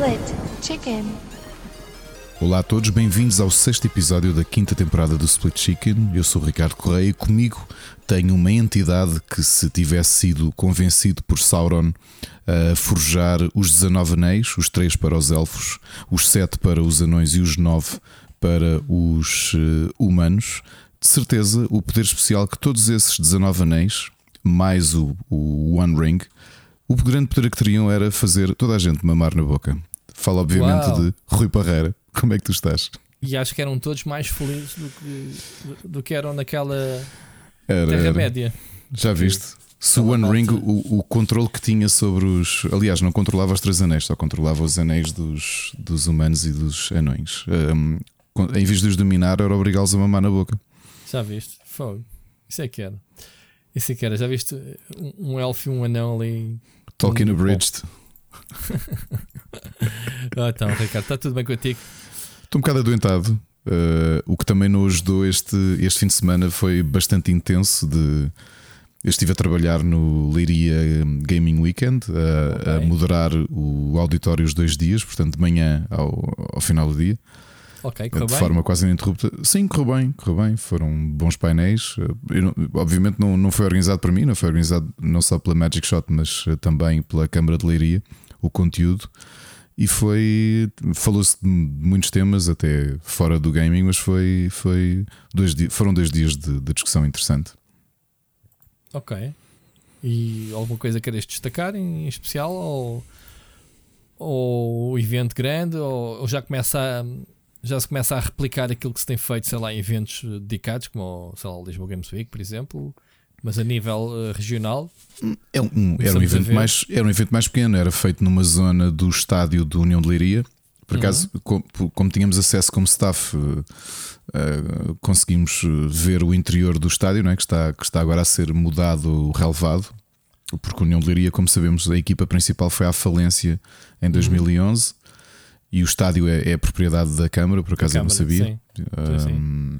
Split Chicken. Olá a todos, bem-vindos ao sexto episódio da quinta temporada do Split Chicken. Eu sou o Ricardo Correia e comigo tenho uma entidade que, se tivesse sido convencido por Sauron a forjar os 19 anéis, os 3 para os elfos, os 7 para os anões e os 9 para os uh, humanos, de certeza o poder especial que todos esses 19 anéis, mais o, o One Ring, o grande poder que teriam era fazer toda a gente mamar na boca. Fala, obviamente, Uau. de Rui Parreira. Como é que tu estás? E acho que eram todos mais felizes do que, do, que eram naquela. Terra-média. Já viste? Se o One Ring, o, o controle que tinha sobre os. Aliás, não controlava os três anéis, só controlava os anéis dos, dos humanos e dos anões. Um, em vez de os dominar, era obrigá-los a mamar na boca. Já viste? Fogo. Isso é que era. Isso é que era. Já viste um, um elfo e um anão ali. Tolkien Hum, Abridged. Então, Ricardo, está tudo bem contigo? Estou um bocado adoentado. Uh, o que também não ajudou este, este fim de semana foi bastante intenso. De, eu estive a trabalhar no Leiria Gaming Weekend, a, a Ok. moderar o auditório os dois dias, portanto, de manhã ao, ao final do dia. Ok, correu de bem. forma quase ininterrupta. Sim, correu bem, correu bem. Foram bons painéis. Não- obviamente não, não foi organizado por mim, não foi organizado não só pela Magic Shot, mas eh, também pela Câmara de Leiria, o conteúdo. E foi. Falou-se de muitos temas, até fora do gaming, mas foi, foi dois foram dois dias de, de discussão interessante. Ok. E alguma coisa queres destacar em especial? Ou, ou evento grande? Ou, ou já começa a. Já se começa a replicar aquilo que se tem feito, sei lá, em eventos dedicados, como sei lá, o Lisboa Games Week, por exemplo, mas a nível eh, regional. É um- um- era, um evento mais, era um evento mais pequeno, era feito numa zona do estádio do União de Leiria. Por acaso, com- por- como, tínhamos acesso como staff, eh, conseguimos ver o interior do estádio, não é? que, está, que está agora a ser mudado, relevado. Porque a União de Leiria, como sabemos, a equipa principal foi à falência em 2011 e o estádio é, é propriedade da Câmara, por acaso eu não Câmara, sabia. sim. Sim, sim.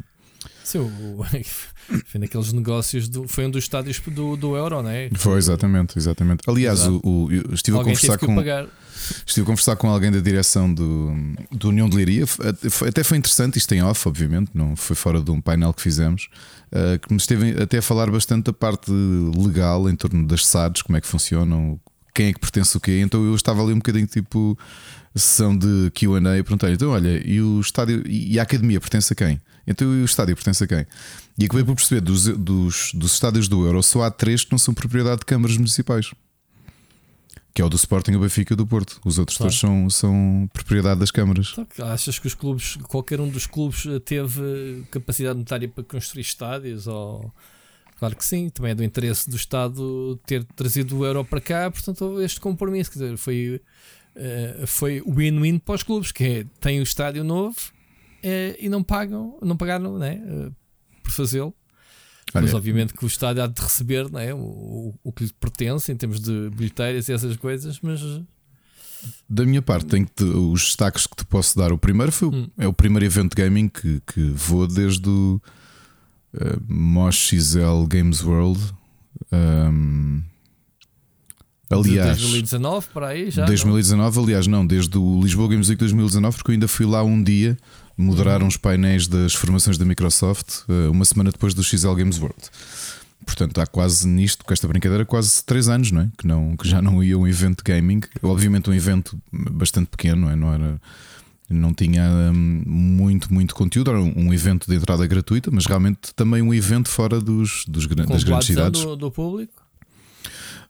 Sim, o- foi naqueles negócios do, foi um dos estádios do, do Euro, não é? foi exatamente, exatamente. Aliás, Exato. o, o- eu estive a Alguém conversar teve que com. pagar. Estive a conversar com alguém da direção do, do União de Leiria. Até foi- Até foi interessante, isto em off, obviamente, não foi fora de um painel que fizemos, eh, que me esteve até a falar bastante da parte legal em torno das SADs, como é que funcionam, quem é que pertence o quê. Então eu estava ali um bocadinho tipo sessão de QA e perguntei: então, olha, e o estádio e a academia pertence a quem? Então o estádio pertence a quem? E acabei por perceber dos, dos, dos estádios do Euro só há três que não são propriedade de câmaras municipais. Que é o do Sporting, o Benfica e o do Porto. Os outros Claro. todos são, são propriedade das câmaras. Que achas que os clubes, qualquer um dos clubes eh, teve capacidade monetária para construir estádios? Ou... Claro que sim, também é do interesse do Estado ter trazido o euro para cá, portanto, este compromisso. Quer dizer, foi, eh, foi o win-win para os clubes, que é têm o estádio novo e não pagam, não pagaram né, eh, por fazê-lo. Mas obviamente que o estádio há de receber não é, o, o, que lhe pertence em termos de bilheteiras e essas coisas, mas da minha parte, tenho te- os destaques que te posso dar. O primeiro foi Hum. é o primeiro evento gaming que, que vou desde o uh, Mosh XL Games World. Um, de aliás, 2019 para aí já. não? 2019, aliás, não, desde o Lisboa Games Week 2019, porque eu ainda fui lá um dia moderar uns painéis das formações da Microsoft, eh, uma semana depois do XL Games World. Portanto, há quase nisto, com esta brincadeira, quase 3 anos, não é? Que, não, que já não ia um evento de gaming. Obviamente, um evento bastante pequeno, não é? Não era. Não tinha hum, muito, muito conteúdo, era um, evento de entrada gratuita, mas realmente também um evento fora dos, dos, Com das grandes cidades. do, do público.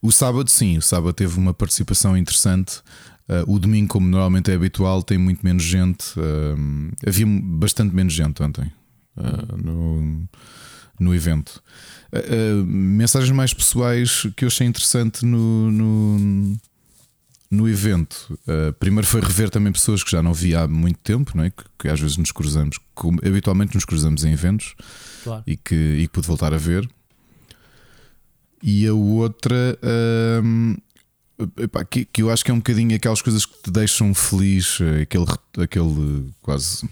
O sábado, sim, o sábado teve uma participação interessante. Uh, o domingo, como normalmente é habitual, tem muito menos gente. Um, havia bastante menos gente ontem uh, no, no evento. Uh, uh, mensagens mais pessoais que eu achei interessante no, no, no evento. Uh, primeiro foi rever também pessoas que já não via há muito tempo, não é? que, que às vezes nos cruzamos, como habitualmente nos cruzamos em eventos Claro. e que, e que pude voltar a ver. E a outra, hum, epá, que, que eu acho que é um bocadinho aquelas coisas que te deixam feliz, eh, aquele, aquele eh, quase.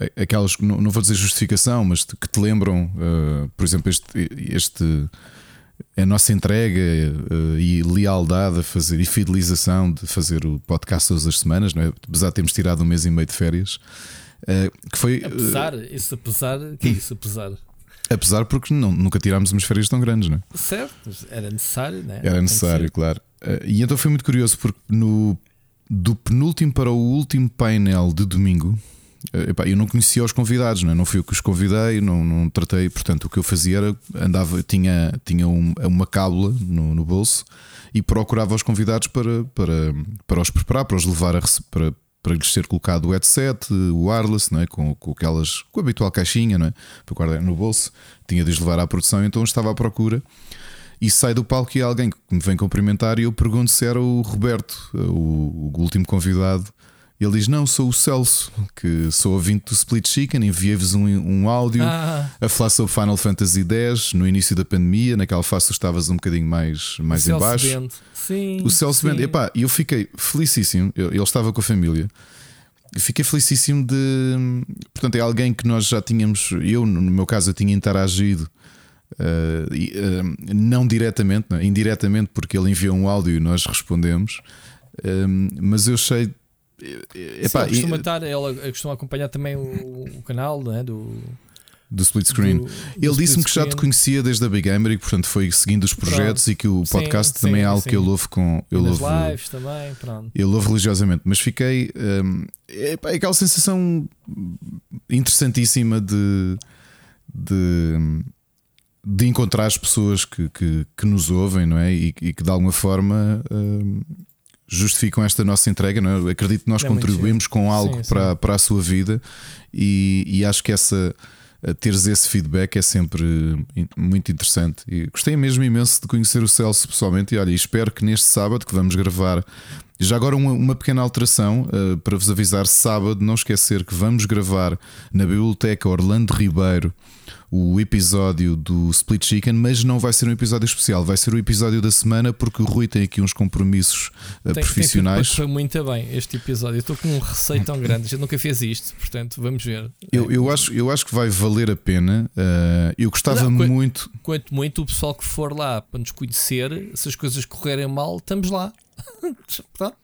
eh, aquelas, não, não vou dizer justificação, mas que te lembram, eh, por exemplo, este, este, a nossa entrega uh, e lealdade a fazer e fidelização de fazer o podcast todas as semanas, não é? apesar de termos tirado um mês e meio de férias. Uh, que foi, apesar, isso apesar, que é isso apesar? Apesar porque não, nunca tirámos umas férias tão grandes, não é? Certo, era necessário, né? Era necessário, claro. e então foi muito curioso porque no, do penúltimo para o último painel de domingo eh, epá, eu não conhecia os convidados, não, é? não fui eu que os convidei, não, não tratei. Portanto, o que eu fazia era andava, tinha, tinha um, uma cábula no, no, bolso e procurava os convidados para, para, para os preparar, para os levar a, para, para lhes ser colocado o headset, o wireless, não é? com, com aquelas com a habitual caixinha, não é? para guardar no bolso. Tinha de os levar à produção, então estava à procura. E sai do palco e alguém que me vem cumprimentar e eu pergunto se era o Roberto, o, o último convidado ele diz: Não, sou o Celso, que sou ouvinte do Split Chicken, enviei-vos um, um áudio ah. a falar sobre Final Fantasy X no início da pandemia. Naquela fase tu estavas um bocadinho mais, mais em baixo. Sim, o Celso Bento, epá, e eu fiquei felicíssimo. Ele estava com a família. Fiquei felicíssimo de. Portanto, é alguém que nós já tínhamos. Eu, no meu caso, eu tinha interagido. Uh, uh, não diretamente, não, indiretamente, porque ele enviou um áudio e nós respondemos. Uh, mas eu achei Epá, Sim, costuma, e, estar, ela costuma acompanhar também o, o canal né, do, do split screen. Do, ele disse-me que já te conhecia desde a Big Gamer e portanto foi seguindo os projetos pronto. e que o podcast sim, também sim, é algo sim. que ele ouve com. Ele ouve, lives também, pronto. Ele ouve religiosamente, mas fiquei. Um, é, é, aquela sensação interessantíssima de. de de encontrar as pessoas que, que, que nos ouvem, não é? E, e que de alguma forma um, justificam esta nossa entrega. Não é? Acredito que nós é contribuímos com algo sim, para, sim. para a sua vida e, e acho que essa teres esse feedback é sempre muito interessante. E gostei mesmo imenso de conhecer o Celso pessoalmente. E olha, espero que neste sábado que vamos gravar. Já agora, uma, uma pequena alteração uh, para vos avisar: sábado, não esquecer que vamos gravar na Biblioteca Orlando Ribeiro o episódio do Split Chicken, mas não vai ser um episódio especial, vai ser o episódio da semana, porque o Rui tem aqui uns compromissos uh, tem, profissionais. Tem foi muito bem este episódio. Eu estou com um receio tão grande, a gente nunca fez isto, portanto, vamos ver. Eu, eu, acho, eu acho que vai valer a pena. Uh, eu gostava não, muito. Quanto muito o pessoal que for lá para nos conhecer, se as coisas correrem mal, estamos lá.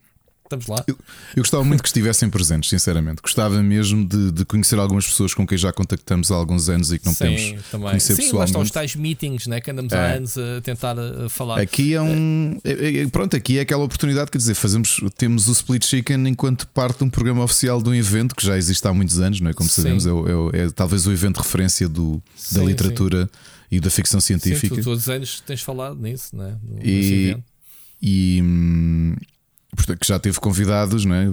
Estamos lá. Eu, eu, gostava muito que estivessem presentes, sinceramente. Gostava mesmo de, de, conhecer algumas pessoas com quem já contactamos há alguns anos e que não Sim, podemos também. conhecer Sim, pessoalmente. Sim, os tais meetings né, que andamos é. há anos a tentar a falar. Aqui é um. É, é, pronto, aqui é aquela oportunidade, quer dizer, fazemos, temos o Split Chicken enquanto parte de um programa oficial de um evento que já existe há muitos anos, não é? Como sabemos, é, é, é, talvez o evento de referência do, sim, da literatura e da ficção científica. Sim, tu, todos os anos tens falado nisso, né? No, e, e, hum, portanto, que já teve convidados, não é?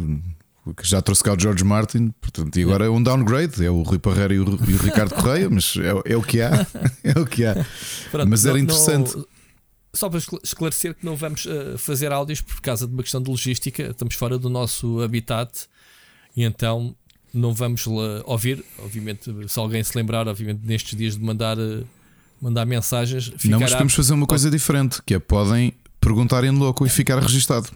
que já trouxe cá o George Martin, portanto, e agora é um downgrade, é o Rui Parreira e o, e o Ricardo Correia, mas é, é, o que há, é o que há. Pronto, mas era interessante. Não, só para esclarecer que não vamos uh, fazer áudios por causa de uma questão de logística, estamos fora do nosso habitat e então não vamos ouvir. Obviamente, se alguém se lembrar, obviamente, nestes dias de mandar, uh, mandar mensagens, ficará... Não, mas podemos fazer uma coisa diferente, que é podem perguntar em louco e ficar registado.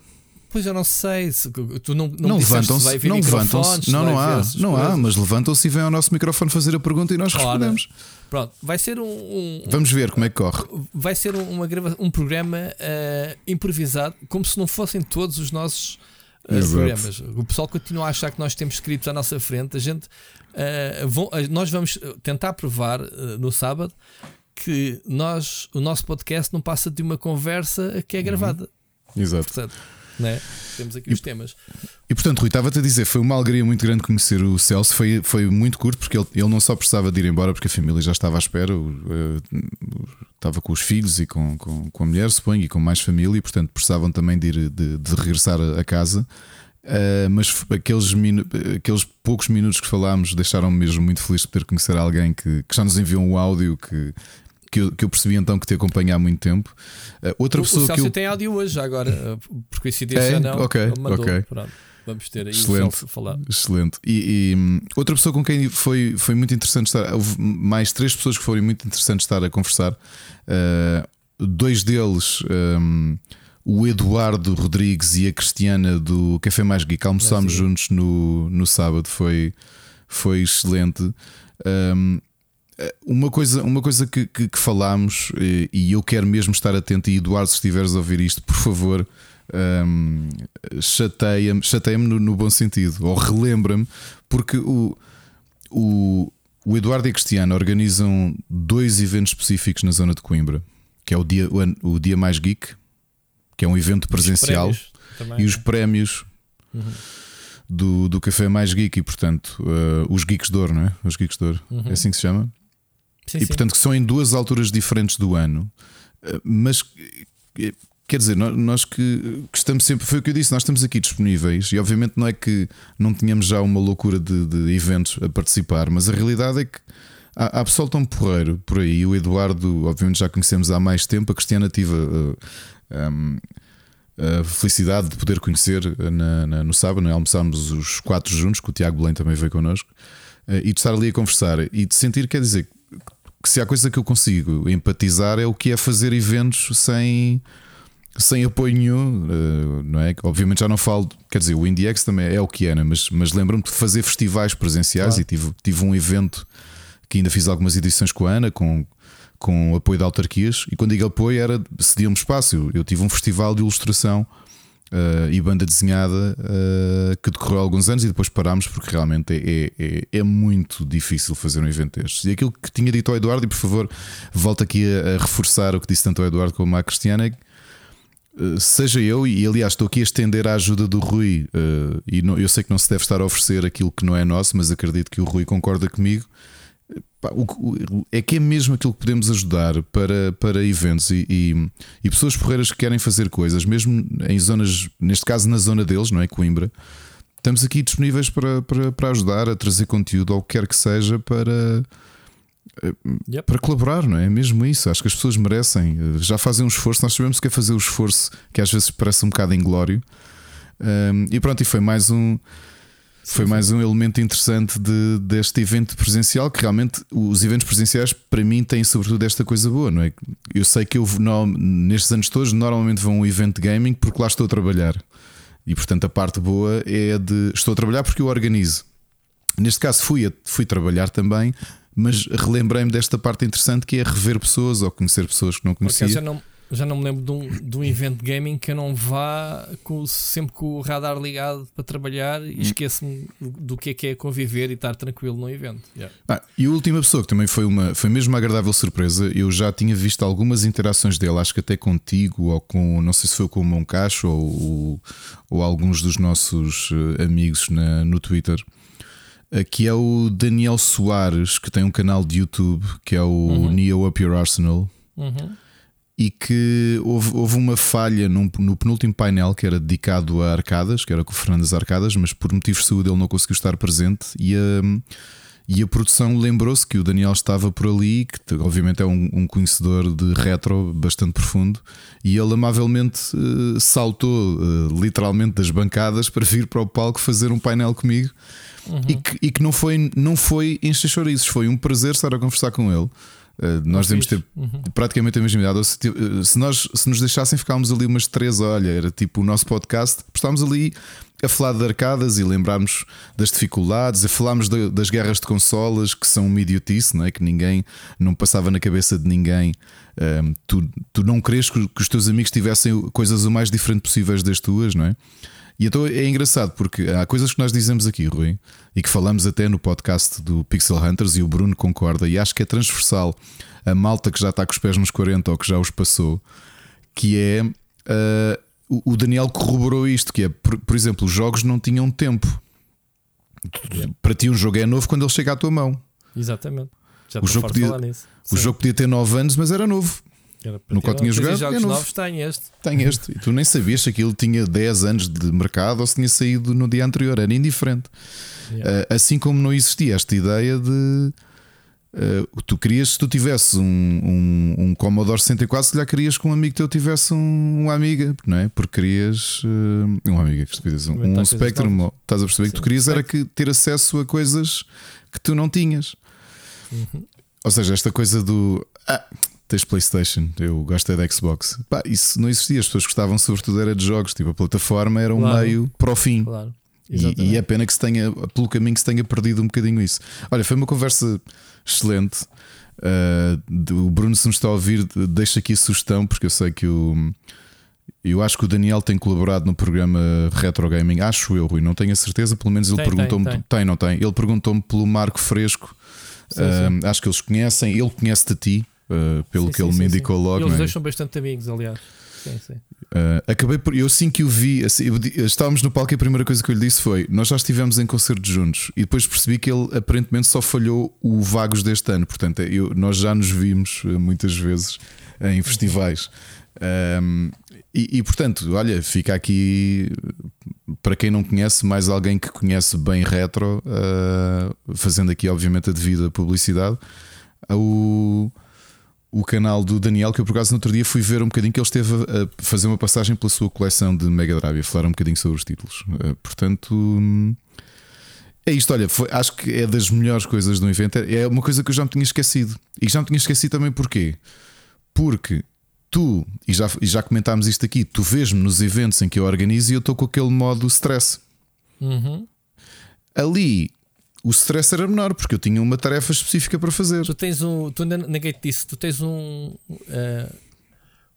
Pois eu não sei, se, tu não, não, não levantam-se, não levantam-se, não, não há, não há, mas levantam-se e vêm ao nosso microfone fazer a pergunta e nós claro. respondemos. Pronto, vai ser um, um, Vamos ver como é que corre. Vai ser uma, um programa uh, improvisado, como se não fossem todos os nossos uh, programas. O pessoal continua a achar que nós temos scripts à nossa frente. A gente, uh, vão, nós vamos tentar provar no sábado que nós, o nosso podcast não passa de uma conversa que é uhum. gravada. Uhum. Exato. Portanto, né? Temos aqui e, os temas. E portanto, Rui, estava-te a dizer, foi uma alegria muito grande conhecer o Celso. Foi, foi muito curto, porque ele, ele não só precisava de ir embora, porque a família já estava à espera, uh, estava com os filhos e com, com, com a mulher, suponho, e com mais família, e portanto precisavam também de, ir, de, de regressar a, a casa. Uh, mas aqueles, aqueles poucos minutos que falámos deixaram-me mesmo muito feliz de poder conhecer alguém que, que já nos enviou um áudio que, que eu, que eu percebi então que te acompanha há muito tempo. Uh, outra o, pessoa o Celso que eu... tem áudio hoje, agora, eh, por coincidência é? não. Ok, mandou, ok. Pronto. Vamos ter aí excelente, falar. Excelente. E, e, hum, outra pessoa com quem foi, foi muito interessante estar. Houve mais três pessoas que foram muito interessantes estar a conversar. Uh, dois deles, um, o Eduardo Rodrigues e a Cristiana do Café Mais Geek, almoçámos juntos no, no sábado. Foi, foi excelente. Um, uma coisa, uma coisa que, que, que falámos, e, e, eu quero mesmo estar atento, e Eduardo, se estiveres a ouvir isto, por favor, um, chateia-me chateia no, no, bom sentido, ou relembra-me, porque o, o, o Eduardo e a Cristiano organizam dois eventos específicos na zona de Coimbra, que é o dia, o, o dia mais geek, que é um evento presencial, os também, e os prémios. Uhum do, do café mais geek e, portanto, uh, os geeks de ouro, não é? Os geeks de ouro, uhum. é assim que se chama? Sim, e, sim. portanto, que são em duas alturas diferentes do ano, uh, mas eh, quer dizer, nós, que, que, estamos sempre, foi o que eu disse, nós estamos aqui disponíveis e, obviamente, não é que não tenhamos já uma loucura de, de eventos a participar, mas a realidade é que. Há, há pessoal tão porreiro por aí. O Eduardo, obviamente, já conhecemos há mais tempo. A Cristiana tive uh, um, a felicidade de poder conhecer na, na, no sábado, né? almoçámos os quatro juntos, que o Tiago Belém também veio connosco, eh, e de estar ali a conversar e de sentir, quer dizer, que se há coisa que eu consigo empatizar é o que é fazer eventos sem, sem apoio nenhum, eh, não é? Obviamente já não falo, quer dizer, o IndieX também é o que é, né? mas, mas lembro-me de fazer festivais presenciais claro. e tive, tive um evento que ainda fiz algumas edições com a Ana, com com apoio de autarquias. E quando digo apoio, era cedia-me espaço. Eu tive um festival de ilustração uh, e banda desenhada uh, que decorreu alguns anos e depois parámos porque realmente é, é, é, muito difícil fazer um evento destes. E aquilo que tinha dito ao Eduardo, e por favor, volto aqui a, a reforçar o que disse tanto ao Eduardo como à Cristiana. É uh, seja eu, e aliás estou aqui a estender a ajuda do Rui, e não, eu sei que não se deve estar a oferecer aquilo que não é nosso, mas acredito que o Rui concorda comigo é que é mesmo aquilo que podemos ajudar para, para eventos e, e, e, pessoas porreiras que querem fazer coisas, mesmo em zonas, neste caso na zona deles, não é? Coimbra. Estamos aqui disponíveis para, para, para ajudar a trazer conteúdo ou o que quer que seja para, yep. para colaborar, não é? Mesmo isso. Acho que as pessoas merecem, já fazem um esforço. Nós sabemos que é fazer o esforço que às vezes parece um bocado inglório. Um, e pronto, e foi mais um. Foi mais um elemento interessante de, deste evento presencial, que realmente os eventos presenciais para mim têm sobretudo esta coisa boa, não é? Eu sei que eu no, nestes anos todos normalmente vou a um evento de gaming porque lá estou a trabalhar. E portanto a parte boa é de estou a trabalhar porque eu organizo. Neste caso fui, fui trabalhar também, mas relembrei-me desta parte interessante que é rever pessoas ou conhecer pessoas que não conhecia. Porque já não me lembro de um, de um evento de gaming que eu não vá com, sempre com o radar ligado para trabalhar e hum. esqueço-me do que é que é conviver e estar tranquilo no evento. Yeah. Ah, e a última pessoa que também foi uma foi mesmo uma agradável surpresa, eu já tinha visto algumas interações dele, acho que até contigo ou com, não sei se foi com o Moncacho ou, ou alguns dos nossos eh, amigos na, no Twitter eh, que é o Daniel Soares, que tem um canal de YouTube que é o uhum. Neo Up Your Arsenal. Uhum e que houve, houve uma falha num, no penúltimo painel que era dedicado a arcadas, que era com o Fernando das Arcadas, mas por motivos de saúde ele não conseguiu estar presente e a, e a produção lembrou-se que o Daniel estava por ali, que obviamente é um, um conhecedor de retro bastante profundo, e ele amavelmente uh, saltou uh, literalmente das bancadas para vir para o palco fazer um painel comigo. Uhum. E, que, e que não foi, não foi chouriços, foi um prazer estar a conversar com ele. Uh, nós devemos ter uhum. praticamente a mesma idade. Se, eh, se, nós se nos deixassem, ficávamos ali umas três. Olha, era tipo o nosso podcast. Estávamos ali a falar de arcadas e lembrarmos das dificuldades, a falarmos de, das guerras de consolas que são uma idiotice, não é? que ninguém não passava na cabeça de ninguém. Um, ehm, tu, tu não queres que, que, os teus amigos tivessem coisas o mais diferente possíveis das tuas, não é? E então é engraçado porque há coisas que nós dizemos aqui, Rui, e que falamos até no podcast do Pixel Hunters e o Bruno concorda, e acho que é transversal a malta que já está com os pés nos 40 ou que já os passou, que é uh, o Daniel corroborou isto: que é, por, por, exemplo, os jogos não tinham tempo. Para ti, um jogo é novo quando ele chega à tua mão. Exatamente. Já o jogo, podia, o jogo podia ter 9 anos, mas era novo. Nunca tinha jogado. jogos é novos tem este. Tem este. E tu nem sabias se aquilo tinha 10 anos de mercado ou se tinha saído no dia anterior. Era indiferente. Yeah. Uh, assim como não existia esta ideia de. Uh, tu querias, se tu tivesse um, um, um Commodore 64, se calhar querias que um amigo teu tivesse um, uma amiga, não é? Porque querias. Uh, um amiga, que um, um Spectrum. Estás a perceber Sim. que tu querias era que ter acesso a coisas que tu não tinhas. Uhum. Ou seja, esta coisa do. Ah, tens PlayStation, eu gosto é da Xbox. Pá, isso não existia, as pessoas gostavam sobretudo era de jogos, tipo a plataforma era um claro. meio para o fim. Claro. E, e, é pena que se tenha, pelo caminho, que se tenha perdido um bocadinho isso. Olha, foi uma conversa excelente. Uh, o Bruno, se nos está a ouvir, deixa aqui a sugestão, porque eu sei que o. Eu acho que o Daniel tem colaborado no programa Retro Gaming, acho eu, Rui, não tenho a certeza, pelo menos ele perguntou-me. Tem, tem. tem, não tem? Ele perguntou-me pelo Marco Fresco. Sim, uh, sim. Acho que eles conhecem, ele conhece-te a ti, uh, pelo sim, que ele me indicou logo. Eles é? são bastante amigos, aliás. Sim, sim. Uh, acabei por. Eu assim que o vi, assim, eu, estávamos no palco e a primeira coisa que eu lhe disse foi: Nós já estivemos em concertos juntos e depois percebi que ele aparentemente só falhou o Vagos deste ano. Portanto, eu, nós já nos vimos uh, muitas vezes em festivais. Um, e, e, portanto, olha, fica aqui para quem não conhece, mais alguém que conhece bem retro, uh, fazendo aqui, obviamente, a devida publicidade. O o canal do Daniel, que eu por acaso no outro dia fui ver um bocadinho que ele esteve a fazer uma passagem pela sua coleção de Mega Drive e falar um bocadinho sobre os títulos. Eh, portanto, hum, é isto. Olha, foi, acho que é das melhores coisas do evento. É uma coisa que eu já me tinha esquecido. E já me tinha esquecido também porquê? Porque tu, e já, e já comentámos isto aqui, tu vês-me nos eventos em que eu organizo e eu estou com aquele modo stress. Uhum. Ali o stress era menor, porque eu tinha uma tarefa específica para fazer. Tu tens um. Tu ninguém te disse, tu tens um. Uh,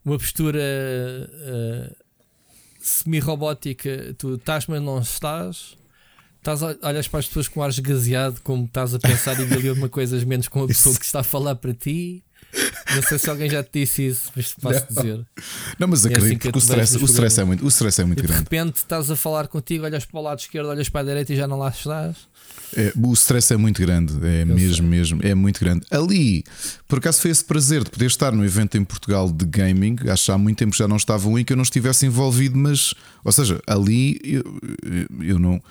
uma postura uh, semi-robótica. Tu estás, mas não estás. Estás a, olhas para as pessoas com ar esgaseado, como estás a pensar em mil uma coisas menos com a pessoa que está a falar para ti. Não sei se alguém já te disse isso, mas posso não. dizer. Não, mas acredito é assim porque o stress, o stress é muito, o stress é muito e grande. De repente estás a falar contigo, olhas para o lado esquerdo, olhas para a direita e já não lá estás. É, o stress é muito grande, é Eu mesmo, sei. mesmo, é muito grande. Ali, por acaso foi esse prazer de poder estar no evento em Portugal de gaming. Acho que há muito tempo já não estavam aí que eu não estivesse envolvido, mas, ou seja, ali eu, eu não,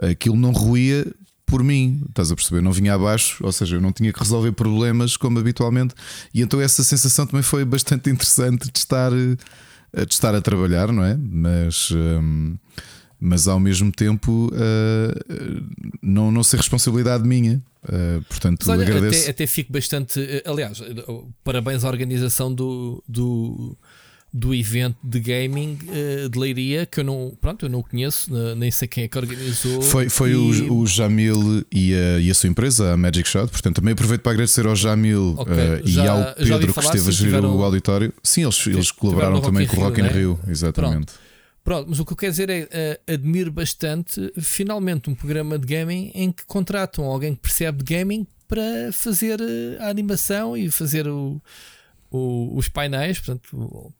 aquilo não ruía por mim, estás a perceber? Não vinha abaixo, ou seja, eu não tinha que resolver problemas como habitualmente, e então essa sensação também foi bastante interessante de estar, de estar a trabalhar, não é? Mas. Hum, mas ao mesmo tempo uh, não, não ser responsabilidade minha. Uh, portanto, olha, agradeço. Até, até, fico bastante. Aliás, parabéns à organização do, do, do evento de gaming uh, de Leiria, que eu não, pronto, eu não conheço, nem sei quem é que organizou. Foi, foi e... o, o Jamil e a, e a sua empresa, a Magic Shot. Portanto, também aproveito para agradecer ao Jamil okay. e ao Pedro que esteve a gerir o auditório. Sim, eles, eles colaboraram também com o Rock in Rio, Rio exatamente. Pronto. Pronto, mas o que eu quero dizer é uh, admiro bastante finalmente um programa de gaming em que contratam alguém que percebe de gaming para fazer uh, a animação e fazer o, o, os painéis. Portanto,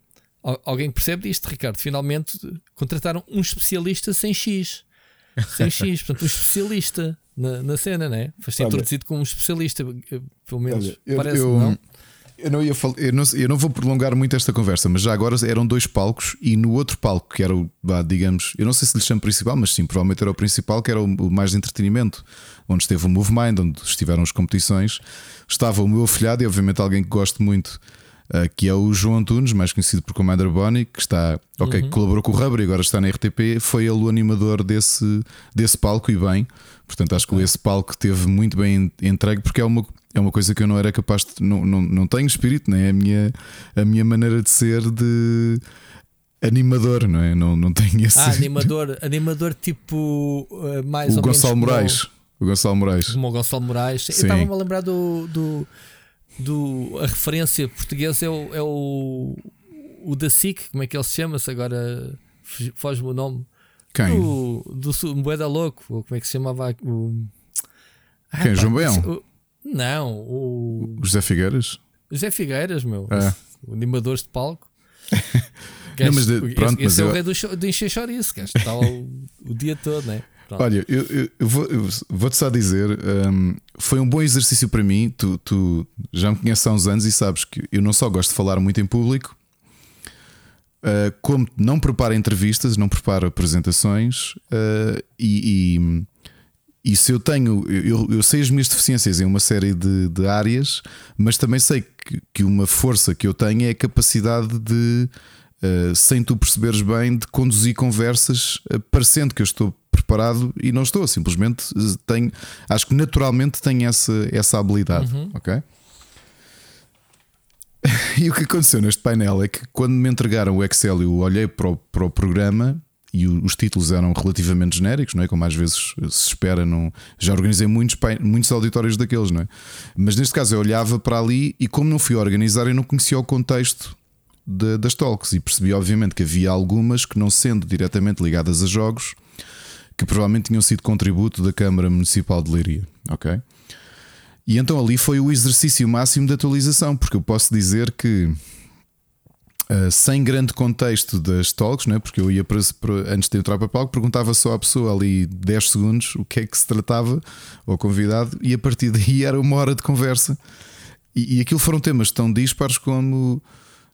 alguém que percebe disto, Ricardo. Finalmente contrataram um especialista sem X. Sem X, portanto, um especialista na, na cena, né? Foi introduzido como um especialista, eh, pelo menos. Olha, eu, parece, eu, não? Eu não, ia falar, eu, não, eu não vou prolongar muito esta conversa, mas já agora eram dois palcos e no outro palco, que era o, digamos, eu não sei se lhe chamo principal, mas sim, provavelmente era o principal, que era o, mais de entretenimento, onde esteve o Move Mind, onde estiveram as competições, estava o meu afilhado e obviamente alguém que gosto muito, que é o João Antunes, mais conhecido por Commander Bonnie, que está, ok, uhum. colaborou com o Rubber e agora está na RTP, foi ele o animador desse, desse palco e bem. Portanto, acho que esse palco teve muito bem entregue, porque é uma é uma coisa que eu não era capaz de. Não, não, não tenho espírito, né? é a minha, a minha maneira de ser de animador, não é? Não, não tenho esse. Ah, animador, animador tipo uh, mais o ou Gonçalo menos. Moraes. O Gonçalo Moraes. Como o Gonçalo Moraes. Sim. Eu estava-me a lembrar do, do, do. A referência portuguesa é o, é o, o da SIC, como é que ele se chama-se agora? Foge-me o nome. Quem? Do, do Moeda Louco, ou como é que se chamava? O, ah, Quem? Pá, João Baião? Não, o. José Figueiras? José Figueiras, meu. É. O animadores de palco. Não, mas de, pronto, esse, mas é eu... o rei do, do encher chouriço, gajo está o, o dia todo, né? Pronto. Olha, eu, eu, eu vou-te vou só dizer, um, foi um bom exercício para mim. Tu, tu, já me conheces há uns anos e sabes que eu não só gosto de falar muito em público, uh, como não preparo entrevistas, não preparo apresentações uh, e, e e se eu tenho, eu, eu sei as minhas deficiências em uma série de, de áreas, mas também sei que, que, uma força que eu tenho é a capacidade de, uh, sem tu perceberes bem, de conduzir conversas parecendo que eu estou preparado e não estou, simplesmente eh, tenho, acho que naturalmente tenho essa, essa habilidade, uhum. ok? E o que aconteceu neste painel é que quando me entregaram o Excel, eu olhei para o, para o programa e os títulos eram relativamente genéricos, não é? Como às vezes se espera. Não... Já organizei muitos, muitos auditórios daqueles, não é? Mas neste caso eu olhava para ali e, como não fui organizar, eu não conhecia o contexto de, das talks e percebi, obviamente, que havia algumas que, não sendo diretamente ligadas a jogos, que provavelmente tinham sido contributo da Câmara Municipal de Leiria, ok? E então ali foi o exercício máximo de atualização, porque eu posso dizer que Uh, sem grande contexto das talks, né? porque eu ia para, para, antes de entrar para palco, perguntava só à pessoa ali 10 segundos o que é que se tratava, ao convidado, e a partir daí era uma hora de conversa. E, e aquilo foram temas tão dispares como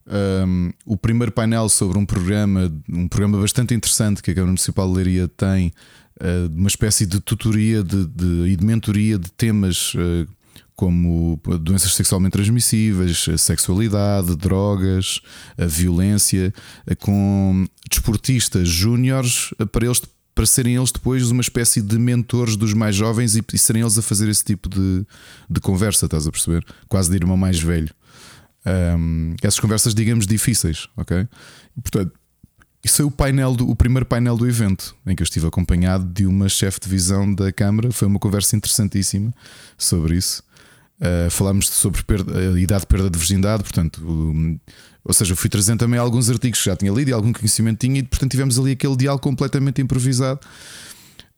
um, o primeiro painel sobre um programa, um programa bastante interessante que a Câmara Municipal de Leiria tem, uh, uma espécie de tutoria de, de, e de mentoria de temas uh, como doenças sexualmente transmissíveis, sexualidade, drogas, a violência, uh, com desportistas júniores para eles para serem eles depois uma espécie de mentores dos mais jovens e, e serem eles a fazer esse tipo de, de conversa, estás a perceber? Quase de irmão mais velho um, essas conversas, digamos, difíceis, ok? E, portanto, isso é o painel do, o primeiro painel do evento, em que eu estive acompanhado de uma chefe de visão da Câmara. Foi uma conversa interessantíssima sobre isso. Uh, falámos sobre perda, a idade de perda de virgindade, portanto, ou seja, fui trazendo também alguns artigos que já tinha lido e algum conhecimento tinha, e portanto tivemos ali aquele diálogo completamente improvisado.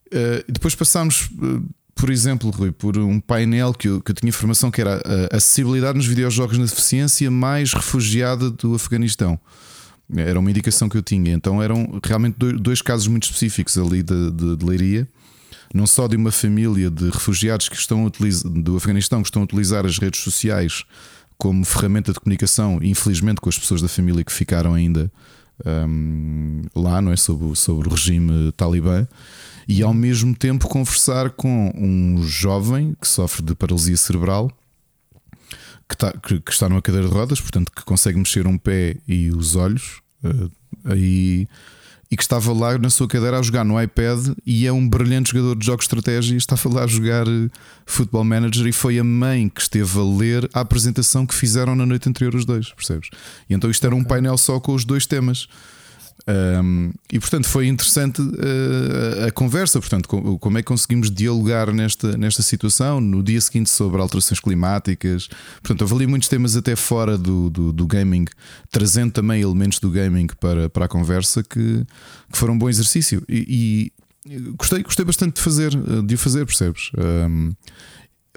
Uh, depois passámos uh, por exemplo, Rui, por um painel que eu, que eu tinha informação que era a acessibilidade nos videojogos na deficiência mais refugiada do Afeganistão. Era uma indicação que eu tinha. Então eram realmente dois casos muito específicos ali de, de, de leiria. Não só de uma família de refugiados que estão utilizar, do Afeganistão que estão a utilizar as redes sociais como ferramenta de comunicação, infelizmente com as pessoas da família que ficaram ainda um, lá, não é? Sobre, sobre o regime talibã e ao mesmo tempo conversar com um jovem que sofre de paralisia cerebral. Que está, que, que está numa cadeira de rodas, portanto, que consegue mexer um pé e os olhos, uh, aí, e que estava lá na sua cadeira a jogar no iPad e é um brilhante jogador de jogos de estratégia e estava lá a jogar uh, Football Manager e foi a mãe que esteve a ler a apresentação que fizeram na noite anterior os dois, percebes? E então isto era um painel só com os dois temas. Um, e portanto foi interessante uh, a conversa. Portanto, como é que conseguimos dialogar nesta, nesta situação? No dia seguinte, sobre alterações climáticas. Portanto, houve muitos temas até fora do, do, do gaming, trazendo também elementos do gaming para, para a conversa que, que foram um bom exercício. E, e, gostei, gostei bastante de fazer, de o fazer, percebes? Um,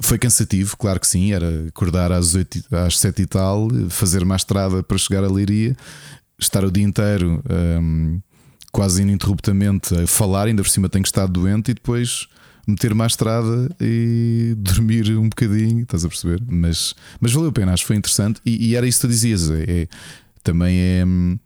foi cansativo, claro que sim, era acordar às, 8, às 7 e tal, fazer uma estrada para chegar à Leiria estar o dia inteiro um, quase ininterruptamente a falar, ainda por cima tenho que estar doente e depois meter-me à estrada e dormir um bocadinho, estás a perceber? Mas, mas valeu a pena, acho que foi interessante e, e era isso que tu dizias. É, é, também é, hum,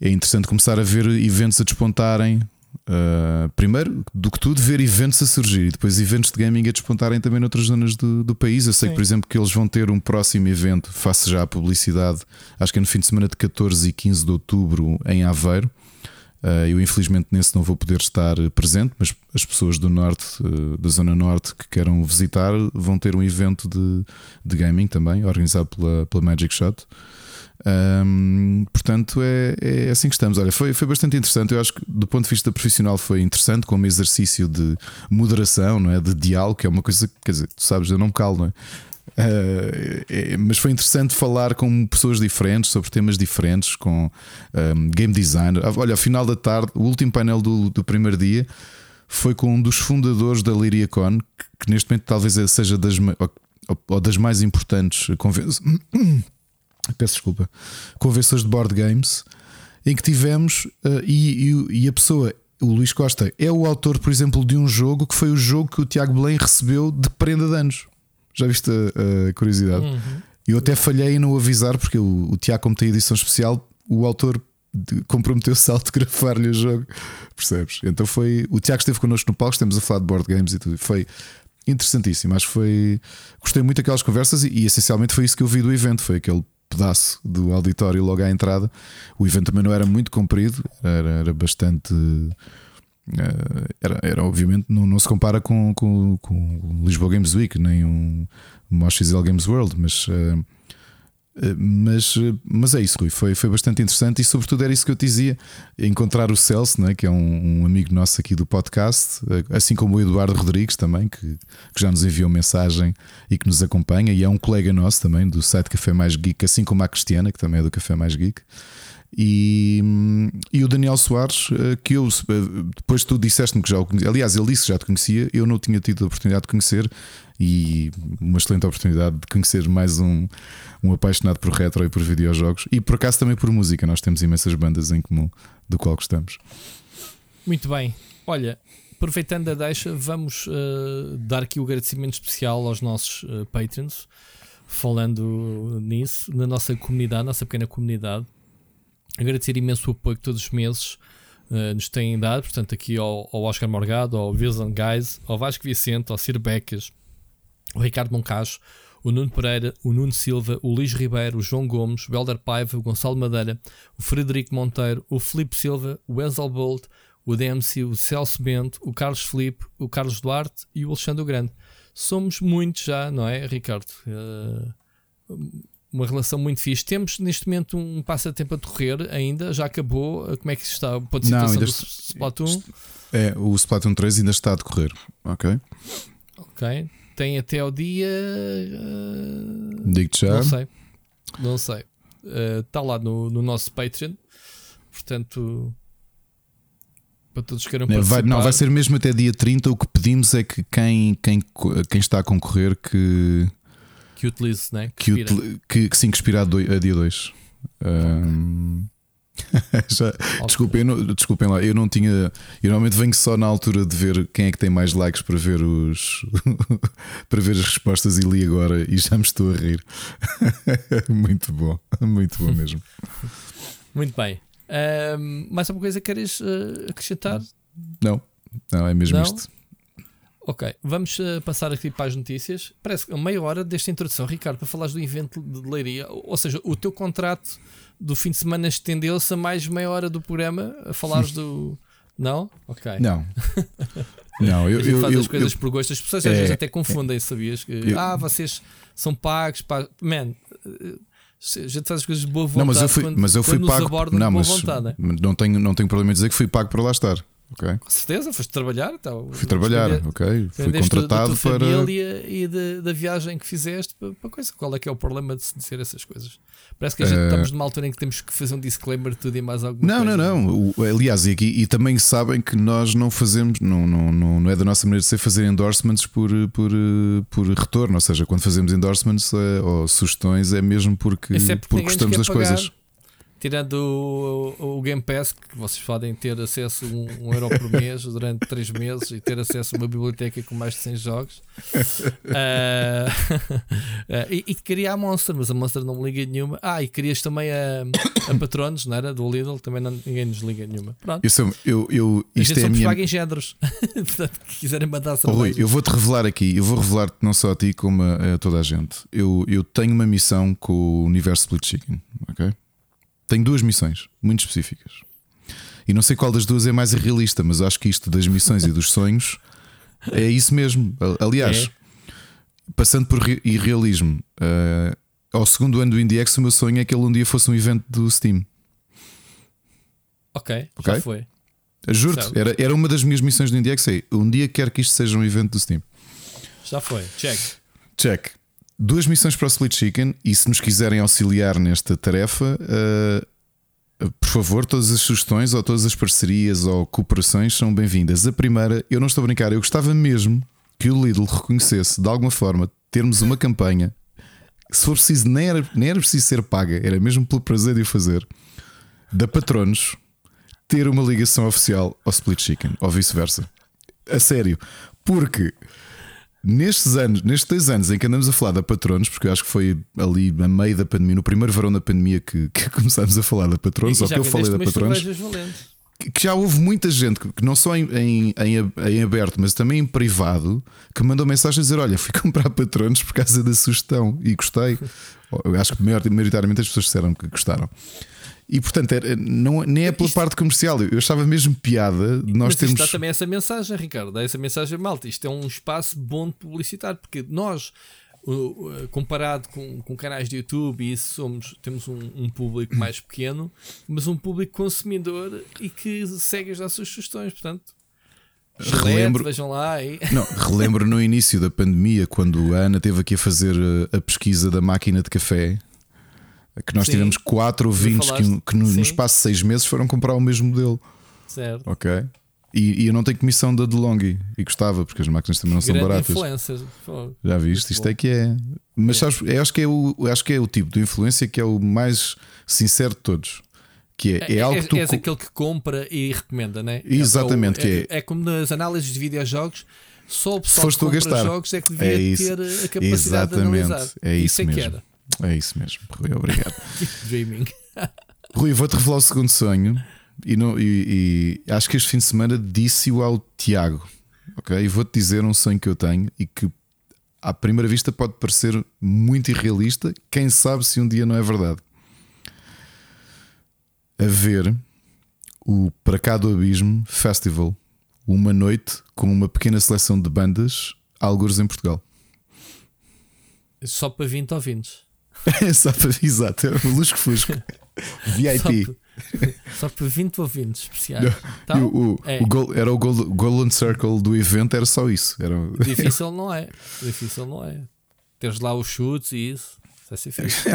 é interessante começar a ver eventos a despontarem Uh, primeiro, do que tudo, ver eventos a surgir e depois eventos de gaming a despontarem também noutras zonas do, do país. Eu sei, Sim. por exemplo, que eles vão ter um próximo evento, faço já a publicidade, acho que é no fim de semana de 14 e 15 de outubro em Aveiro. Uh, eu, infelizmente, nesse não vou poder estar presente, mas as pessoas do norte, uh, da zona norte, que queiram visitar, vão ter um evento de, de gaming também, organizado pela, pela Magic Shot. Um, portanto, é, é assim que estamos. Olha, foi, foi bastante interessante. Eu acho que, do ponto de vista profissional, foi interessante como exercício de moderação, não é? de diálogo, que é uma coisa que, quer dizer, tu sabes, eu não me calo, não é? Uh, é, mas foi interessante falar com pessoas diferentes sobre temas diferentes, com um, game design. Olha, ao final da tarde, o último painel do, do primeiro dia foi com um dos fundadores da LyriaCon, que, que neste momento talvez seja das, ou, ou das mais importantes convenções peço desculpa, convenções de board games, em que tivemos, uh, e, e, e, a pessoa, o Luís Costa, é o autor, por exemplo, de um jogo que foi o jogo que o Tiago Belém recebeu de prenda de anos. Já viste a, a curiosidade? Uhum. Eu até falhei em não avisar, porque o, o Tiago, como tem edição especial, o autor comprometeu-se a autografar-lhe o jogo, percebes? Então foi. O Tiago esteve connosco no palco, estamos a falar de board games e tudo. Foi interessantíssimo. Acho que foi. Gostei muito daquelas conversas e, e, essencialmente foi isso que eu vi do evento. Foi aquele pedaço do auditório logo à entrada. O evento também não era muito comprido, era, era bastante. Eh, era, era obviamente não, não se compara com, com, com Lisboa Games Week nem um Mosh Games World, mas uh, mas, mas é isso, Rui. Foi, foi bastante interessante e, sobretudo, era isso que eu te dizia: encontrar o Celso, né, que é um, um amigo nosso aqui do podcast, eh, assim como o Eduardo Rodrigues também, que, que, já nos enviou mensagem e que nos acompanha, e é um colega nosso também do site Café Mais Geek, assim como a Cristiana, que também é do Café Mais Geek. E, e o Daniel Soares, eh, que eu depois tu disseste-me que já o conhecia, aliás, ele disse que já te conhecia, eu não tinha tido a oportunidade de conhecer, e uma excelente oportunidade de conhecer mais um, um apaixonado por retro e por videojogos e por acaso também por música. Nós temos imensas bandas em comum do qual gostamos. Muito bem, olha, aproveitando a deixa, vamos uh, dar aqui o agradecimento especial aos nossos uh, patrons, falando nisso, na nossa comunidade, nossa pequena comunidade. Agradecer imenso o apoio que todos os meses uh, nos têm dado, portanto, aqui ao, ao Oscar Morgado, ao Wilson Guys, ao Vasco Vicente, ao Ciro Becas, o Ricardo Moncacho, o Nuno Pereira, o Nuno Silva, o Luís Ribeiro, o João Gomes, o Helder Paiva, o Gonçalo Madeira, o Frederico Monteiro, o Felipe Silva, o Enzel Bolt, o DMC, o Celso Bento, o Carlos Felipe, o Carlos Duarte e o Alexandre Grande. Somos muitos já, não é, Ricardo? Uh, uma relação muito fixe. Temos neste momento um passatempo a decorrer ainda, já acabou. Como é que está o ponto de situação não, do Splatoon? É, o Splatoon 3 ainda está a decorrer, ok? Ok tem até ao dia. Uh, Digo-te já. Não sei. Não sei. Está uh, lá no, no nosso Patreon. Portanto. Para todos que queiram participar. Vai, não, vai ser mesmo até dia 30. O que pedimos é que quem, quem, quem está a concorrer que. Que utilize, né? que, que, que, que sim, que expira a, a dia 2. Um, Já, desculpem, não, desculpem lá, eu não tinha. Eu normalmente venho só na altura de ver quem é que tem mais likes para ver os para ver as respostas e li agora e já me estou a rir. muito bom, muito bom mesmo. muito bem. Um, mais alguma coisa que queres uh, acrescentar? Não, não, é mesmo não? isto. Ok, vamos uh, passar aqui para as notícias. Parece meia hora desta introdução, Ricardo, para falares do evento de leiria. Ou seja, o teu contrato do fim de semana estendeu-se a mais meia hora do programa a falares do. Não? Ok. Não. Não, eu. eu faz eu, as coisas eu, por gosto. As pessoas é, às vezes até confundem, sabias? Que, ah, vocês são pagos. Pag... Man, a gente faz as coisas de boa vontade. Não, mas eu fui, quando, mas eu fui pago. Não, mas vontade, né? não, tenho, não tenho problema em dizer que fui pago para lá estar. Okay. Com certeza, foste trabalhar. Então, Fui trabalhar, ok. Fui contratado da, tua para. família e de, da viagem que fizeste para, para coisa. Qual é que é o problema de se dizer essas coisas? Parece que a gente uh... estamos numa altura em que temos que fazer um disclaimer de tudo e mais alguma não, coisa. Não, não, não. Aliás, e, aqui, e também sabem que nós não fazemos, não, não, não, não é da nossa maneira de ser fazer endorsements por, por, por retorno. Ou seja, quando fazemos endorsements é, ou sugestões é mesmo porque, é porque, porque gostamos das pagar. coisas tirando o, o, Game Pass, que vocês podem ter acesso a um, um euro por mês durante 3 meses e ter acesso a uma biblioteca com mais de 100 jogos. uh, e, e, queria a Monster, mas a Monster não me liga nenhuma. Ah, e querias também a, a Patronos, não era? Do Lidl, também não, ninguém nos liga nenhuma. Pronto. Isso, eu, eu, isto é a minha... em géneros. Portanto, quiserem mandar oh, Rui, eu vou-te revelar aqui, eu vou revelar não só a ti como a, a toda a gente. Eu, eu tenho uma missão com o universo Split Chicken, ok? Tenho duas missões muito específicas. E não sei qual das duas é mais irrealista, mas acho que isto das missões e dos sonhos é isso mesmo. Aliás, é. passando por irrealismo, uh, ao segundo ano do IndieX, o meu sonho é que ele um dia fosse um evento do Steam. Ok, okay? já foi. Juro-te, era, era uma das minhas missões do IndieX. É, um dia quero que isto seja um evento do Steam. Já foi, check. Check duas missões para o Split Chicken e se nos quiserem auxiliar nesta tarefa, uh, por favor, todas as sugestões ou todas as parcerias ou cooperações são bem-vindas. A primeira, eu não estou a brincar, eu gostava mesmo que o Lidl reconhecesse de alguma forma termos uma campanha. Se for preciso, nem era, nem era preciso ser paga, era mesmo pelo prazer de o fazer. Da Patronos ter uma ligação oficial ao Split Chicken ou vice-versa. A sério, porque Nestes anos, nestes dois anos em que andamos a falar da Patronos, porque eu acho que foi ali a meio da pandemia, no primeiro verão da pandemia que, que começámos a falar da Patronos, ou que eu falei da Patronos. Que já houve muita gente, que não só em, em, em, aberto, mas também em privado, que mandou mensagem a dizer: Olha, fui comprar patronos por causa da sugestão e gostei. Eu acho que maioritariamente as pessoas disseram que gostaram. E portanto, era, não, nem é pela isto, parte comercial. Eu achava mesmo piada de nós mas termos. Dá também essa mensagem, Ricardo. Dá essa mensagem malta. Isto é um espaço bom de publicitar, porque nós, comparado com, com canais de YouTube, e isso somos, temos um, um, público mais pequeno, mas um público consumidor e que segue as nossas sugestões. Portanto, relembro, vejam lá. E... Não, relembro no início da pandemia, quando a Ana teve aqui a fazer a pesquisa da máquina de café. Que nós Sim, tivemos quatro ouvintes que, que no, no, espaço de seis meses foram comprar o mesmo modelo. Certo. Ok. E, e, eu não tenho comissão da DeLonghi e gostava, porque as máquinas também não são baratas. Influências. Já viste? Isto é que é. Mas sabes, eu acho que é, o, acho que é o tipo de influência que é o mais sincero de todos. Que é, é, é algo que tu. És aquele que compra e recomenda, né? Exatamente. É, que é, é, como nas análises de videojogos. Só o pessoal que compra gastar. jogos é que devia é ter a capacidade Exatamente. de analisar. É isso, isso mesmo. É, que era. É isso mesmo, Rui. Obrigado. Dreaming. Rui, vou-te revelar o segundo sonho e, não, e, e, acho que este fim de semana disse-o ao Tiago. Ok? E vou-te dizer um sonho que eu tenho e que à primeira vista pode parecer muito irrealista. Quem sabe se um dia não é verdade. A ver o Para Cá do Abismo Festival, uma noite com uma pequena seleção de bandas, alguns em Portugal. Só para 20 ouvintes. Exato, Lusco Fusco. VIP. Só para 20 ouvintes especiais. Então, o, o, é. o gol, era o Gold, Golden Circle do evento, era só isso. Era... Difícil não é. Difícil não é. Teres lá os chutes e isso. Vai ser fixe.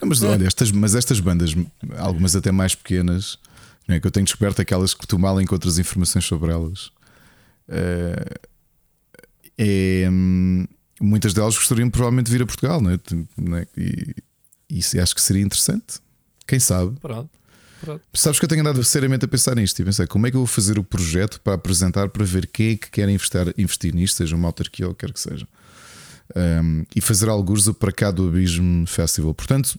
mas olha, estas, mas estas bandas, algumas até mais pequenas, é, que eu tenho descoberto aquelas que tu mal encontras informações sobre elas. Uh, é, hum, muitas delas gostariam provavelmente de vir a Portugal, não é? Não é? E, e acho que seria interessante. Quem sabe? Pronto. Pronto. Sabes que eu tenho andado seriamente a pensar nisto e pensei como é que eu vou fazer o projeto para apresentar para ver quem é que quer investir, investir nisto, seja uma autarquia ou quer que seja. Um, e fazer alguns para cá do Abismo Festival. Portanto,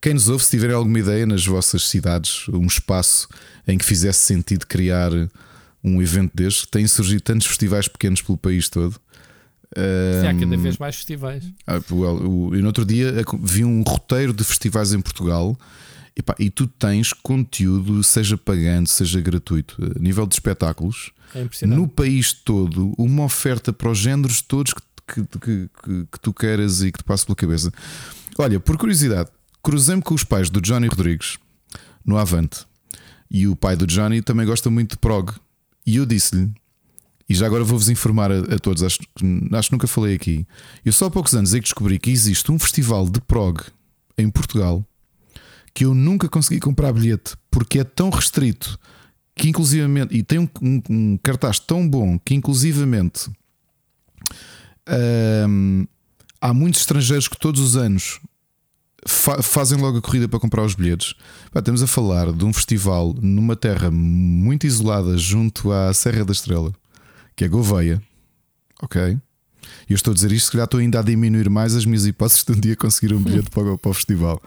quem nos ouve, se tiver alguma ideia nas vossas cidades, um espaço em que fizesse sentido criar um evento deste, têm surgido tantos festivais pequenos pelo país todo. Um, há cada vez mais festivais. Ah, eu, no outro dia vi um roteiro de festivais em Portugal e, pá, e tu tens conteúdo, seja pagando, seja gratuito, a nível de espetáculos, é no país todo, uma oferta para os géneros todos que, que, que, que, tu queiras e que te passe pela cabeça. Olha, por curiosidade, cruzei-me com os pais do Johnny Rodrigues no Avante e o pai do Johnny também gosta muito de prog. E eu disse-lhe, e já agora vou-vos informar a, a, todos, acho, acho que nunca falei aqui. Eu só há poucos anos é que descobri que existe um festival de prog em Portugal que eu nunca consegui comprar bilhete porque é tão restrito que inclusivamente e tem um, um, um cartaz tão bom que inclusivamente hum, há muitos estrangeiros que todos os anos fa fazem logo a corrida para comprar os bilhetes. Pá, estamos a falar de um festival numa terra muito isolada junto à Serra da Estrela, que é Gouveia. Ok? E eu estou a dizer isto, se calhar estou ainda a diminuir mais as minhas hipóteses de um dia conseguir um bilhete para, para o festival.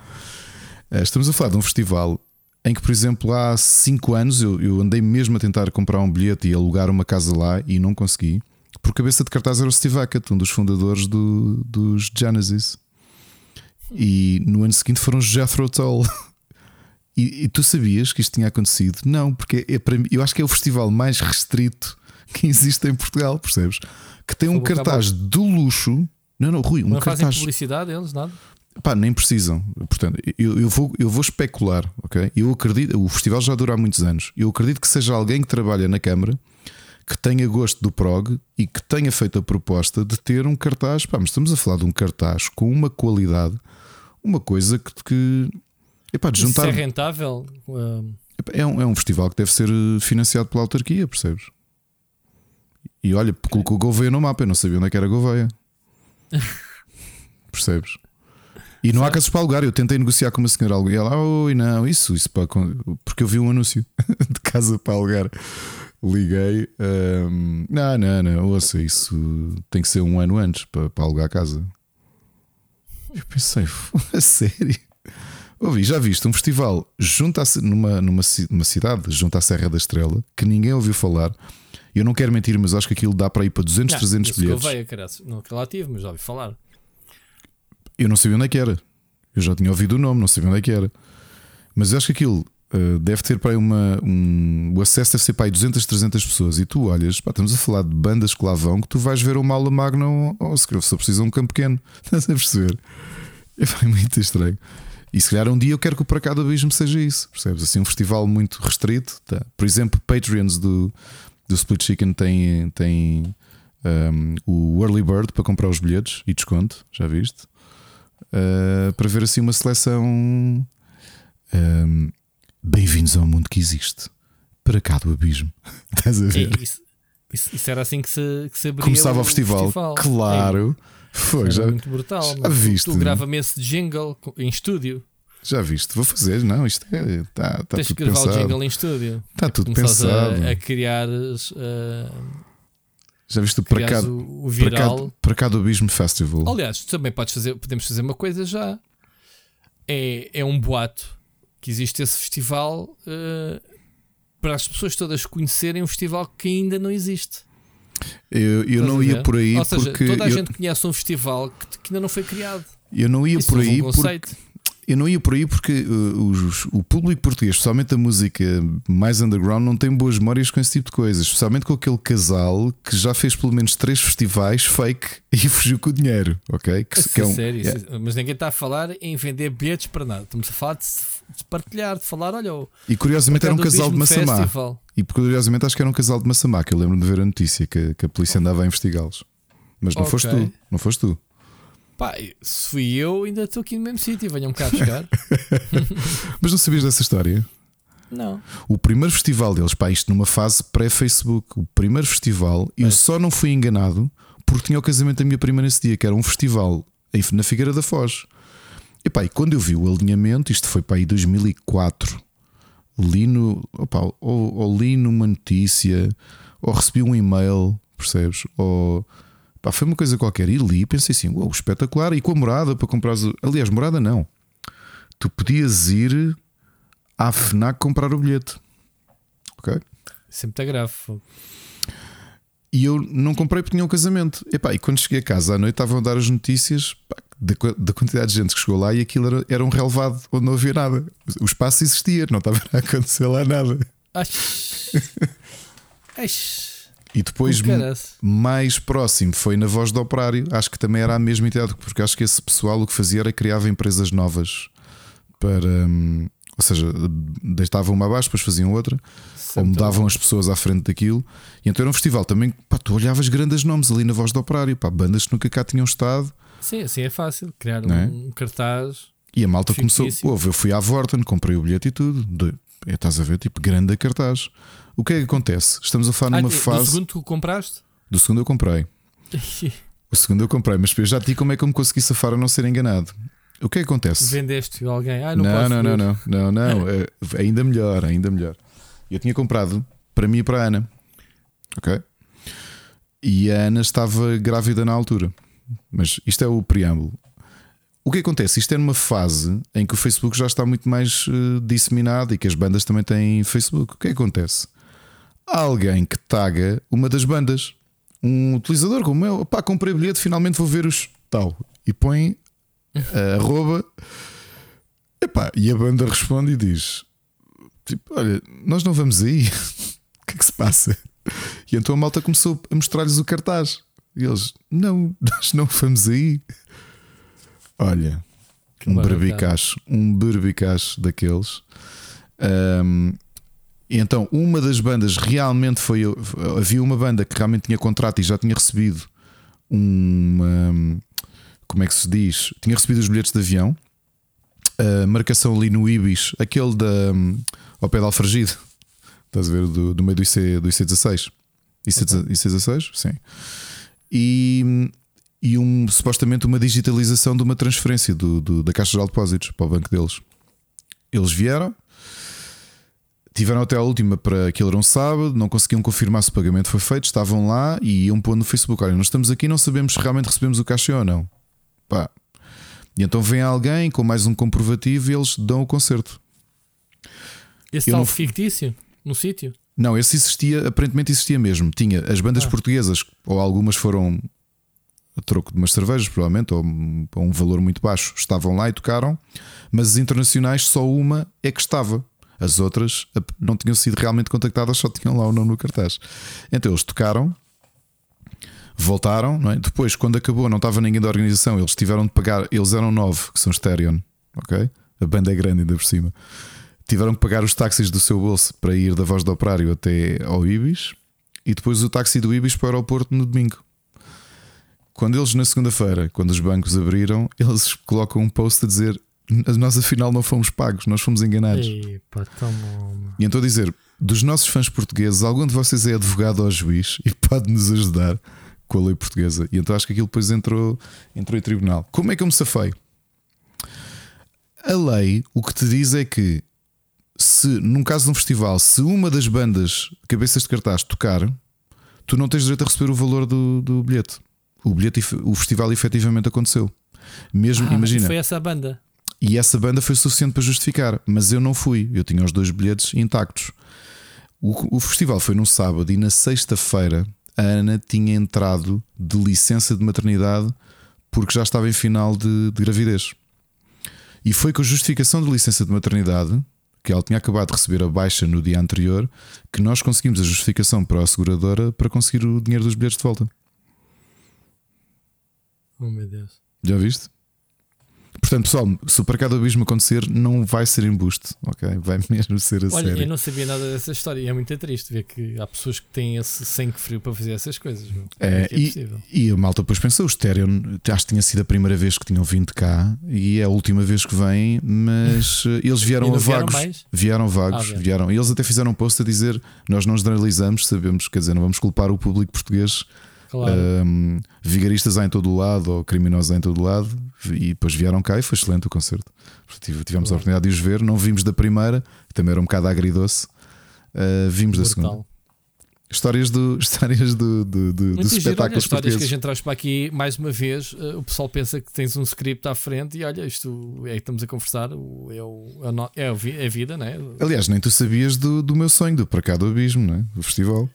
Eh, estamos a falar de um festival em que, por exemplo, há 5 anos eu, eu, andei mesmo a tentar comprar um bilhete e alugar uma casa lá e não consegui. Por cabeça de cartaz era o Steve Hackett, um dos fundadores do, dos Genesis. E no ano seguinte foram os Jethro Tull. E, e, tu sabias que isto tinha acontecido? Não, porque é para mim, eu acho que é o festival mais restrito que existe em Portugal, percebes? Que tem um cartaz do luxo. Não, não, Rui, um não cartaz. fazem publicidade eles, nada? Pá, nem precisam. Portanto, eu, eu, vou, eu vou especular, ok? Eu acredito, o festival já dura há muitos anos. Eu acredito que seja alguém que trabalha na Câmara que tenha gosto do prog e que tenha feito a proposta de ter um cartaz. Pá, mas estamos a falar de um cartaz com uma qualidade, uma coisa que. que epá, de juntar... Isso é rentável? É, um, é um festival que deve ser financiado pela autarquia, percebes? E olha, colocou Gouveia no mapa, eu não sabia onde é que era Gouveia. percebes? E não há casos para alugar. Eu tentei negociar com uma senhora. E ela, oi, não, isso, isso para. Porque eu vi um anúncio de casa para alugar. Liguei. Um, não, não, não, ouça, isso tem que ser um ano antes para, para alugar a casa. Eu pensei, a sério. Ouvi, já viste um festival junto a, numa, numa, numa cidade, junto à Serra da Estrela, que ninguém ouviu falar. Eu não quero mentir, mas acho que aquilo dá para ir para 200, não, 300 bilhetes. Eu veio, não tive, mas já ouvi falar. Eu não sabia onde é que era. Eu já tinha ouvido o nome, não sabia onde é que era. Mas acho que aquilo Uh, deve ter para aí uma. Um, o acesso deve ser para aí 200, 300 pessoas. E tu olhas, pá, estamos a falar de bandas que lá vão que tu vais ver uma aula magna ou, ou se só precisa um campo pequeno. Estás a perceber? É muito estranho. E se calhar um dia eu quero que o Para Cá do Abismo seja isso, percebes? Assim, um festival muito restrito. Tá? Por exemplo, Patreons do, do Split Chicken têm, têm um, o Early Bird para comprar os bilhetes e desconto, já viste? Uh, para ver assim uma seleção. Um, Bem-vindos ao mundo que existe. Para cá do abismo. Estás a ver? É, isso, isso, isso, era assim que se, que se Começava o, festival. festival. Claro. É. Foi, já, muito brutal. Já viste? Tu grava-me esse jingle em estúdio. Já viste? Vou fazer, não? Isto é. Tá, tá Tens tudo que gravar pensado. o jingle em estúdio. Está tudo pensado. A, a criar. Uh, já viste o para cá, o, o viral. Para cá, para cá, do Abismo Festival. Aliás, também podes fazer, podemos fazer uma coisa já. É, é um boato que existe esse festival uh, para as pessoas todas conhecerem um festival que ainda não existe. Eu, eu não ia por aí Ou seja, porque. Toda a eu... gente conhece um festival que, que, ainda não foi criado. Eu não ia Isso por aí um porque eu não ia por aí porque uh, os, o público português, especialmente a música mais underground, não tem boas memórias com esse tipo de coisas. Especialmente com aquele casal que já fez pelo menos três festivais fake e fugiu com o dinheiro, ok? Que, que é um, sério, é. mas ninguém está a falar em vender bilhetes para nada. Estamos a falar de, de partilhar, de falar, olha. E curiosamente era um casal de Massamá. Festival. E curiosamente acho que era um casal de Massamá, que eu lembro de ver a notícia que, que a polícia andava a investigá-los. Mas não okay. foste tu, não foste tu. Pá, se fui eu, ainda estou aqui no mesmo sítio, venham cá buscar. Mas não sabias dessa história? Não. O primeiro festival deles, pá, isto numa fase pré-Facebook, o primeiro festival, é. eu só não fui enganado porque tinha o casamento da minha prima nesse dia, que era um festival na Figueira da Foz. E pá, e quando eu vi o alinhamento, isto foi para aí 2004, li no, opa, ou, ou li numa notícia, ou recebi um e-mail, percebes? Ou Pá, foi uma coisa qualquer. E li e pensei assim: uau, espetacular. E com a morada para comprar. Aliás, morada não. Tu podias ir à Fnac comprar o bilhete. Ok? Sempre está grave. E eu não comprei porque tinha um casamento. Epá, e quando cheguei a casa à noite estavam a dar as notícias pá, da, da, quantidade de gente que chegou lá e aquilo era, era um relevado onde não havia nada. O espaço existia, não estava a acontecer lá nada. Ai. Ai. E depois, mais próximo, foi na voz do operário. Acho que também era a mesma entidade, porque acho que esse pessoal o que fazia era criava empresas novas para. Hum, ou seja, deitavam uma abaixo, depois faziam outra, ou mudavam as pessoas à frente daquilo. E então era um festival também. Pá, tu olhavas grandes nomes ali na voz do operário, pá, bandas que nunca cá tinham estado. Sim, assim é fácil. Criar um, é? cartaz. E a malta começou. eu fui à Vorten, comprei o bilhete e tudo. Estás a ver, tipo, grande cartaz. O que é que acontece? Estamos a falar numa ah, fase. Do segundo tu compraste? Do segundo eu comprei. o segundo eu comprei, mas já te digo como é que eu me consegui safar a não ser enganado. O que é que acontece? Vendeste alguém? Ah, não, não, não, não, não, não, não, é, ainda melhor, ainda melhor. Eu tinha comprado para mim e para a Ana, ok? E a Ana estava grávida na altura. Mas isto é o preâmbulo. O que acontece? Isto é numa fase em que o Facebook já está muito mais uh, disseminado e que as bandas também têm Facebook. O que acontece? Alguém que taga uma das bandas, um utilizador como eu, pá, comprei bilhete, finalmente vou ver os tal, e põe a arroba, epá, e a banda responde e diz: tipo, Olha, nós não vamos aí, o que é que se passa? E então a malta começou a mostrar-lhes o cartaz, e eles: Não, nós não vamos aí. Olha, um berbicacho, um berbicacho daqueles. Um, e então, uma das bandas realmente foi. Havia uma banda que realmente tinha contrato e já tinha recebido uma. Como é que se diz? Tinha recebido os bilhetes de avião. A marcação ali no Ibis, aquele da. ao pé de Alfragido. Estás a ver? Do, do meio do, IC, do IC16. IC, IC16? Sim. E, e um, supostamente uma digitalização de uma transferência do, do, da Caixa de Depósitos para o banco deles. Eles vieram, Tiveram até a última para aquilo era um sábado, não conseguiam confirmar se o pagamento foi feito, estavam lá e iam pôr no Facebook: Olha, nós estamos aqui não sabemos se realmente recebemos o cachê ou não. Pá. E então vem alguém com mais um comprovativo e eles dão o concerto. Esse tal não... fictício no sítio? Não, esse existia, aparentemente existia mesmo. Tinha as bandas ah. portuguesas, ou algumas foram a troco de umas cervejas, provavelmente, ou a um valor muito baixo, estavam lá e tocaram, mas as internacionais só uma é que estava. As outras não tinham sido realmente contactadas, só tinham lá o nome no cartaz. Então eles tocaram, voltaram, é? depois, quando acabou, não estava ninguém da organização, eles tiveram de pagar, eles eram nove, que são Stereon, ok? A banda é grande ainda por cima. Tiveram que pagar os táxis do seu bolso para ir da voz do operário até ao Ibis e depois o táxi do Ibis para o aeroporto no domingo. Quando eles na segunda-feira, quando os bancos abriram, eles colocam um post a dizer: Nós afinal não fomos pagos, nós fomos enganados. Epa, e então a dizer: Dos nossos fãs portugueses, algum de vocês é advogado ou juiz e pode nos ajudar com a lei portuguesa. E então acho que aquilo depois entrou, entrou em tribunal. Como é que eu me safei? A lei o que te diz é que se, num caso de um festival, se uma das bandas cabeças de cartaz tocar, tu não tens direito a receber o valor do, do bilhete o bilhete, o festival efetivamente aconteceu. Mesmo, ah, imagina. Foi essa a banda. E essa banda foi suficiente para justificar, mas eu não fui. Eu tinha os dois bilhetes intactos. O, o festival foi num sábado e na sexta-feira a Ana tinha entrado de licença de maternidade porque já estava em final de, de gravidez. E foi com a justificação de licença de maternidade, que ela tinha acabado de receber a baixa no dia anterior, que nós conseguimos a justificação para a seguradora para conseguir o dinheiro dos bilhetes de volta. Oh meu Deus. Já viste? Portanto, pessoal, se o Parcado Abismo acontecer, não vai ser embuste, ok? Vai mesmo ser a Olha, sério. eu não sabia nada dessa história e é muito triste ver que há pessoas que têm esse sangue frio para fazer essas coisas. É, é, e, e, a malta depois pensou: o Stereon, acho que tinha sido a primeira vez que tinham vindo cá e é a última vez que vêm, mas eh, eles vieram a vagos. Vieram, vieram vagos, ah, vieram. E eles até fizeram um post a dizer: Nós não generalizamos, sabemos, quer dizer, não vamos culpar o público português Claro. Um, vigaristas há em todo o lado, ou criminosos há em todo o lado, e depois vieram cá e foi excelente o concerto. Tivemos claro. a oportunidade de os ver, não vimos da primeira, que também era um bocado agridoce, uh, vimos Brutal. da segunda. Histórias do, histórias do, do, do, dos espetáculos histórias que a gente traz para aqui, mais uma vez, uh, o pessoal pensa que tens um script à frente e olha, isto é que estamos a conversar, é, o, é, é a vida, né? Aliás, nem tu sabias do, do meu sonho, do Para Cá do Abismo, né? o festival.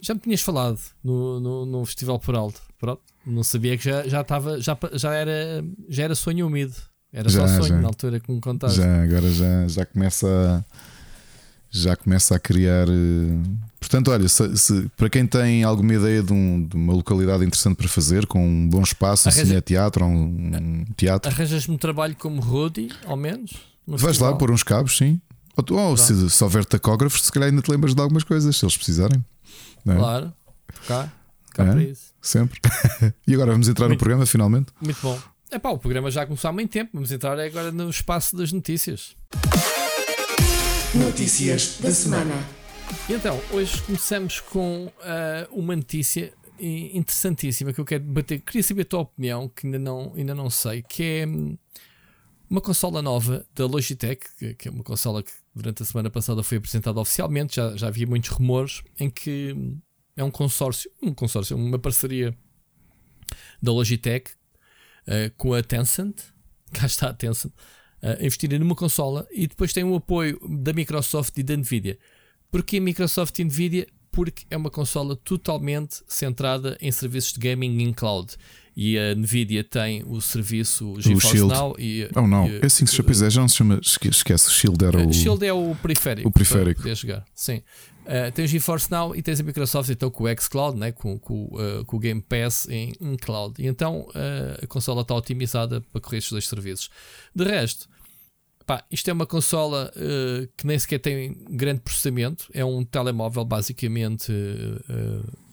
Já me tinhas falado no, no, no Festival por Alto. Pronto, não sabia que já, já, estava, já, já, era, já era sonho úmido. Era já, só sonho já. na altura que me contaste. Já, agora já, já começa a, já começa a criar. Eh, portanto, olha, se, se, para quem tem alguma ideia de, um, de, uma localidade interessante para fazer, com um bom espaço, um cine-teatro, um, um teatro. Arranjas-me trabalho como Rudy, ao menos? Vais festival. lá pôr uns cabos, sim. Ou, ou se, se houver tacógrafos, se calhar ainda te lembras de algumas coisas, se eles precisarem. É? Claro, cá, cá é? para isso. Sempre. e agora vamos entrar muito, no programa finalmente? Muito bom. É pá, o programa já começou há muito tempo. Vamos entrar agora no espaço das notícias. Notícias da semana. Então, hoje começamos com uh, uma notícia interessantíssima que eu quero debater. Queria saber a tua opinião, que ainda não, ainda não sei, que é hum, uma consola nova da Logitech, que é uma consola que durante a semana passada foi apresentada oficialmente, já, já havia muitos rumores, em que é um consórcio, um consórcio, uma parceria da Logitech uh, com a Tencent, cá está a Tencent, uh, numa consola e depois tem o apoio da Microsoft e da Nvidia. Porquê Microsoft e Nvidia? Porque é uma consola totalmente centrada em serviços de gaming em cloud e a Nvidia tem o serviço GeForce Shield. Now e oh não, e, é assim que se chama, já não se chama, esquece, o Shield era o Shield é o periférico, o periférico. para jogar. Sim. Uh, tens o GeForce Now e tens a Microsoft então com o xCloud, né? com, com, uh, com o Game Pass em, em cloud. E então uh, a consola está otimizada para correr estes dois serviços. De resto, pá, isto é uma consola que nem sequer tem grande processamento, é um telemóvel basicamente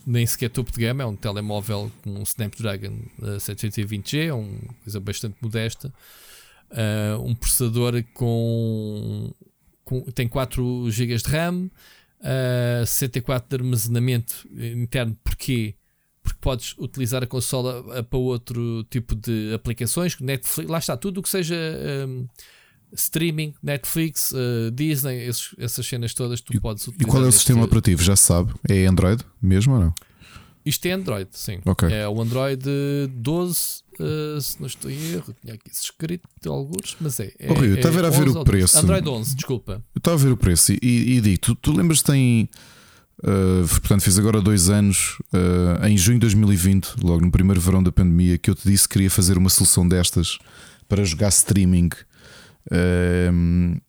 nem sequer topo de gama, é um telemóvel com um Snapdragon 720G, é uma coisa bastante modesta. Uh, um processador com, com, tem 4 GB de RAM, uh, 64 de armazenamento interno. Porquê? Porque podes utilizar a consola para outro tipo de aplicações, Netflix, lá está, tudo o que seja streaming, Netflix, uh, Disney, esses, essas cenas todas tu e, podes utilizar. E qual é o sistema operativo? Já se sabe? É Android mesmo ou não? Isto é Android, sim. Okay. É o Android 12, uh, eh, se não estou em erro, tinha aqui escrito alguns, mas é. é oh, Rio, está a ver a ver o preço. Android 11, desculpa. Eu estava a ver o preço e, e, e digo, tu, tu lembras tem. Uh, portanto, fiz agora dois anos, uh, em junho de 2020, logo no primeiro verão da pandemia, que eu te disse que queria fazer uma solução destas para jogar streaming. Uh,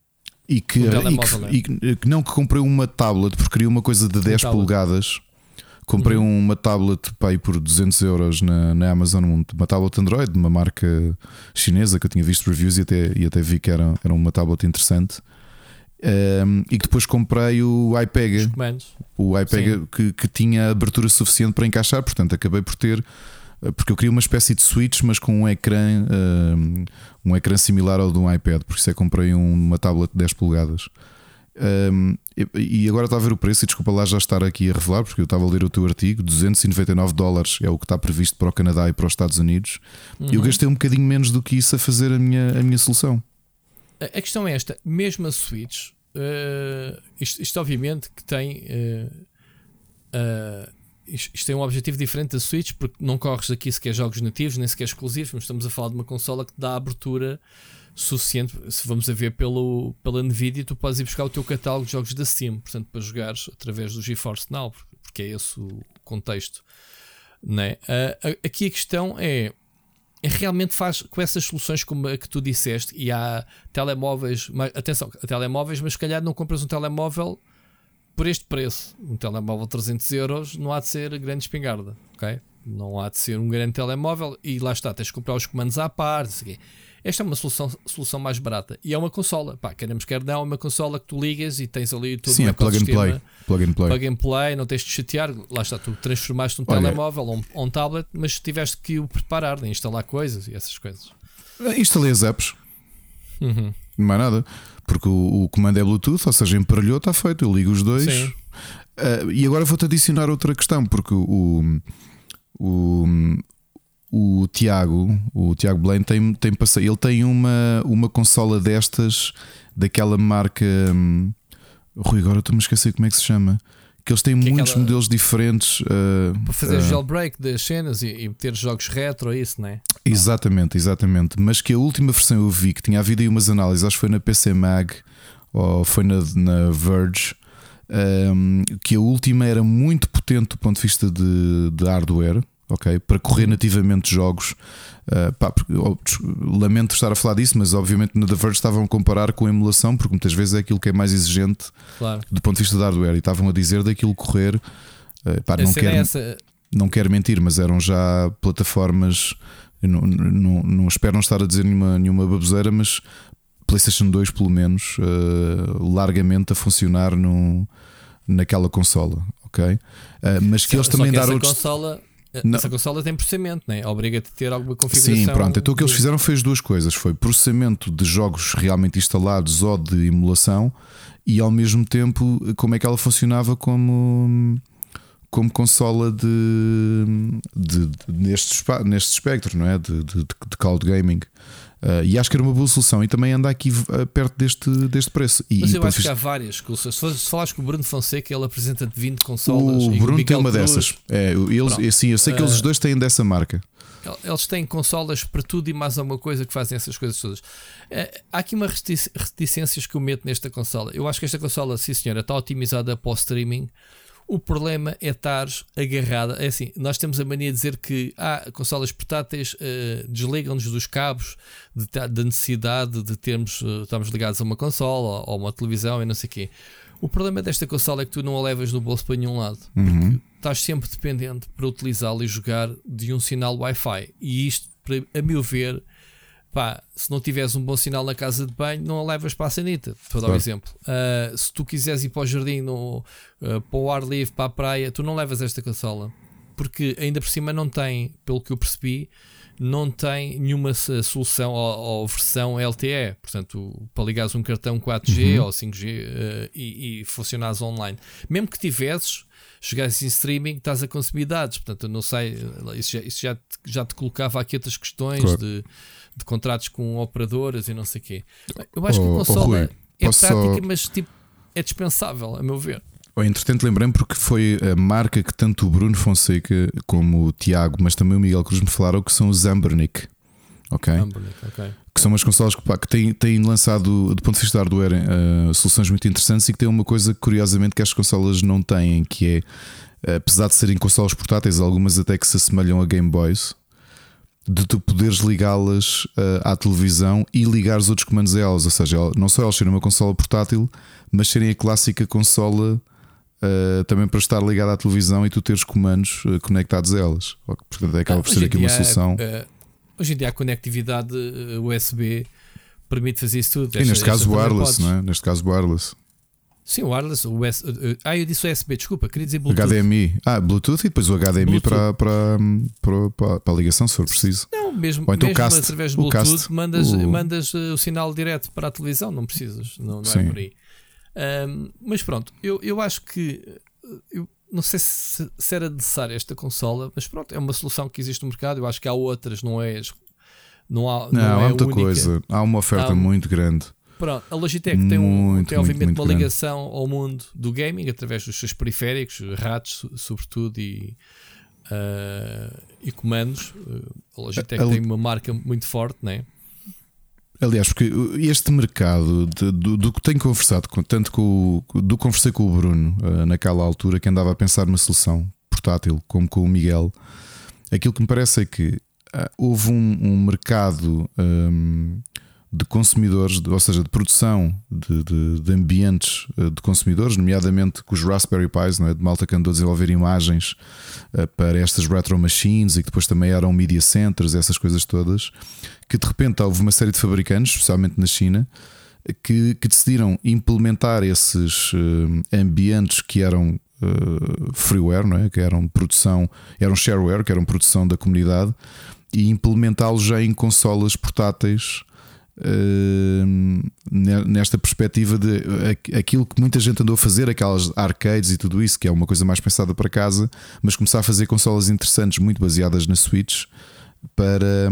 E que, um e, que, é? e que, não que comprei uma tablet porque queria uma coisa de 10 polegadas. Comprei uhum. uma tablet pá, por 200 euros na, na Amazon, uma tablet Android, de uma marca chinesa que eu tinha visto reviews e até, e até vi que era, era uma tablet interessante. Um, e que depois comprei o iPega, o iPega que, que tinha abertura suficiente para encaixar, portanto acabei por ter porque eu queria uma espécie de switch, mas com um ecrã, um, um ecrã similar ao de um iPad, por isso é que comprei uma tablet de 10 polegadas. Um, e agora está a ver o preço, e desculpa lá já estar aqui a revelar, porque eu estava a ler o teu artigo: 299 dólares é o que está previsto para o Canadá e para os Estados Unidos. Uhum. Eu gastei um bocadinho menos do que isso a fazer a minha, a minha solução. A questão é esta: mesmo a Switch, uh, isto, isto, obviamente que tem. Uh, uh, isto, tem um objetivo diferente da Switch, porque não corres aqui sequer jogos nativos, nem sequer exclusivos, mas estamos a falar de uma consola que dá abertura suficiente. Se vamos a ver pelo, pela Nvidia, tu podes ir buscar o teu catálogo de jogos da Steam, portanto, para jogares através do GeForce Now, porque é esse o contexto. Né? Aqui a questão é é realmente faz com essas soluções como a que tu disseste e há telemóveis, mas, atenção, telemóveis, mas se calhar não compras um telemóvel por este preço. Um telemóvel de 300 euros não há de ser grande espingarda, ok? Não há de ser um grande telemóvel e lá está, tens de comprar os comandos à parte. Esta é uma solução, solução mais barata e é uma consola. Pá, queremos quer não, é uma consola que tu ligas e tens ali todo Sim, é plug and play. Plug and play. Plug and play, não tens de chatear. Lá está, tu transformaste um Olha, telemóvel ou um, um, tablet, mas tiveste que o preparar, de instalar coisas e essas coisas. Instalei as apps. Uhum. Não é nada. Porque o, o, comando é Bluetooth, ou seja, emparelhou, está feito. Eu ligo os dois. Uh, e agora vou-te adicionar outra questão, porque o, o, o Tiago, o Tiago Blaine tem, tem ele tem uma, uma consola destas daquela marca hum, Rui, agora estou-me a esquecer como é que se chama. Que eles têm que é muitos aquela... modelos diferentes uh, para fazer uh, jailbreak das cenas e, e ter jogos retro, é isso, não é? Exatamente, exatamente. Mas que a última versão eu vi que tinha havido aí umas análises, acho que foi na PC Mag ou foi na, na Verge. Um, que a última era muito potente do ponto de vista de, de hardware, ok? Para correr nativamente jogos. Uh, pá, porque, oh, lamento estar a falar disso, mas obviamente no The Verge estavam a comparar com a emulação, porque muitas vezes é aquilo que é mais exigente claro. do ponto de vista da hardware. E estavam a dizer daquilo correr. Uh, pá, não, quero, é não quero mentir, mas eram já plataformas. Não, não, não, espero não estar a dizer nenhuma, nenhuma baboseira, mas PlayStation 2, pelo menos, uh, largamente a funcionar no, naquela consola, ok? Mas que eles também deram. Consola não. Essa consola tem processamento, né? obriga-te a ter alguma configuração. Sim, pronto. Então o que eles fizeram foi as duas coisas: foi processamento de jogos realmente instalados ou de emulação, e ao mesmo tempo como é que ela funcionava como, como consola de, de, de neste, neste espectro, não é? De, de, de cloud gaming. Uh, e acho que era uma boa solução e também anda aqui uh, perto deste, deste preço. E, Mas eu acho fiz... que há várias. Se, se falares com o Bruno Fonseca, ele apresenta de 20 consolas. O Bruno tem uma Cruz, dessas. É, eles, sim, eu sei que uh, eles dois têm dessa marca. Eles têm consolas para tudo e mais alguma coisa que fazem essas coisas todas. há aqui umas reticências que eu meto nesta consola. Eu acho que esta consola, sim senhora, está otimizada para o streaming o problema é estar agarrada. É assim, nós temos a mania de dizer que ah, consolas portáteis uh, desligam-nos dos cabos da necessidade de termos, uh, estarmos ligados a uma consola ou uma televisão e não sei o quê. O problema desta consola é que tu não a levas no bolso para nenhum lado. Uhum. Porque estás sempre dependente para utilizá-la e jogar de um sinal Wi-Fi. E isto, a meu ver, pá, se não tiveres um bom sinal na casa de banho, não a levas para a sanita. Para dar um exemplo. Uh, se tu quiseres ir para o jardim, no, uh, para o ar livre, para a praia, tu não levas esta consola. Porque ainda por cima não tem, pelo que eu percebi, não tem nenhuma solução ou, ou versão LTE. Portanto, para ligares um cartão 4G uhum. ou 5G uh, e, e funcionares online. Mesmo que tivesses, chegares em streaming, estás a consumir dados. Portanto, não sei, isso já, isso já, te, já te colocava aqui outras questões claro. de de contratos com operadoras e não sei o quê. Eu acho oh, que o console oh, é prática, só... mas tipo, é dispensável, a meu ver. Oh, entretanto, lembrei-me porque foi a marca que tanto o Bruno Fonseca como o Tiago, mas também o Miguel Cruz me falaram que são os Zambernick. Ok? okay. Que são umas consolas que, pá, que têm, têm lançado, do ponto de vista hardware, uh, soluções muito interessantes e que têm uma coisa, curiosamente, que as consolas não têm, que é, apesar de serem consolas portáteis, algumas até que se assemelham a Game Boys, de tu poderes ligá-las uh, à televisão e ligar os outros comandos a elas. Ou seja, não só elas serem uma consola portátil, mas serem a clássica consola uh, também para estar ligada à televisão e tu teres comandos uh, conectados a elas. Portanto, acaba por ser aqui uma solução. hoje em dia a conectividade USB permite fazer isso tudo. E neste caso wireless, não é? Neste caso wireless. Sim, o wireless, o US, ah, eu disse USB, desculpa, queria dizer Bluetooth. HDMI. Ah, Bluetooth e depois o HDMI para, para, para, para, a ligação, se for preciso. Não, mesmo, Ou então mesmo cast, através de Bluetooth, cast, mandas, o... mandas uh, o sinal direto para a televisão, não precisas, não, não é por aí. Um, mas pronto, eu, eu acho que eu não sei se, se era necessária esta consola, mas pronto, é uma solução que existe no mercado. Eu acho que há outras, não é? Não há, não, não há é muita coisa, há uma oferta há, muito grande. Pronto, a Logitech muito, tem, um, tem obviamente muito, uma ligação ao mundo do gaming através dos seus periféricos, ratos, sobretudo, e, uh, e comandos. A Logitech a, tem uma marca muito forte, né? Aliás, porque este mercado de, do, do, que tenho conversado, tanto com o, do que conversei com o Bruno uh, naquela altura, que andava a pensar numa solução portátil, como com o Miguel, aquilo que me parece é que uh, houve um, um mercado. Um, de consumidores, ou seja, de produção de, de, de, ambientes eh, de consumidores, nomeadamente com os Raspberry Pis, não é? de malta que andou a desenvolver imagens uh, para estas retro machines e que depois também eram media centers, essas coisas todas, que de repente houve uma série de fabricantes, especialmente na China, que, que decidiram implementar esses uh, ambientes que eram freeware, não é? que eram produção, eram shareware, que eram produção da comunidade, e implementá-los já em consolas portáteis nesta perspectiva de aquilo que muita gente andou a fazer, aquelas arcades e tudo isso, que é uma coisa mais pensada para casa, mas começar a fazer consolas interessantes, muito baseadas na Switch, para,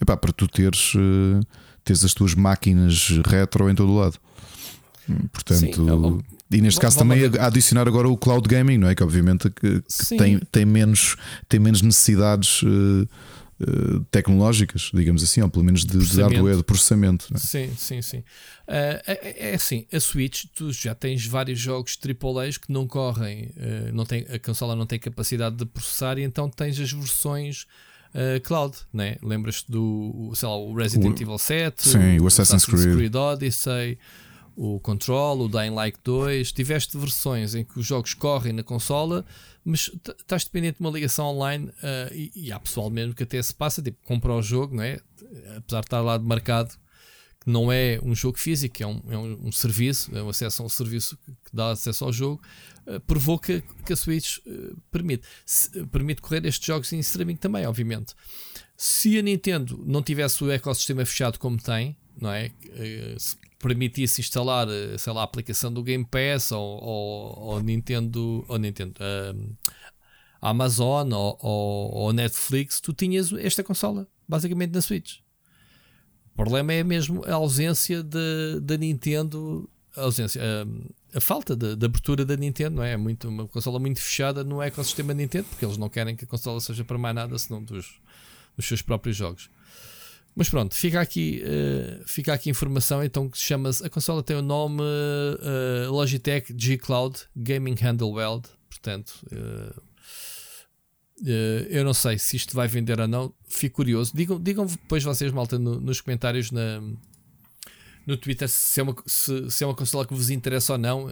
epá, para tu teres, uh, teres as tuas máquinas retro em todo o lado. Portanto, Sim, é e neste caso também adicionar agora o cloud gaming, não é? Que obviamente que, que tem, tem, menos, tem menos necessidades. Uh, eh, tecnológicas, digamos assim, ou pelo menos de, de hardware de processamento. É? Sim, sim, sim. Uh, é, é, assim, a Switch, tu já tens vários jogos AAA que não correm, uh, não tem, a consola não tem capacidade de processar e então tens as versões. Cloud, né? lembras-te do sei lá, o Resident o, Evil 7, sim, o, Assassin's, Assassin's Creed. Creed Odyssey, o Control, o Dying Light 2. Tiveste versões em que os jogos correm na consola mas estás dependente de uma ligação online uh, e, e, há pessoal mesmo que até se passa, tipo, compra o jogo, não é? apesar de estar lá de marcado, que não é um jogo físico, é um, é um, um serviço, é um acesso a um serviço que, dá acesso ao jogo, uh, provoca que a Switch uh, permite. Se, permite correr estes jogos em streaming também, obviamente. Se a Nintendo não tivesse o ecossistema fechado como tem, não é? Se permitisse instalar, eh, sei lá, a aplicação do Game Pass ou, ou, ou Nintendo, ou Nintendo, Amazon ou, ou, ou, Netflix, tu tinhas esta consola, basicamente na Switch. O problema é mesmo a ausência da Nintendo, a ausência, a falta de, de, abertura da Nintendo, não é? é? Muito, uma consola muito fechada no ecossistema Nintendo, porque eles não querem que a consola seja para mais nada senão dos, dos seus próprios jogos. Mas pronto, fica aqui, uh, fica aqui informação então que se chama a consola tem o nome uh, Logitech G Cloud Gaming Handheld, portanto uh, eu não sei se isto vai vender ou não, fico curioso. Digam, digam depois vocês, malta, no, nos comentários na, no Twitter se é, uma, se, se é uma consola que vos interessa ou não,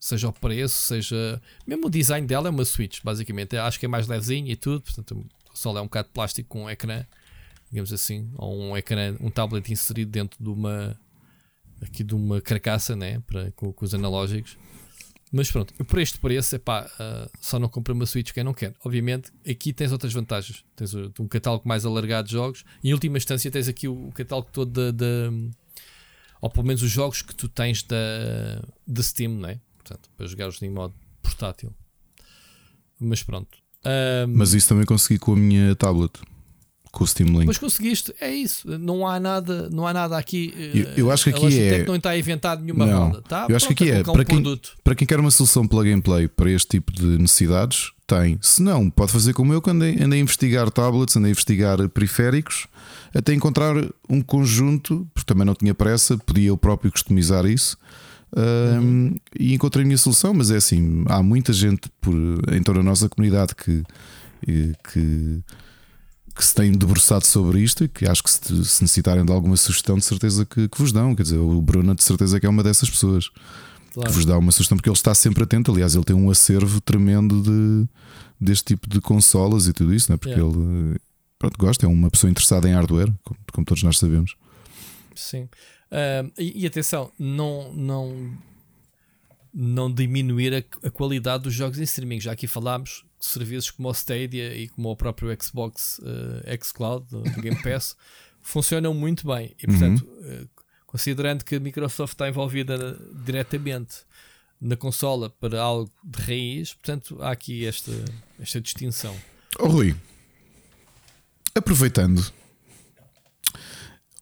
seja o preço, seja mesmo o design dela é uma Switch, basicamente. Acho que é mais levezinho e tudo, portanto, a consola é um bocado de plástico com um ecrã digamos assim, ou um ecrã, um tablet inserido dentro de uma aqui de uma carcaça, né, para com, com os analógicos. Mas pronto, por este preço, epá, uh, só não compra uma Switch quem não quer. Obviamente, aqui tens outras vantagens. Tens um catálogo mais alargado de jogos. Em última instância, tens aqui o, catálogo todo da, ou pelo menos os jogos que tu tens da, da Steam, né? Portanto, para jogar-os em modo portátil. Mas pronto. Um, Mas isso também consegui com a minha tablet com o Steam Link. Mas conseguiste, é isso. Não há nada, não há nada aqui. Eu, eu acho que aqui é. não está inventado nenhuma não, roda. Tá? Eu acho Pronto, que aqui é. Para, um quem, para quem quer uma solução plug and play para este tipo de necessidades, tem. Se não, pode fazer como eu, que andei, andei a investigar tablets, andei a investigar periféricos, até encontrar um conjunto, porque também não tinha pressa, podia eu próprio customizar isso. Um, E encontrei a minha solução, mas é assim: há muita gente por, em toda a nossa comunidade que, que que se têm debruçado sobre isto e que acho que se, se necessitarem de alguma sugestão, de certeza que, que, vos dão. Quer dizer, o Bruno, de certeza, que é uma dessas pessoas claro. que vos dá uma sugestão, porque ele está sempre atento. Aliás, ele tem um acervo tremendo de, deste tipo de consolas e tudo isso, não é? porque ele pronto, gosta, é uma pessoa interessada em hardware, como, como todos nós sabemos. Sim. Uh, e, e, atenção, não, não, não diminuir a, a, qualidade dos jogos em streaming. Já aqui falámos de serviços como o Stadia e como o próprio Xbox uh, xCloud, do, Game Pass, funcionam muito bem. E portanto, uhum. uh, considerando que a Microsoft está envolvida diretamente na consola para algo de raiz, portanto, há aqui esta, esta distinção. Oh, Rui, aproveitando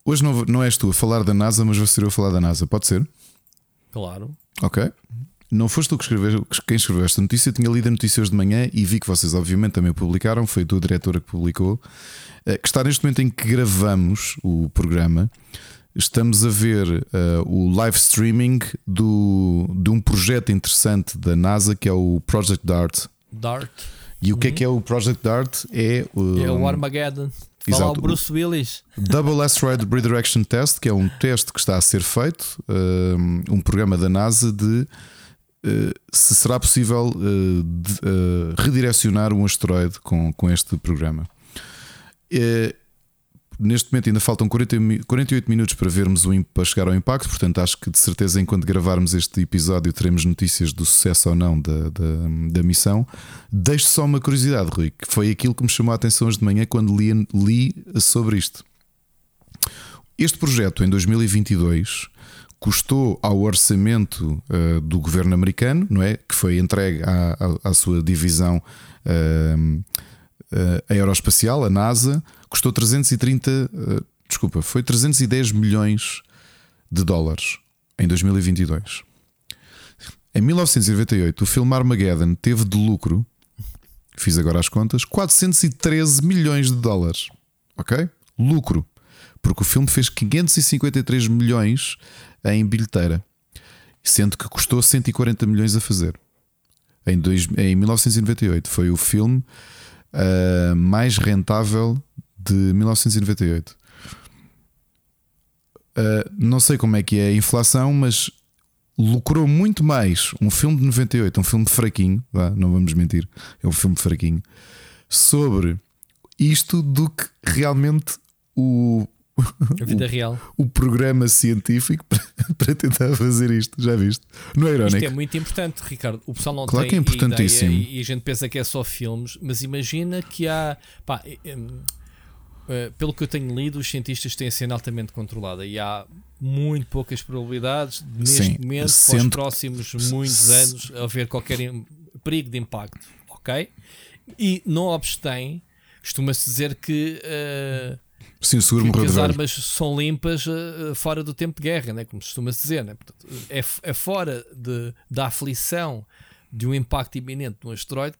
Hoje não, não és tu a falar da NASA, mas vou ser eu a falar da NASA. Pode ser? Claro. Ok. Não foste tu que escreveu, quem escreveu esta notícia. Eu tinha lido a notícia hoje de manhã e vi que vocês, obviamente, também publicaram. Foi a tua diretora que publicou. Eh, que está neste momento em que gravamos o programa. Estamos a ver uh, o live streaming do, de um projeto interessante da NASA que é o Project DART. DART. E o que é que é o Project DART? É, um, é o Armageddon. Fala o Bruce Willis. Double Asteroid Redirection Test, que é um teste que está a ser feito, um programa da NASA de se será possível uh, de, uh, redirecionar um asteroide com, com este programa. Neste momento ainda faltam 40, 48 minutos para vermos o, para chegar ao impacto, portanto acho que de certeza enquanto gravarmos este episódio teremos notícias do sucesso ou não da, da, da missão. Deixo só uma curiosidade, Rui, que foi aquilo que me chamou a atenção hoje de manhã quando li, li sobre isto. Este projeto em 2022 custou ao orçamento uh, do governo americano, não é? Que foi entregue à, à, à sua divisão uh, uh, aeroespacial, a NASA custou 330, uh, eh, desculpa, foi 310 milhões de dólares em 2022. Em 1998, o filme Armageddon teve de lucro, fiz agora as contas, 413 milhões de dólares. Ok? Lucro. Porque o filme fez 553 milhões em bilheteira, sendo que custou 140 milhões a fazer. Em, dois, em 1998 foi o filme uh, mais rentável de 1998. Uh, ah, não sei como é que é a inflação, mas lucrou muito mais um filme de 98, um filme fraquinho, vá, não vamos mentir, é um filme fraquinho, sobre isto do que realmente o. A vida o, real. O programa científico para, tentar fazer isto, já viste? Não é irónico? Isto é muito importante, Ricardo. O pessoal não claro tem que é importantíssimo. e a gente pensa que é só filmes, mas imagina que há. Pá, Uh, pelo que eu tenho lido, os cientistas têm a cena altamente controlada e há muito poucas probabilidades neste Sim, momento, para os próximos muitos anos, haver qualquer perigo de impacto. Ok? E não obstém, costuma-se dizer que. Uh, Sim, seguro que, que as armas são limpas uh, fora do tempo de guerra, né? como costuma-se dizer. Né? Portanto, é, é fora de, da aflição de um impacto iminente de um asteroide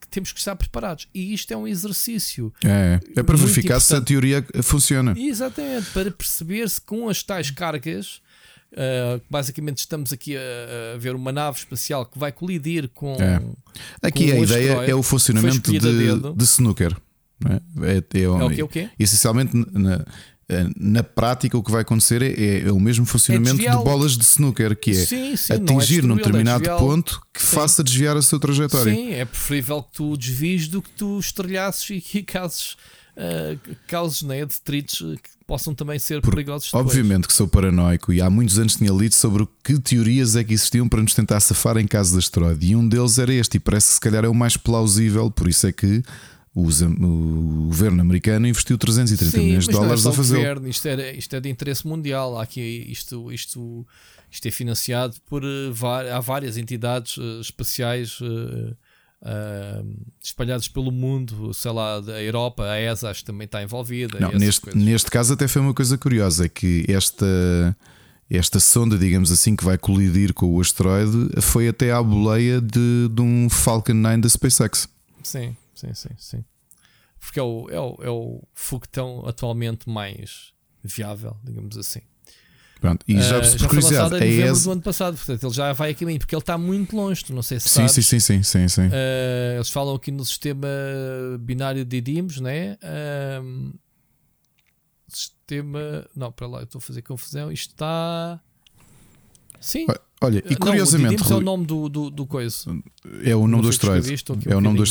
que temos que estar preparados. E isto é um exercício. É, é para verificar se a teoria funciona. Exatamente, para perceber se com as tais cargas. Uh, basicamente estamos aqui a, a, ver uma nave espacial que vai colidir com. É. Aqui com a ideia é o funcionamento de, de snooker. É? É, é, é, o quê, o quê? Essencialmente, na, eh, na prática o que vai acontecer é, é o mesmo funcionamento é de bolas de snooker, que é sim, sim, atingir é num determinado ponto que sim. faça desviar a sua trajetória. Sim, é preferível que tu desvies do que tu estrelhasses e que causes, uh, causes né, detritos que possam também ser perigosos. Depois. Obviamente que sou paranoico e há muitos anos tinha lido sobre que teorias é que existiam para nos tentar safar em caso de asteroide. E um deles era este, e parece que se calhar é o mais plausível, por isso é que o, governo americano investiu 330 Sim, milhões de dólares é a fazer. Isto é, isto é de interesse mundial. Há aqui, isto, isto, isto é financiado por eh, há várias entidades uh, espaciais uh, uh, espalhadas pelo mundo, sei lá, a Europa, a ESA acho que também está envolvida. Não, neste, neste caso até foi uma coisa curiosa, é que esta esta sonda, digamos assim, que vai colidir com o asteroide, foi até à boleia de, de um Falcon 9 da SpaceX. Sim sim, sim, sim. Porque é o, é o, é o foguetão atualmente mais viável, digamos assim. Pronto, e já, Uh, já foi lançado em novembro ESA. do ano passado, portanto ele já vai a caminho, porque ele está muito longe, tu não sei se sabes. sim, sim, sim, sim, sim. Uh, eles falam aqui no sistema binário de DIMS, né? Um, sistema. Não, para lá, eu estou a fazer confusão. Isto está. Sim. Olha, e Não, curiosamente, o DIMS é o nome do, do, do coisa. é o nome Não do o aqui É um o nome do um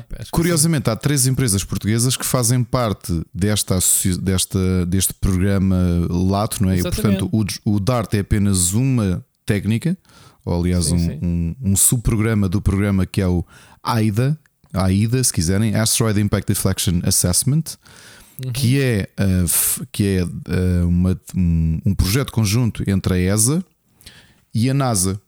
pesca. Curiosamente, há três empresas portuguesas que fazem parte desta, desta, deste programa lato, não é? E, portanto, o, o DART é apenas uma técnica, ou aliás, Sim, um, sim. um, um subprograma do programa que é o AIDA, AIDA, se quiserem, Asteroid Impact Deflection Assessment, Uhum. que é, uh, que é uh, uma- um, um projeto conjunto entre a ESA e a NASA.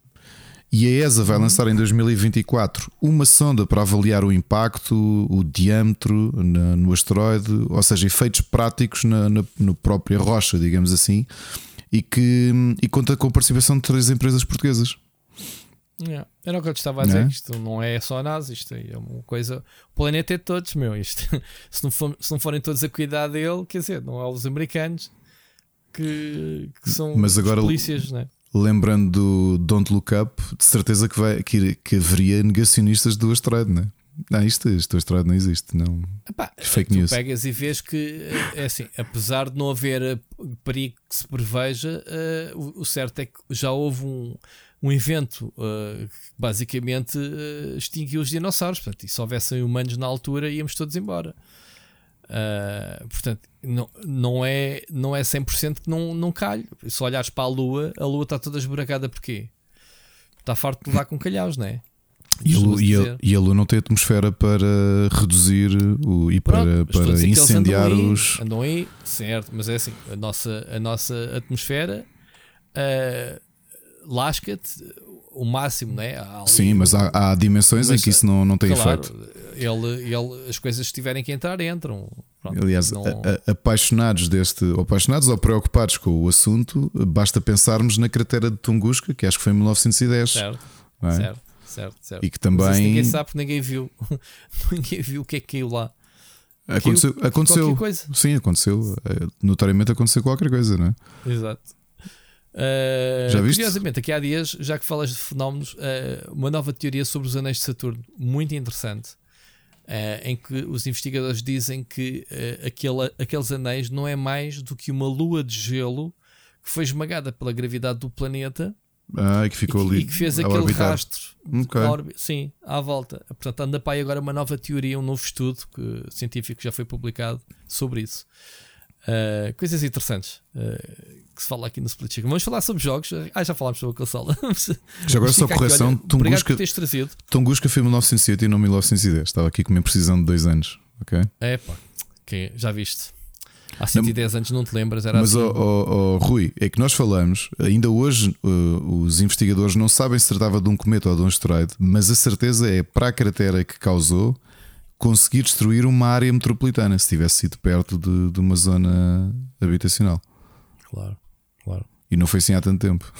E a ESA vai lançar em 2024 uma sonda para avaliar o impacto, o diâmetro na- no asteroide, ou seja, efeitos práticos na, na, na própria rocha, digamos assim, e que e conta com a participação de três empresas portuguesas. Yeah. Era o que eu te estava a dizer, é? isto não é só a NASA, isto é uma coisa. O planeta é de todos, meu. Isto, se, não for- se não forem todos a cuidar dele, quer dizer, não é os americanos que, que são Mas agora- polícias, né? Lembrando do Don't Look Up, de certeza que, vai, que, que haveria negacionistas do asteroide, não é? Não, isto, este asteroide não existe, não. Epá, Fake tu news. pegas e vês que é assim, apesar de não haver eh, perigo que se preveja, eh, o, certo é que já houve um, um evento eh, que basicamente eh, extinguiu os dinossauros. Portanto, e se houvessem humanos na altura, íamos todos embora. Ah, portanto, não, não, é, não é 100% que não, não calho. Se olhares para a Lua, a Lua está toda esburacada porquê? Está farto de levar com calhaus, não é? E a, Lua, Costuma-se e, a, e a Lua não tem atmosfera para reduzir o, e Pronto, para, para incendiar andam aí, os. Andam aí, certo, mas é assim: a nossa, a nossa atmosfera ah, lasca-te o máximo, né? Há ali- Sim, mas há, há dimensões Mas, em que isso não, não tem claro, efeito. ele, ele, as coisas que tiverem que entrar, entram. Pronto, Aliás, não- a- a- apaixonados deste, ou apaixonados ou preocupados com o assunto, basta pensarmos na cratera de Tunguska, que acho que foi em 1910, certo, é? certo, certo, certo. e que também ninguém sabe porque ninguém viu. ninguém viu o que é que caiu lá. aconteceu. Aconteceu. Sim, aconteceu. Eh, Notoriamente aconteceu qualquer coisa, não é? Exato. Uh, Já viste? Curiosamente, aqui há dias, já que falas de fenómenos, uh, uma nova teoria sobre os anéis de Saturno, muito interessante, uh, em que os investigadores dizem que aquele, aqueles anéis não é mais do que uma lua de gelo que foi esmagada pela gravidade do planeta Ah, que ficou e, que- ali. e que fez aquele orbitar. rastro Ok. à orbi- sim, à volta. Portanto, anda para aí agora uma nova teoria, um novo estudo que, científico já foi publicado sobre isso. Uh, coisas interessantes uh, que se fala aqui no Split Chicken. Vamos falar sobre jogos. Ah, já falámos sobre a consola. Já agora só correção: olha, Obrigado Tunguska, por teres trazido. Tunguska foi em 1907 e não 1910. Estava aqui com uma precisão de dois anos. ok? É pá, que já viste. Há 110 anos não te lembras, era Mas, assim. ó, ó, Rui, é que nós falamos, ainda hoje uh, os investigadores não sabem se tratava de um cometa ou de um asteroide, mas a certeza é para a cratera que causou conseguir destruir uma área metropolitana se tivesse sido perto de, de uma zona habitacional. Claro, claro. E não foi assim há tanto tempo.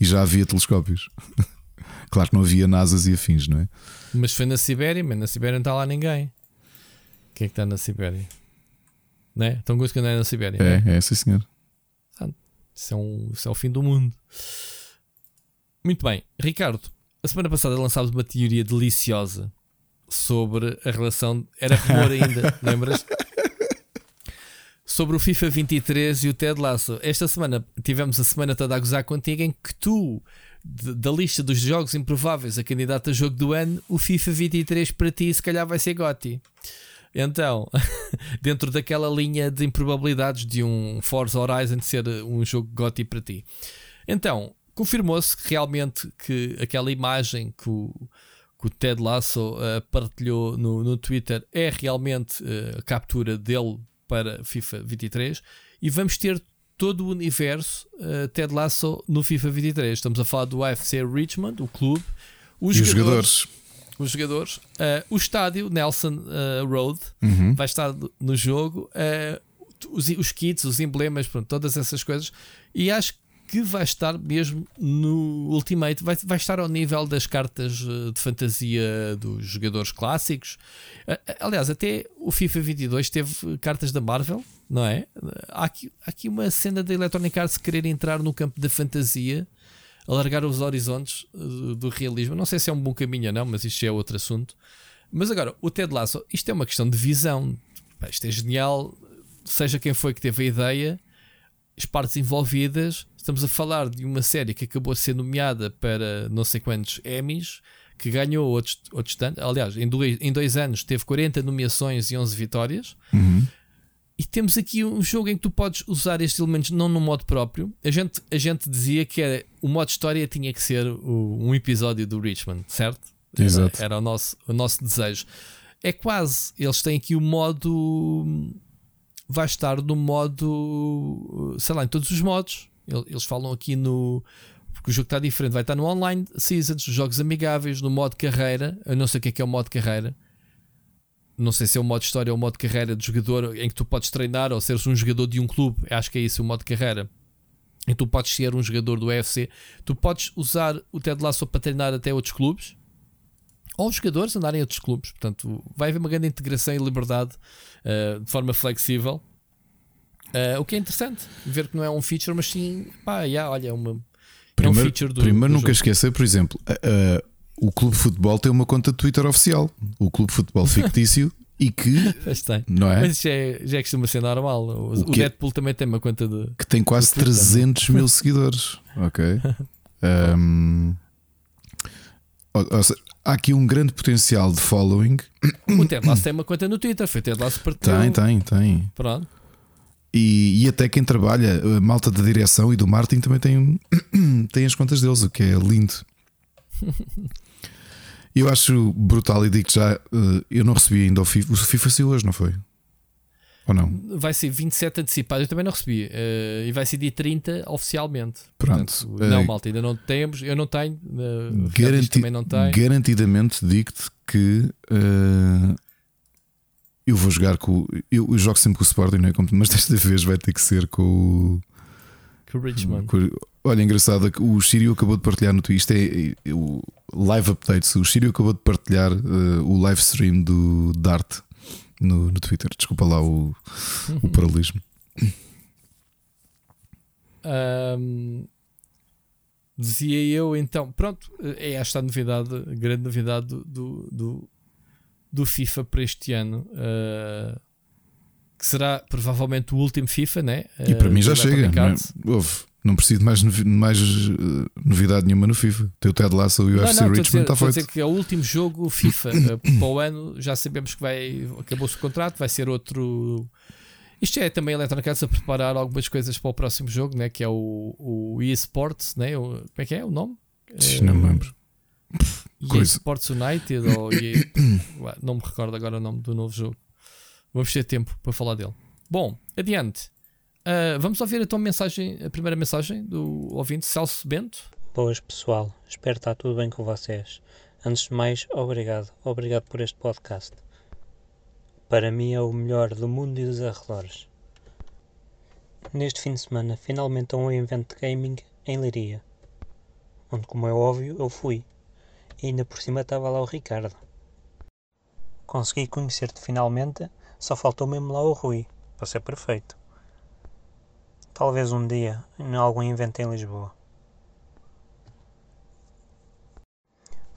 E já havia telescópios. Claro que não havia NASAs e afins, não é? Mas foi na Sibéria, mas na Sibéria não está lá ninguém. Quem é que está na Sibéria? Né? Tão gosto que não é na Sibéria. né? É, é, sim senhor. Isso é, um, isso é o fim do mundo. Muito bem, Ricardo. A semana passada lançámos uma teoria deliciosa sobre a relação. Era rumor ainda, lembras? Sobre o FIFA 23 e o Ted Lasso. Esta semana tivemos a semana toda a gozar contigo em que tu, de- da lista dos jogos improváveis a candidato a jogo do ano, o FIFA 23 para ti se calhar vai ser Gotti. Então, dentro daquela linha de improbabilidades de um Forza Horizon ser um jogo GOTY para ti. Então, confirmou-se realmente que aquela imagem que o, que o Ted Lasso eh, partilhou no, no Twitter é realmente eh, a captura dele para FIFA 23 e vamos ter todo o universo eh, Ted Lasso no FIFA 23. Estamos a falar do AFC Richmond, o clube, os E os jogadores, jogadores? os jogadores, eh, o estádio Nelson eh, Road Uhum. vai estar no jogo, eh, os, os kits, os emblemas, pronto, todas essas coisas. E acho que vai estar mesmo no Ultimate, vai, vai estar ao nível das cartas eh, de fantasia dos jogadores clássicos. Aliás, até o FIFA 22 teve cartas da Marvel, não é? Há aqui, há aqui uma cena da Electronic Arts querer entrar no campo da fantasia, alargar os horizontes eh, do realismo. Não sei se é um bom caminho ou não, mas isto é outro assunto. Mas agora, o Ted Lasso, isto é uma questão de visão. Isto é genial, seja quem foi que teve a ideia, as partes envolvidas. Estamos a falar de uma série que acabou de ser nomeada para não sei quantos Emmys, que ganhou outros, outros tantos. Aliás, em dois, em dois anos teve 40 nomeações e 11 vitórias. Uhum. E temos aqui um jogo em que tu podes usar estes elementos não no modo próprio. A gente, a gente dizia que era, o modo história tinha que ser o, um episódio do Richmond, certo? Exato. Era, era, o, nosso, o nosso desejo. É quase. Eles têm aqui o modo. Vai estar no modo. Sei lá, em todos os modos. Eles falam aqui no. Porque o jogo está diferente. Vai estar no online seasons, jogos amigáveis, no modo carreira. Eu não sei o que é, que é o modo carreira. Não sei se é o modo história ou o modo carreira de jogador em que tu podes treinar ou seres um jogador de um clube. Acho que é isso o modo carreira. E tu podes ser um jogador do UFC. Tu podes usar o Ted Lasso para treinar até outros clubes ou os jogadores andarem a outros clubes. Portanto, vai haver uma grande integração e liberdade uh, de forma flexível. Uh, o que é interessante, ver que não é um feature, mas sim, pá, yeah, olha, é, uma, primeiro, é um feature do. Primeiro, do nunca jogo. esquecer, por exemplo, uh, o Clube Futebol tem uma conta de Twitter oficial, o Clube Futebol fictício. e que não é? Mas já, é, já costuma ser normal. O, o, o Deadpool também tem uma conta de que tem quase 300 mil seguidores. Ok. Um, ou, ou seja, há aqui um grande potencial de following. O Ted Lasso tem uma conta no Twitter, foi Ted Lasso partilhou. Tem, tem, tem. Pronto. E, e, até quem trabalha, a malta da direção e do marketing também tem, tem as contas deles, o que é lindo. Eu acho brutal e digo já, eu não recebi ainda o FIFA. O FIFA saiu hoje, não foi? Ou não? Vai ser 27 antecipado, eu também não recebi. Uh, e vai ser dia 30 oficialmente. Pronto. Portanto, não, malta, ainda não temos. Eu não tenho. Uh, Garanti também não tem. Garantidamente digo-te que uh, eu vou jogar com. Eu, eu, jogo sempre com o Sporting, não é? Mas desta vez vai ter que ser com o. Com o Richmond. Com, olha, engraçado, o Sírio acabou de partilhar no Twitter. Isto é, é o live updates. O Sírio acabou de partilhar o live stream do Dart no, no Twitter. Desculpa lá o, o paralelismo. Um, dizia eu então, pronto, é esta a novidade, a grande novidade do, do, do, do FIFA para este ano. Uh, que será provavelmente o último FIFA, né? E para uh, mim já chega, não, é? Não preciso de mais, mais uh, novidade nenhuma no FIFA. Teu Ted Lasso e o UFC não, não, Richmond está feito. dizer que é o último jogo FIFA uh, para o ano. Já sabemos que vai acabou-se o contrato, vai ser outro. Isto é também a Electronic Arts a preparar algumas coisas para o próximo jogo, né? que é o, o eSports, né? O, como é que é o nome? Não me lembro. eSports United ou EA, não me recordo agora o nome do novo jogo. Vamos ter tempo para falar dele. Bom, adiante. Uh, vamos ouvir então a, mensagem, a primeira mensagem do ouvinte Celso Bento. Boas pessoal, espero estar tudo bem com vocês. Antes de mais, obrigado, obrigado por este podcast. Para mim é o melhor do mundo e dos arredores. Neste fim de semana, finalmente há um evento de gaming em Leiria, onde, como é óbvio, eu fui. E ainda por cima estava lá o Ricardo. Consegui conhecer-te finalmente, só faltou mesmo lá o Rui, para ser perfeito. Talvez um dia, em algum evento em Lisboa.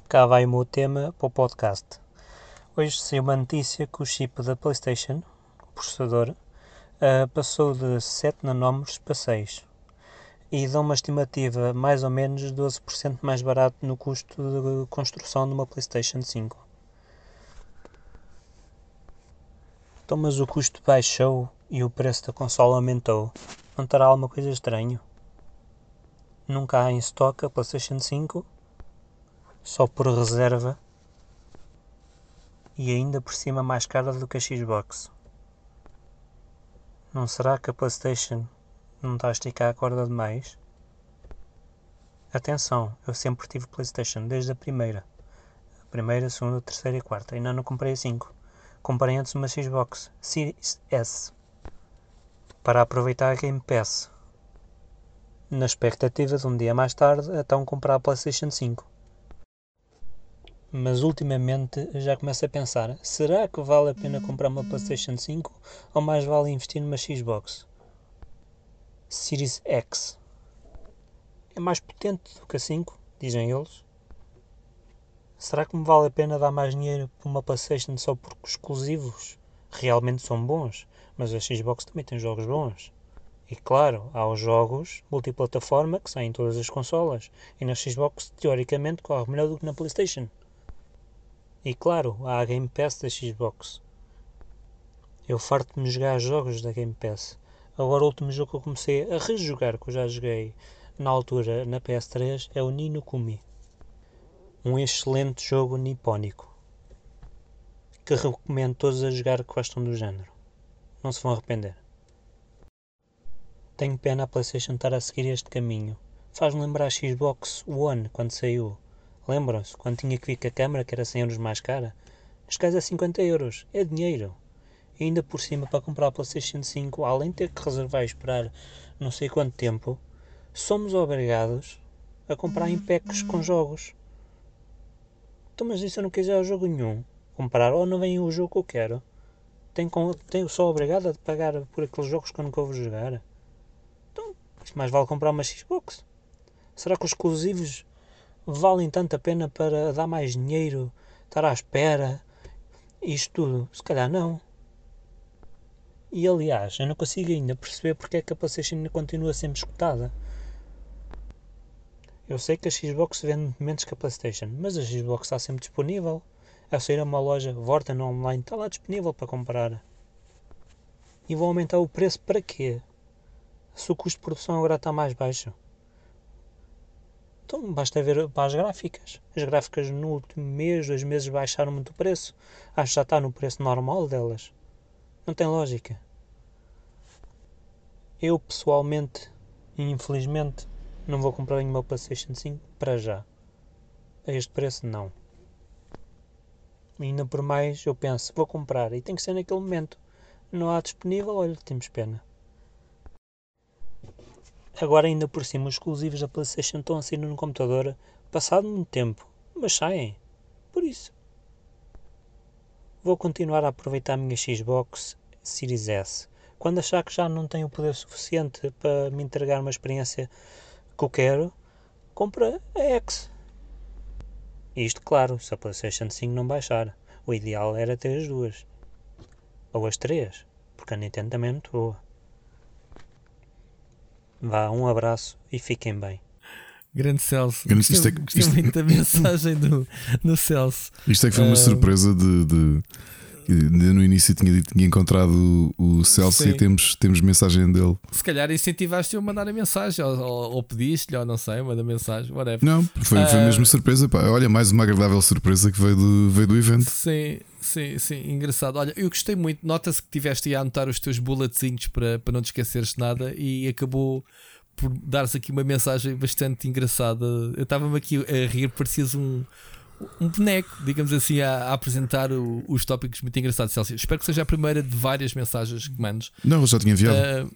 Cá vai o meu tema para o podcast. Hoje saiu uma notícia que o chip da PlayStation, o processador, uh, passou de 7 nanómetros para 6 e dá uma estimativa mais ou menos 12% mais barato no custo de construção de uma PlayStation 5. Então, mas o custo baixou e o preço da consola aumentou. Não terá alguma coisa estranho? Nunca há em estoque a PlayStation 5, só por reserva e ainda por cima mais cara do que a Xbox. Não será que a PlayStation não está a esticar a corda demais? Atenção, eu sempre tive PlayStation desde a primeira. A primeira, a segunda, a terceira e a quarta. Ainda não comprei a 5. Comprei antes uma Xbox Series S para aproveitar a Game Pass. na expectativa de um dia mais tarde então comprar a PlayStation 5. Mas ultimamente já começo a pensar: será que vale a pena comprar uma PlayStation 5 ou mais vale investir numa Xbox? Series X é mais potente do que a 5, dizem eles. Será que me vale a pena dar mais dinheiro por uma PlayStation só porque os exclusivos realmente são bons? Mas a Xbox também tem jogos bons. E claro, há os jogos multiplataforma que saem em todas as consolas. E na Xbox, teoricamente, corre melhor do que na PlayStation. E claro, há a Game Pass da Xbox. Eu farto-me jogar jogos da Game Pass. Agora o último jogo que eu comecei a rejogar, que eu já joguei na altura na PS3, é o Nino Kumi. Um excelente jogo nipónico. Que recomendo todos a jogar que gostam do género. Não se vão arrepender. Tenho pena a PlayStation estar a seguir este caminho. Faz-me lembrar a Xbox One quando saiu. Lembram-se? Quando tinha que vir com a câmera que era 100 euros mais cara? Este caso é 50 euros. É dinheiro. Ainda por cima, para comprar a PlayStation 5, além de ter que reservar e esperar não sei quanto tempo, somos obrigados a comprar em packs com jogos. Então, mas se eu não quiser jogo nenhum? Comprar ou não vem o jogo que eu quero? Tenho, tenho só obrigado a pagar por aqueles jogos que eu nunca vou jogar? mais vale comprar uma Xbox. Será que os exclusivos valem tanto a pena para dar mais dinheiro, estar à espera, isto tudo? Se calhar não. E aliás, eu não consigo ainda perceber porque é que a PlayStation ainda continua sempre escutada. Eu sei que a Xbox vende menos que a PlayStation, mas a Xbox está sempre disponível. É sair a uma loja, Vorten online, está lá disponível para comprar. E vão aumentar o preço para quê? se o custo de produção agora está mais baixo. Então basta ver para as gráficas. As gráficas no último mês, dois meses baixaram muito o preço. Acho que já está no preço normal delas. Não tem lógica. Eu pessoalmente, infelizmente, não vou comprar nenhuma PlayStation 5 para já. A este preço não. Ainda por mais eu penso, vou comprar e tem que ser naquele momento. Não há disponível, olha, temos pena. Agora ainda por cima os exclusivos da Playstation estão a sair no computador passado muito tempo, mas saem. Por isso. Vou continuar a aproveitar a minha Xbox Series S. Quando achar que já não tenho o poder suficiente para me entregar uma experiência que eu quero, compra a X. Isto, claro, se a PlayStation 5 não baixar. O ideal era ter as duas. Ou as três, porque a Nintendo também é muito boa. Vá, um abraço e fiquem bem. Grande Celso. Grande, gostei, é, isto, muito da mensagem do, do Celso. Isto é que foi uma uh, surpresa de, de, de, No início tinha dito tinha encontrado o, o Celso sim. e temos, temos mensagem dele. Se calhar incentivaste-o a mandar a mensagem, ou, ou, ou pediste-lhe, ou não sei, manda mensagem, whatever. Não, foi, foi uh, mesmo surpresa. Pá. Olha, mais uma agradável surpresa que veio do, veio do evento. Sim, sim, sim, engraçado. Olha, eu gostei muito. Nota-se que tiveste a anotar os teus bulletzinhos para, para não te esqueceres de nada e acabou por dar-se aqui uma mensagem bastante engraçada. Eu estava-me aqui a rir, parecias um, um boneco, digamos assim, a, a apresentar o, os tópicos muito engraçados, Celso. Espero que seja a primeira de várias mensagens que mandes. Não, eu já tinha enviado. Uh,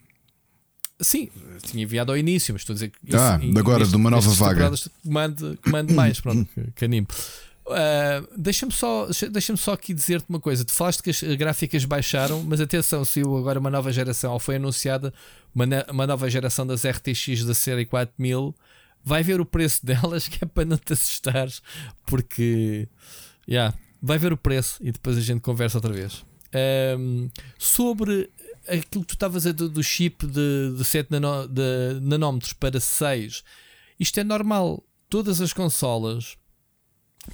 sim, tinha enviado ao início, mas estou a dizer que. Ah, isso, agora, de uma nova vaga. Que mande mais, pronto, que anime. Uh, deixa-me só, deixa só aqui dizer-te uma coisa. Tu falaste que as gráficas baixaram, mas atenção, saiu agora uma nova geração, ou foi anunciada uma, uma nova geração das RTX da série 4000. Vai ver o preço delas, que é para não te assustares, porque yeah, vai ver o preço e depois a gente conversa outra vez. Um, sobre aquilo que tu estavas a dizer do chip de, de 7 nano, de nanómetros para 6, isto é normal. Todas as consolas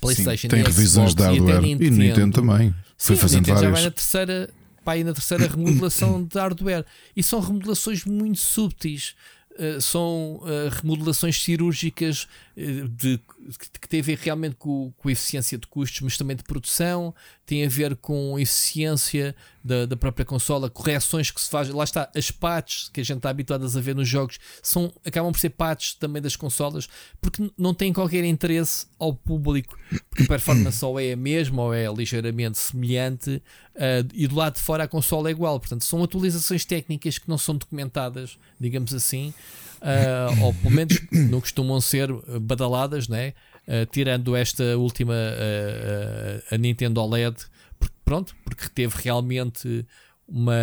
PlayStation Sim, tem revisões de hardware e, Nintendo, e Nintendo também. Foi Sim, fazendo Nintendo várias. já vai na terceira, pá, na terceira remodelação de hardware e são remodelações muito subtis. Uh, são uh, remodelações cirúrgicas de, que têm a ver realmente com, com eficiência de custos, mas também de produção, tem a ver com eficiência da, da própria consola, correções que se faz. Lá está, as patches que a gente está habituado a ver nos jogos são, acabam por ser patches também das consolas, porque não têm qualquer interesse ao público, porque a performance ou é a mesma ou é ligeiramente semelhante, uh, e do lado de fora a consola é igual. Portanto, são atualizações técnicas que não são documentadas, digamos assim. Uh, ou pelo menos não costumam ser badaladas, né? Uh, tirando esta última uh, a Nintendo OLED, porque, pronto, porque teve realmente uma,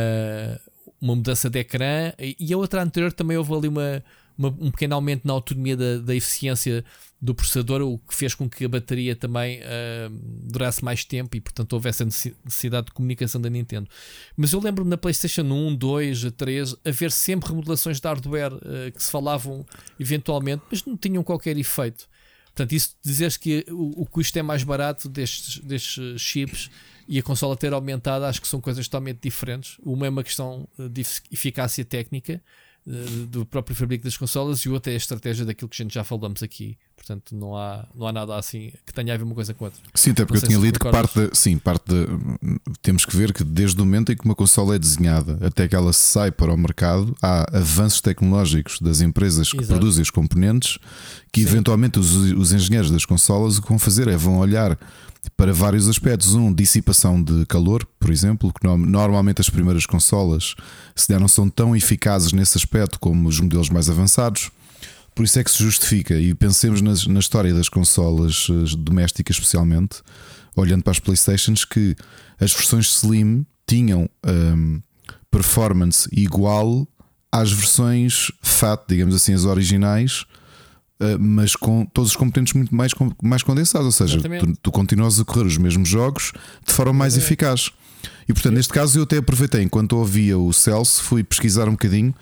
uma mudança de ecrã e a outra anterior também houve ali uma, uma um pequeno aumento na autonomia da, da eficiência do processador, o que fez com que a bateria também uh, durasse mais tempo e, portanto, houvesse a necessidade de comunicação da Nintendo. Mas eu lembro-me na PlayStation 1, 2, 3 haver sempre remodelações de hardware uh, que se falavam eventualmente, mas não tinham qualquer efeito. Portanto, isso dizeres que o, o custo é mais barato destes, destes chips e a consola ter aumentado, acho que são coisas totalmente diferentes. Uma é uma questão de eficácia técnica eh, do próprio fabrico das consolas e o outro é a estratégia daquilo que a gente já falamos aqui. Portanto, não há, não há nada assim que tenha a ver uma coisa com outra. Sim, até porque eu tinha lido que parte de, sim, parte de, temos que ver que desde o momento em que uma consola é desenhada até que ela sai para o mercado, há avanços tecnológicos das empresas que Exato. produzem os componentes que sim. eventualmente os, os engenheiros das consolas o que vão fazer é vão olhar para vários aspectos. Um, dissipação de calor, por exemplo, que normalmente as primeiras consolas se der, não são tão eficazes nesse aspecto como os modelos mais avançados. Por isso é que se justifica. E pensemos nas, na história das consolas eh, domésticas, especialmente, olhando para as Playstations, que as versões Slim tinham um, performance igual às versões FAT, digamos assim, as originais eh, mas com todos os componentes muito mais, mais condensados, ou seja, tu, tu, continuas a correr os mesmos jogos de forma mais eficaz. E portanto, neste caso, eu até aproveitei enquanto ouvia o Celso, fui pesquisar um bocadinho.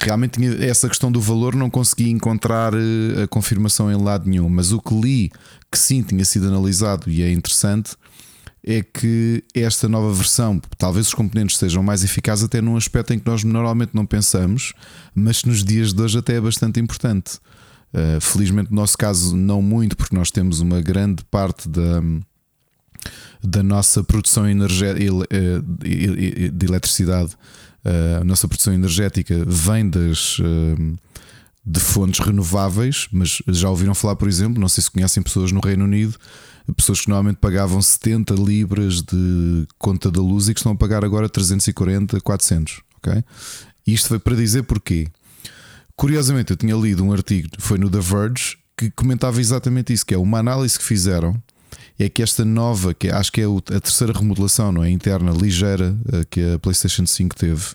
Realmente tinha essa questão do valor, não consegui encontrar eh, a confirmação em lado nenhum, mas o que li que sim tinha sido analisado e é interessante é que esta nova versão, talvez os componentes sejam mais eficazes até num aspecto em que nós normalmente não pensamos, mas nos dias de hoje até é bastante importante. Uh, felizmente, no nosso caso, não muito, porque nós temos uma grande parte da, da nossa produção eh, de eletricidade, a nossa produção energética vem das. Uh, de fontes renováveis, mas já ouviram falar, por exemplo, não sei se conhecem pessoas no Reino Unido, pessoas que normalmente pagavam 70 libras de conta da luz e que estão a pagar agora 340, 400, ok? Isto foi para dizer porquê? Curiosamente, eu tinha lido um artigo, foi no The Verge, que comentava exatamente isso: que é uma análise que fizeram. É que esta nova, que acho que é a terceira remodelação, não é? Interna, ligeira, eh, que a PlayStation 5 teve,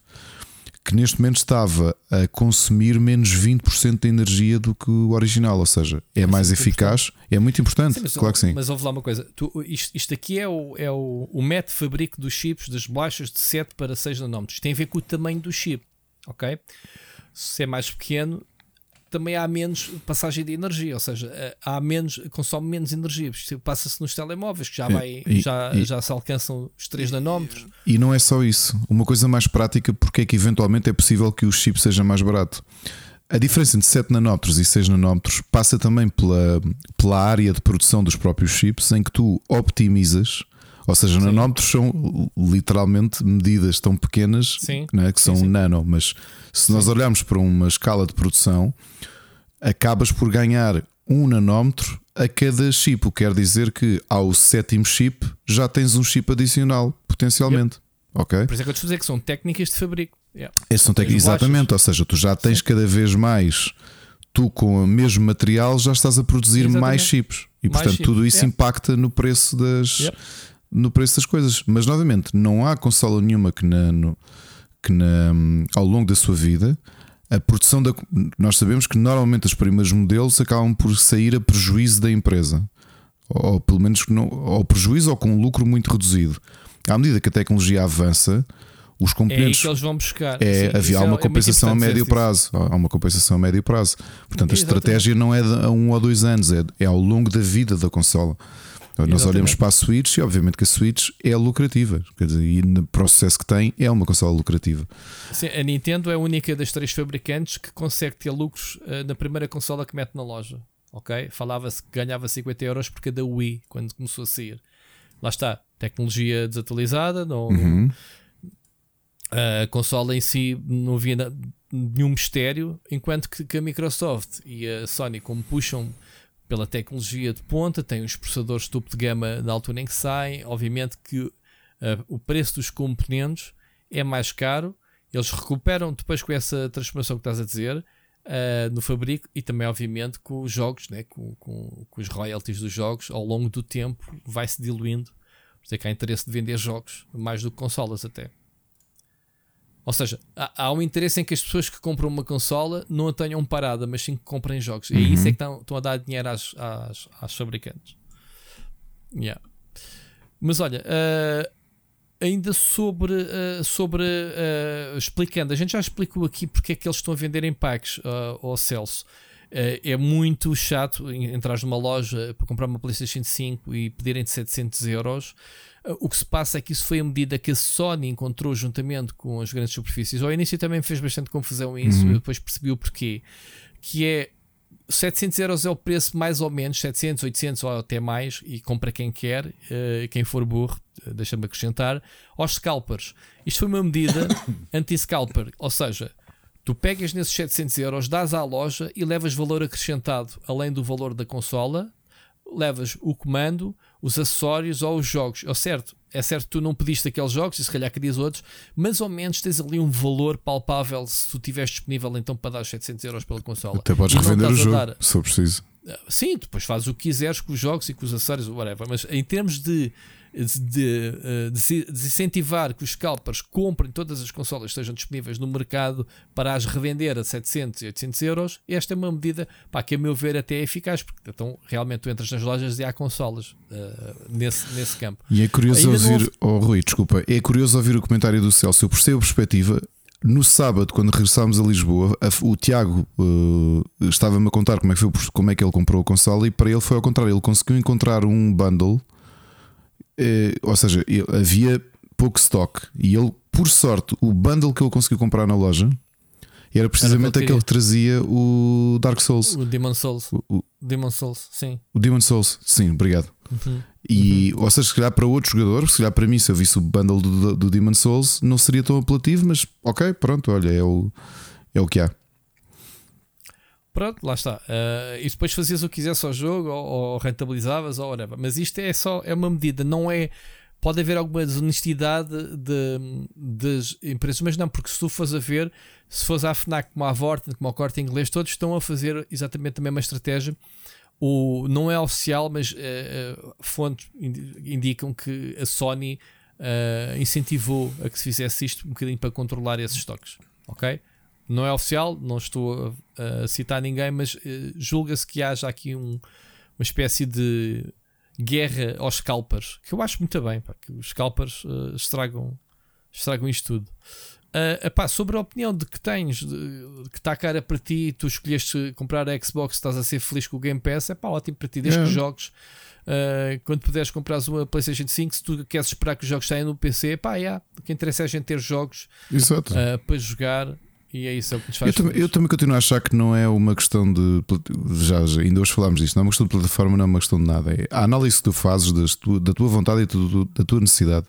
que neste momento estava a consumir menos 20% de energia do que o original, ou seja, é mais é eficaz, é muito importante, sim, mas, claro que sim. Mas ouve lá uma coisa: tu, isto, isto, aqui é o, é o, o método fabrico dos chips, das bolachas de 7 para 6 nanómetros, tem a ver com o tamanho do chip, ok? se é mais pequeno, também há menos passagem de energia, ou seja, eh, há menos, consome menos energia. Passa-se nos telemóveis, que já, vai, e, já, e, já se alcançam os 3 nanómetros. E não é só isso. Uma coisa mais prática, porque é que eventualmente é possível que o chip seja mais barato. A diferença entre 7 nanómetros e 6 nanómetros passa também pela, pela área de produção dos próprios chips, em que tu optimizas ou seja, sim. nanómetros são literalmente medidas tão pequenas né, que são sim, sim. nano, mas se nós olharmos para uma escala de produção, acabas por ganhar um nanómetro a cada chip, o que quer dizer que ao sétimo chip já tens um chip adicional, potencialmente. Yep. Ok? Por isso é que eu te dizer que são técnicas de fabrico. Yeah. São Exatamente, ou seja, tu já tens cada vez mais, tu com o mesmo material já estás a produzir Exatamente. mais chips. E mais portanto, tudo isso yeah. impacta no preço das. No preço das coisas. Mas novamente, não há consola nenhuma que, na, no, que na, ao longo da sua vida a produção da. Nós sabemos que normalmente os primeiros modelos acabam por sair a prejuízo da empresa. Ou pelo menos não, ou prejuízo ou com um lucro muito reduzido. À medida que a tecnologia avança, os componentes. É que eles vão buscar. É, Sim, havia uma é, compensação a médio prazo. Há uma compensação a médio prazo. Portanto, a estratégia não é de, a um ou dois anos, é, é ao longo da vida da consola. Nós Exatamente. olhamos para a Switch e obviamente que a Switch é lucrativa. Quer dizer, e no processo que tem é uma consola lucrativa. Sim, a Nintendo é a única das três fabricantes que consegue ter lucros uh, na primeira consola que mete na loja. Ok? Falava-se que ganhava 50 euros por cada Wii quando começou a sair. Lá está, tecnologia desatualizada, não, uhum. a consola em si não havia nenhum mistério, enquanto que, que a Microsoft e a Sony, como puxam pela tecnologia de ponta, tem os processadores topo de gama na altura em que saem. Obviamente que uh, o preço dos componentes é mais caro. Eles recuperam depois com essa transformação que estás a dizer. uh, no fabrico e também, obviamente, com os jogos, né? com, com, com os royalties dos jogos, ao longo do tempo vai-se diluindo. Por isso é que há interesse de vender jogos, mais do que consolas até. Ou seja, há, há, um interesse em que as pessoas que compram uma consola não a tenham parada, mas sim que comprem jogos. Uhum. E é isso é que estão, estão a dar dinheiro às, às, às fabricantes. Yeah. Mas olha, uh, ainda sobre, uh, sobre uh, explicando, a gente já explicou aqui porque é que eles estão a vender em packs ao Celso. é muito chato entrar numa loja para comprar uma PlayStation 5 e pedirem de 700 euros. O que se passa é que isso foi a medida que a Sony encontrou juntamente com as grandes superfícies. Ao início também fez bastante confusão isso, uhum. depois percebi o porquê. Que é 700 euros é o preço mais ou menos, 700, 800 ou até mais, e compra quem quer, uh, quem for burro, uh, deixa-me acrescentar, aos scalpers. Isto foi uma medida anti-scalper, ou seja, tu pegas nesses 700 euros, dás à loja e levas valor acrescentado, além do valor da consola, levas o comando, os acessórios ou os jogos. É certo, é certo que tu não pediste aqueles jogos e se calhar querias outros, mas ao menos tens ali um valor palpável se tu estiveres disponível então para dar os 700 euros pela consola. Até podes revender o jogo, dar... se for preciso. Sim, depois fazes o que quiseres com os jogos e com os acessórios, whatever. Mas em termos de de, eh, de, desincentivar que os scalpers comprem todas as consolas que estejam disponíveis no mercado para as revender a 700 e 800 euros, esta é uma medida pá, que, a meu ver, até é eficaz, porque então realmente tu entras nas lojas e há consolas uh, nesse, nesse campo. E é curioso Ainda ouvir, houve... oh, Rui, desculpa, é curioso ouvir o comentário do Celso. Eu percebo a perspectiva. No sábado, quando regressámos a Lisboa, o Tiago uh, estava-me a contar como é, que foi, como é que ele comprou a consola e para ele foi ao contrário. Ele conseguiu encontrar um bundle eh, ou seja, havia pouco stock e ele, por sorte, o bundle que ele conseguiu comprar na loja era precisamente aquele que trazia o Dark Souls. O Demon Souls. O, o Demon Souls, sim. O Demon Souls, sim, obrigado. Uhum. E, uhum. ou seja, se calhar para outro jogador, se calhar para mim, se eu visse o bundle do, do Demon Souls, não seria tão apelativo, mas ok, pronto, olha, é o, é o que há. Pronto, lá está. Uh, e depois fazias o que quisesse ao jogo, ou, ou rentabilizavas, ou whatever. Mas isto é só é uma medida, não é. Pode haver alguma desonestidade de, das empresas, mas não, porque se tu fores a ver, se fores à FNAC como à Vorten, como ao Corte Inglês, todos estão a fazer exatamente a mesma estratégia. O, não é oficial, mas uh, fontes indicam que a Sony uh, incentivou a que se fizesse isto um bocadinho para controlar esses estoques. Ok? Não é oficial, não estou a, a citar ninguém, mas uh, julga-se que haja aqui um, uma espécie de guerra aos scalpers, que eu acho muito bem, pá, que os scalpers uh, estragam, estragam isto tudo. Uh, epá, sobre a opinião de que tens, de, que está cara para ti, tu escolheste comprar a Xbox, estás a ser feliz com o Game Pass, é pá, ótimo para ti, desde que jogos. Uh, quando puderes comprar uma PlayStation 5, se tu queres esperar que os jogos saiam no PC, pá, yeah, o que interessa é a gente ter jogos uh, para jogar e é isso é o que nos faz. Eu, também, eu também continuo a achar que não é uma questão de. Já, já ainda hoje falámos disto, não é uma questão de plataforma, não é uma questão de nada. É a análise que tu fazes das tu, da tua vontade e tu, da tua necessidade.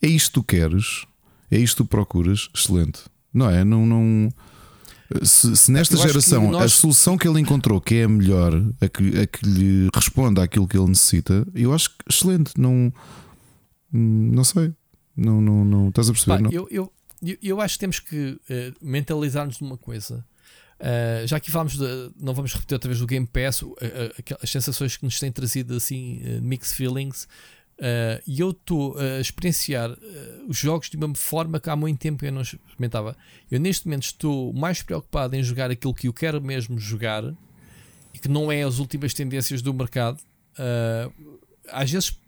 É isto que tu queres, é isto que tu procuras, excelente. Não é? Não. não se, se nesta geração nós... a solução que ele encontrou, que é a melhor, a que, a que lhe responda àquilo que ele necessita, eu acho que excelente. Não. Não sei. Não, não, não estás a perceber? Pá, não? Eu, eu, eu, eu acho que temos que uh, mentalizar-nos numa coisa. Uh, já aqui falamos de, não vamos repetir outra vez do Game Pass, uh, as sensações que nos têm trazido assim, mixed feelings. E eu estou a experienciar os jogos de uma forma que há muito tempo eu não experimentava. Eu neste momento estou mais preocupado em jogar aquilo que eu quero mesmo jogar e que não é as últimas tendências do mercado. às vezes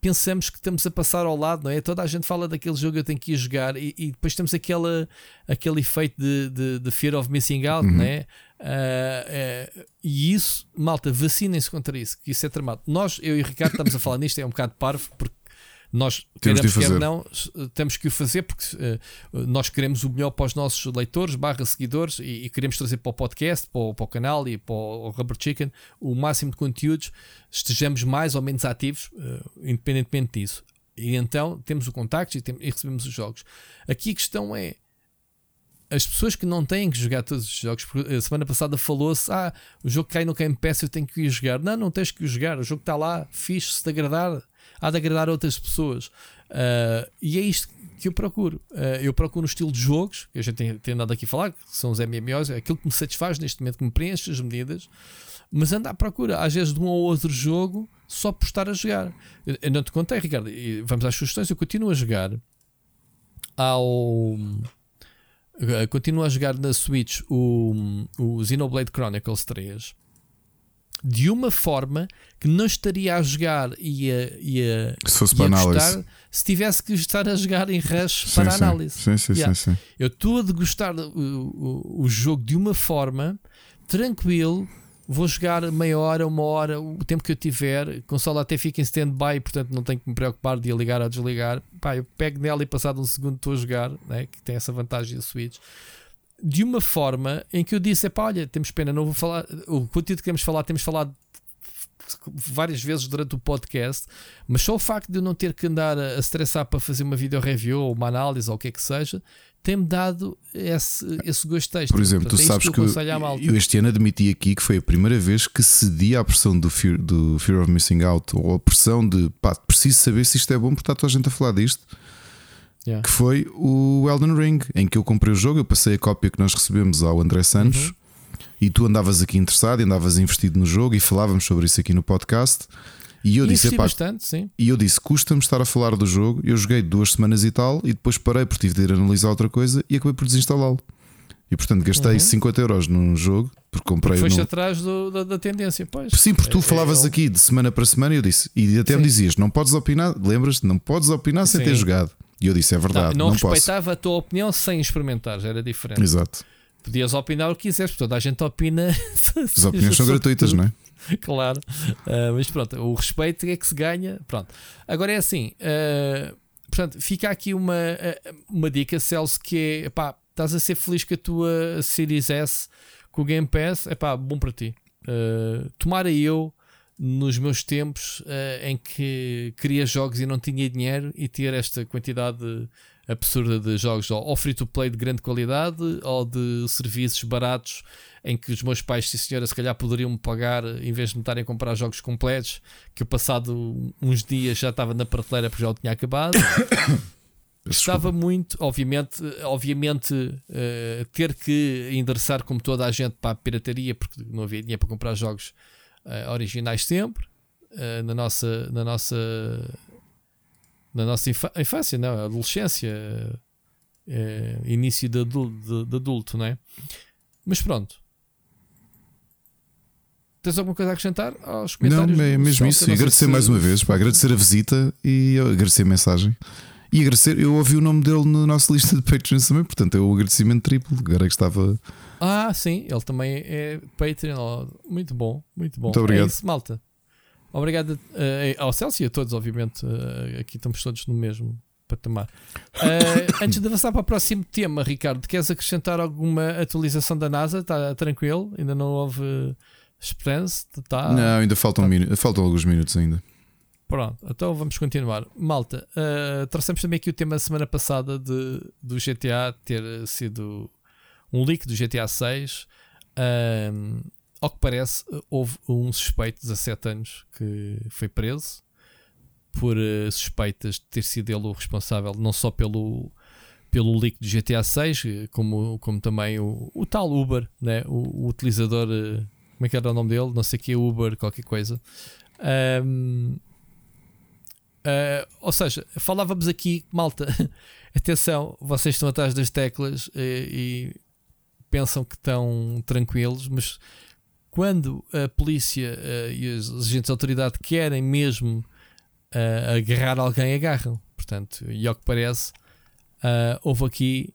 pensamos que estamos a passar ao lado, não é? Toda a gente fala daquele jogo eu tenho que ir jogar e, e depois temos aquela, aquele efeito de, de, de fear of missing out, uhum. não é? Uh, uh, e isso, malta, vacinem-se contra isso, que isso é tramado. Nós, eu e o Ricardo, estamos a falar nisto, é um bocado parvo, porque nós temos queremos, quer não, temos que o fazer porque uh, nós queremos o melhor para os nossos leitores, barra seguidores e, e, queremos trazer para o podcast, para o, para o canal e para o Rubber Chicken o máximo de conteúdos, estejamos mais ou menos ativos, uh, independentemente disso. E então temos o contacto e, e recebemos os jogos. Aqui a questão é as pessoas que não têm que jogar todos os jogos, a semana passada falou-se: ah, o jogo cai no Game Pass, eu tenho que ir jogar. Não, não tens que ir jogar, o jogo está lá, fixe, se te agradar, há de agradar outras pessoas. Uh, e é isto que eu procuro. Uh, eu procuro um estilo de jogos, que a gente tem, tem andado aqui a falar, que são os MMOs, é aquilo que me satisfaz neste momento, que me preenche as medidas, mas ando à procura, às vezes, de um ou outro jogo só por estar a jogar. Eu, eu não te contei, Ricardo, vamos às sugestões, eu continuo a jogar ao. Continuo a jogar na Switch o, o Xenoblade Chronicles 3 de uma forma que não estaria a jogar e a, e a, se fosse para análise. se tivesse que estar a jogar em rush sim, para sim. análise. Sim, sim, yeah. sim, sim. Eu estou a degustar o, o, o, jogo de uma forma tranquilo. Vou jogar meia hora, uma hora, o tempo que eu tiver. A consola até fica em stand-by, portanto não tenho que me preocupar de a ligar ou desligar. Pá, eu pego nela e passado um segundo estou a jogar, né, que tem essa vantagem do Switch de uma forma em que eu disse: é pá, olha, temos pena, não vou falar. O conteúdo que queremos falar, temos falado várias vezes durante o podcast, mas só o facto de eu não ter que andar a, estressar para fazer uma video review ou uma análise ou o que é que seja, tem-me dado esse, esse gosto texto. Por exemplo, Portanto, tu é sabes que, eu, eu, este ano admiti aqui que foi a primeira vez que cedi à pressão do Fear, do fear of Missing Out ou a pressão de pá, preciso saber se isto é bom porque está toda a gente a falar disto yeah. que foi o Elden Ring, em que eu comprei o jogo, eu passei a cópia que nós recebemos ao André Santos. Uhum. E tu andavas aqui interessado, andavas investido no jogo e falávamos sobre isso aqui no podcast. E eu disse, bastante, sim. E eu disse, custa-me estar a falar do jogo. Eu joguei duas semanas e tal, e depois parei por tive de ir analisar outra coisa e acabei por desinstalá-lo. E portanto gastei uhum. 50 euros num jogo, porque comprei. Foste no... atrás do, da, da, tendência, pois. Sim, porque tu é, falavas é, aqui de semana para semana e eu disse, e até sim. me dizias, não podes opinar, lembras-te, não podes opinar sem sim. ter jogado. E eu disse: é verdade. Não, não, não respeitava posso. a tua opinião sem experimentar, era diferente. Exato. Podias opinar o que quiseres, toda a gente opina. As opiniões são gratuitas, não é? Claro, uh, mas pronto, o respeito é que se ganha. Pronto, agora é assim, uh, portanto, fica aqui uma, uh, uma dica, Celso, que é pá, estás a ser feliz com a tua Series S com o Game Pass, é pá, bom para ti. tomara eu nos meus tempos uh, em que queria jogos e não tinha dinheiro e ter esta quantidade absurda de jogos ou free to play de grande qualidade ou de serviços baratos em que os meus pais, sim senhora, se calhar poderiam me pagar em vez de me estarem a comprar jogos completos que eu passado uns dias já estava na prateleira porque já o tinha acabado. Gostava muito, obviamente, obviamente uh, ter que endereçar como toda a gente para a pirataria porque não havia dinheiro para comprar jogos uh, originais sempre, uh, na nossa, na nossa, na nossa infância, não, adolescência, uh, início de adulto, de, de adulto, não é? Mas pronto. Tens alguma coisa a acrescentar aos comentários? Não, é mesmo isso. E agradecer mais uma vez, pá, agradecer a visita e agradecer a mensagem. E agradecer, eu ouvi o nome dele na nossa lista de Patreons também, portanto é o um agradecimento triplo. Agora que estava ah, sim, ele também é Patreon. Muito bom, muito bom. Muito obrigado. É isso, malta. Obrigado uh, ao Celso e a todos, obviamente. Uh, aqui estamos todos no mesmo patamar. Uh, antes de avançar para o próximo tema, Ricardo, queres acrescentar alguma atualização da NASA? Está tranquilo? Ainda não houve esperança? Tá, não, ainda faltam, tá... faltam alguns minutos ainda. Pronto, então vamos continuar. Malta, uh, trouxemos também aqui o tema da semana passada de, do GTA ter sido um leak do GTA 6. Um, ao que parece, houve um suspeito de 17 anos que foi preso por uh, suspeitas de ter sido ele o responsável, não só pelo, pelo leak do GTA 6, como, como também o, o tal Uber, né? o, o utilizador, como é que era o nome dele? Não sei o que, Uber, qualquer coisa. Um, uh, eh, ou seja, falávamos aqui, malta, atenção, vocês estão atrás das teclas e pensam que estão tranquilos, mas quando a polícia uh, e os agentes de autoridade querem mesmo uh, agarrar alguém, agarram. Portanto, e ao que parece, uh, houve aqui.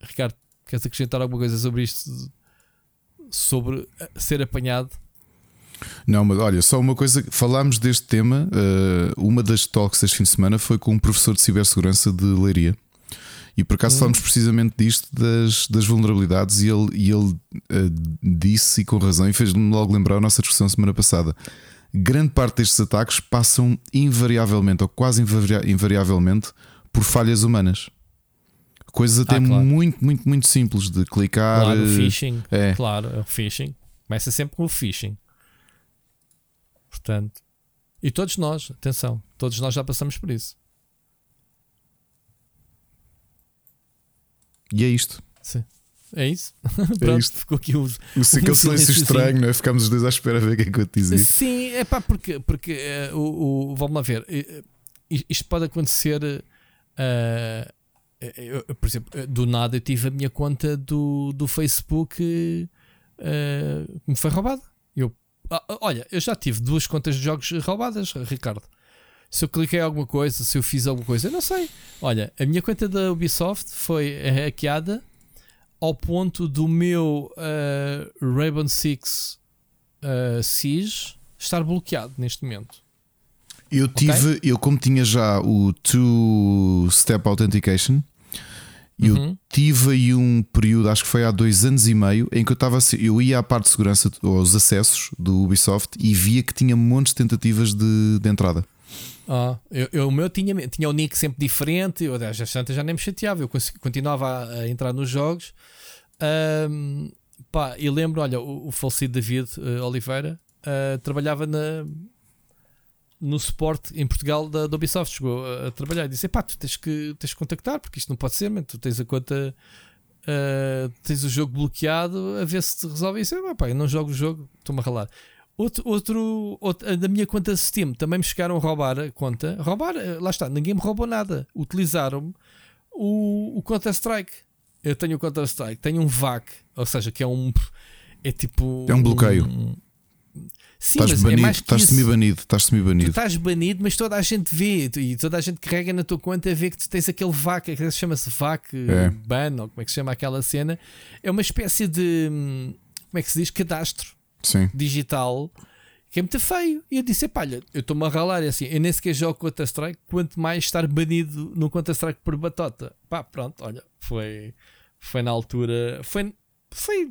Ricardo, queres acrescentar alguma coisa sobre isto? Sobre ser apanhado? Não, mas olha, só uma coisa, falámos deste tema. uma das talks este fim de semana foi com um professor de cibersegurança de Leiria. E por acaso hum. falamos precisamente disto das, das vulnerabilidades e ele, e ele uh, disse, e com razão, e fez-me logo lembrar a nossa discussão semana passada. Grande parte destes ataques passam invariavelmente, ou quase invariavelmente, por falhas humanas. Coisas até ah, claro. muito, muito, muito simples de clicar. Claro, o eh, phishing. É. Claro, o phishing. Começa sempre com o phishing. Portanto, e todos nós, atenção, todos nós já passamos por isso. E é isto. Sim. É isso? Pronto, isto. ficou aqui o. O aquele silêncio silênciozinho. estranho, não é? Ficámos os dois à espera a ver o que é que eu te dizia. Sim, é pá, porque, porque eh, o, o- vamos lá ver, eh, eh, isto pode acontecer. eh, eu- por exemplo, do nada eu tive a minha conta do, do Facebook eh, que me foi roubada. Ah, ah, olha, eu já tive duas contas de jogos roubadas, Ricardo. Se eu cliquei em alguma coisa, se eu fiz alguma coisa, eu não sei. Olha, a minha conta da Ubisoft foi hackeada ao ponto do meu eh, Rainbow Six eh, Siege estar bloqueado neste momento. Eu tive, eu como tinha já o Two Step Authentication, eu Uhum. tive aí um período, acho que foi há dois anos e meio, em que eu estava eu ia à parte de segurança, aos acessos do Ubisoft e via que tinha montes de tentativas de, de entrada. Ah, eu, eu- o meu tinha, tinha o nick sempre diferente, eu às tantas já nem me chateava, eu continuava a, a entrar nos jogos. Ahm, pá, e lembro, olha, o, o falecido David eh, Oliveira ah, trabalhava na, no suporte em Portugal da, da Ubisoft, chegou a, a trabalhar e disse: pá, tu tens que, tens que contactar, porque isto não pode ser, man, tu tens a conta. ah, tens o jogo bloqueado a ver se te resolve isso. "Ah, pá, eu não jogo o jogo, estou-me a ralar. Outro, outro, outro- da minha conta Steam também me chegaram a roubar a conta. Roubar, eh, lá está, ninguém me roubou nada. Utilizaram o, o Counter-Strike. Eu tenho o Counter-Strike, tenho um VAC, ou seja, que é um. É tipo. É um bloqueio. Sim, Estás mas é banido, mais que estás semi-banido, estás semi-banido. estás banido, mas toda a gente vê e toda a gente carrega na tua conta a ver que tu tens aquele VAC, que chama-se VAC É. ban, ou como é que se chama aquela cena. É uma espécie de. hum, Como é que se diz? Cadastro Sim. digital que é muito feio. E eu disse: "Epá, olha, eu estou-me a ralar. É assim, eu nem sequer jogo Counter-Strike, quanto mais estar banido no Counter-Strike por batota. Pá, pronto, olha, foi, foi na altura. Foi, foi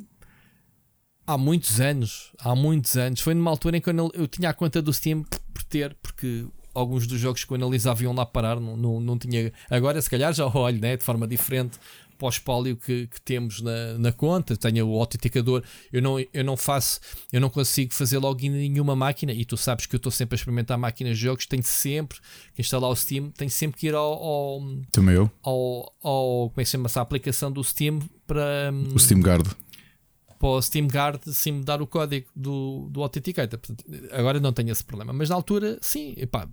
há muitos anos. Há muitos anos. Foi numa altura em que eu, eu tinha a conta do Steam por ter, porque. Alguns dos jogos que eu analisava iam lá parar, não, não, não tinha. Agora, se calhar, já olho né, de forma diferente para o espólio que, que temos na, na conta. Tenho o autenticador, eu não, eu não faço, eu não consigo fazer login em nenhuma máquina. E tu sabes que eu estou sempre a experimentar máquinas de jogos. Tenho sempre que instalar o Steam, tenho sempre que ir ao, ao, Também eu. ao, ao- como é que se chama essa aplicação do Steam para, hum, O Steam Guard. Para o Steam Guard sim me dar o código do, do Authenticator. Portanto, agora não tenho esse problema, mas na altura, sim, epá,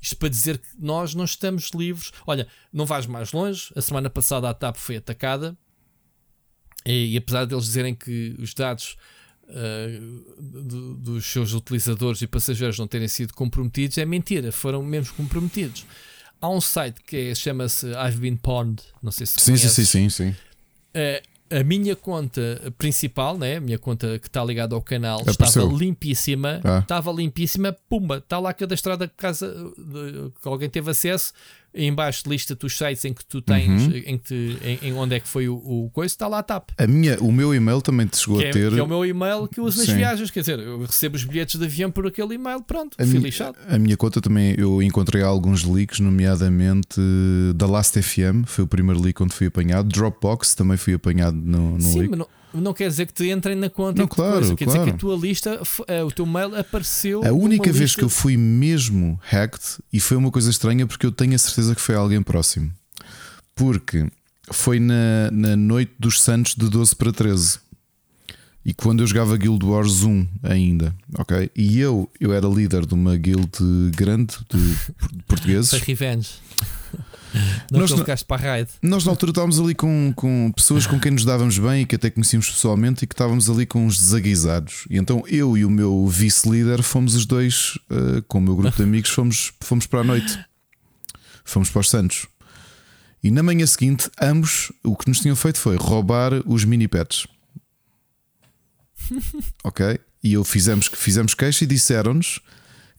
isto para dizer que nós não estamos livres. Olha, não vais mais longe. A semana passada a TAP foi atacada e, e apesar deles dizerem que os dados ah, do- dos seus utilizadores e passageiros não terem sido comprometidos, é mentira, foram mesmo comprometidos. Há um site que é- chama-se I've Been Pwned, não sei se Sim, sim, conheces. sim, sim, sim. Eh, a minha conta principal, né? a minha conta que está ligada ao canal, Apareceu. estava limpíssima. Ah. Estava limpíssima, pumba, está lá cadastrada casa de- que alguém teve acesso. Em baixo lista os sites em que tu tens, Uhum. em, que te- em, em onde é que foi o, o coisa, está lá a TAP. A minha, o meu e-mail também te chegou Que a é, ter. que é o meu e-mail que eu uso nas Sim. viagens. Quer dizer, eu recebo os bilhetes de avião por aquele e-mail, pronto, A fui minha, lixado. a minha conta também eu encontrei alguns leaks, nomeadamente eh, da Last FM, foi o primeiro leak onde fui apanhado. Dropbox também fui apanhado no, no Sim, leak. mas não, não quer dizer que te entrem na conta. Não, claro, coisa. Quer dizer claro. que a tua lista, eh, o teu mail apareceu. A única vez lista que eu fui mesmo hacked, e foi uma coisa estranha porque eu tenho a certeza que foi alguém próximo. Porque foi na, na noite dos Santos de 12 para 13. E quando eu jogava Guild Wars 1 ainda, ok? E eu, eu era líder de uma guild grande de por- portugueses. Foi revenge. Não Nós ficaste para a raid. Nós na altura estávamos ali com, com pessoas com quem nos dávamos bem e que até conhecíamos pessoalmente e que estávamos ali com uns desaguisados. E então eu e o meu vice-líder fomos os dois, eh, com o meu grupo de amigos, fomos, fomos para a noite. Fomos para os Santos. E na manhã seguinte, ambos o que nos tinham feito foi roubar os mini pets. ok? E eu fizemos, fizemos queixa e disseram-nos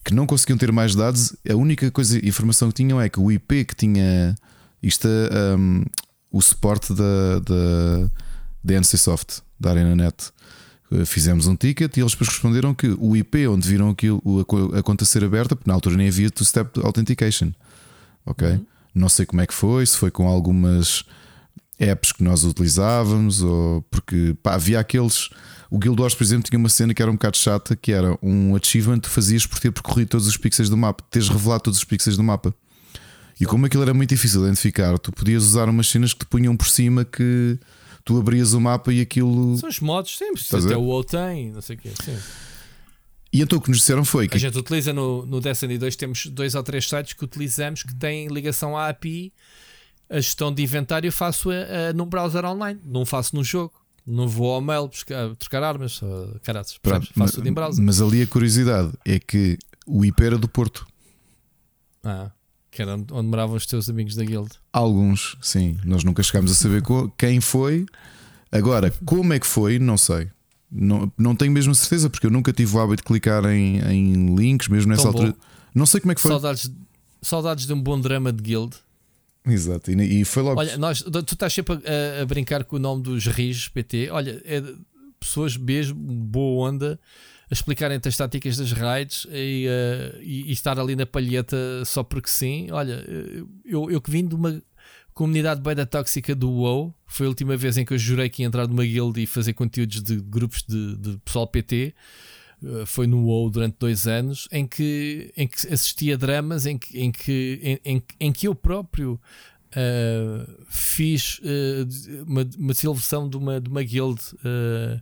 que não conseguiam ter mais dados. A única coisa, informação que tinham é que o IP que tinha isto é um, o suporte da, da, da NCSoft, da ArenaNet. Uh, Fizemos um ticket e eles depois responderam que o IP onde viram aquilo, a, co- a conta ser aberta, porque na altura nem havia two-step authentication. Ok? Não sei como é que foi, se foi com algumas apps que nós utilizávamos, ou porque pá, havia aqueles. O Guild Wars, por exemplo, tinha uma cena que era um bocado chata, que era um achievement que tu fazias por ter percorrido todos os pixels do mapa, teres revelado todos os pixels do mapa. E como aquilo era muito difícil de identificar, tu podias usar umas cenas que te punham por cima que tu abrias o mapa e aquilo. São os modos, a até o WoW tem, não sei o quê. Sim. E então o que nos disseram foi A que gente utiliza no, no Destiny 2, temos dois ou três sites que utilizamos que têm ligação à API. A gestão de inventário faço a, a num browser online, não faço no jogo. Não vou ao mail buscar, trocar armas, caraças, Pronto, faço tudo em browser. mas ali a curiosidade é que o IP era do Porto. Ah, que era onde onde moravam os teus amigos da guild. Alguns, sim. Nós nunca chegámos a saber quem foi. Agora, como é que foi, não sei. Não, não tenho mesmo certeza, porque eu nunca tive o hábito de clicar em, em links, mesmo nessa Tão altura. bom. Não sei como é que foi. Saudades, saudades de um bom drama de guild. Exato, e, foi logo. Olha, nós, tu estás sempre a, a brincar com o nome dos RIS PT. Olha, é pessoas mesmo boa onda a explicarem-te as táticas das raids e, eh, e- e estar ali na palheta só porque sim. Olha, eh, eu, eu que vim de uma comunidade bem da tóxica do WoW, foi a última vez em que eu jurei que ia entrar numa guild e fazer conteúdos de grupos de, de pessoal PT. Uh, foi no WoW durante dois anos em que, em que assistia a dramas em que, em, que, em, em, em que eu próprio uh, fiz uh, uma, uma celebração de uma, de uma guild uh,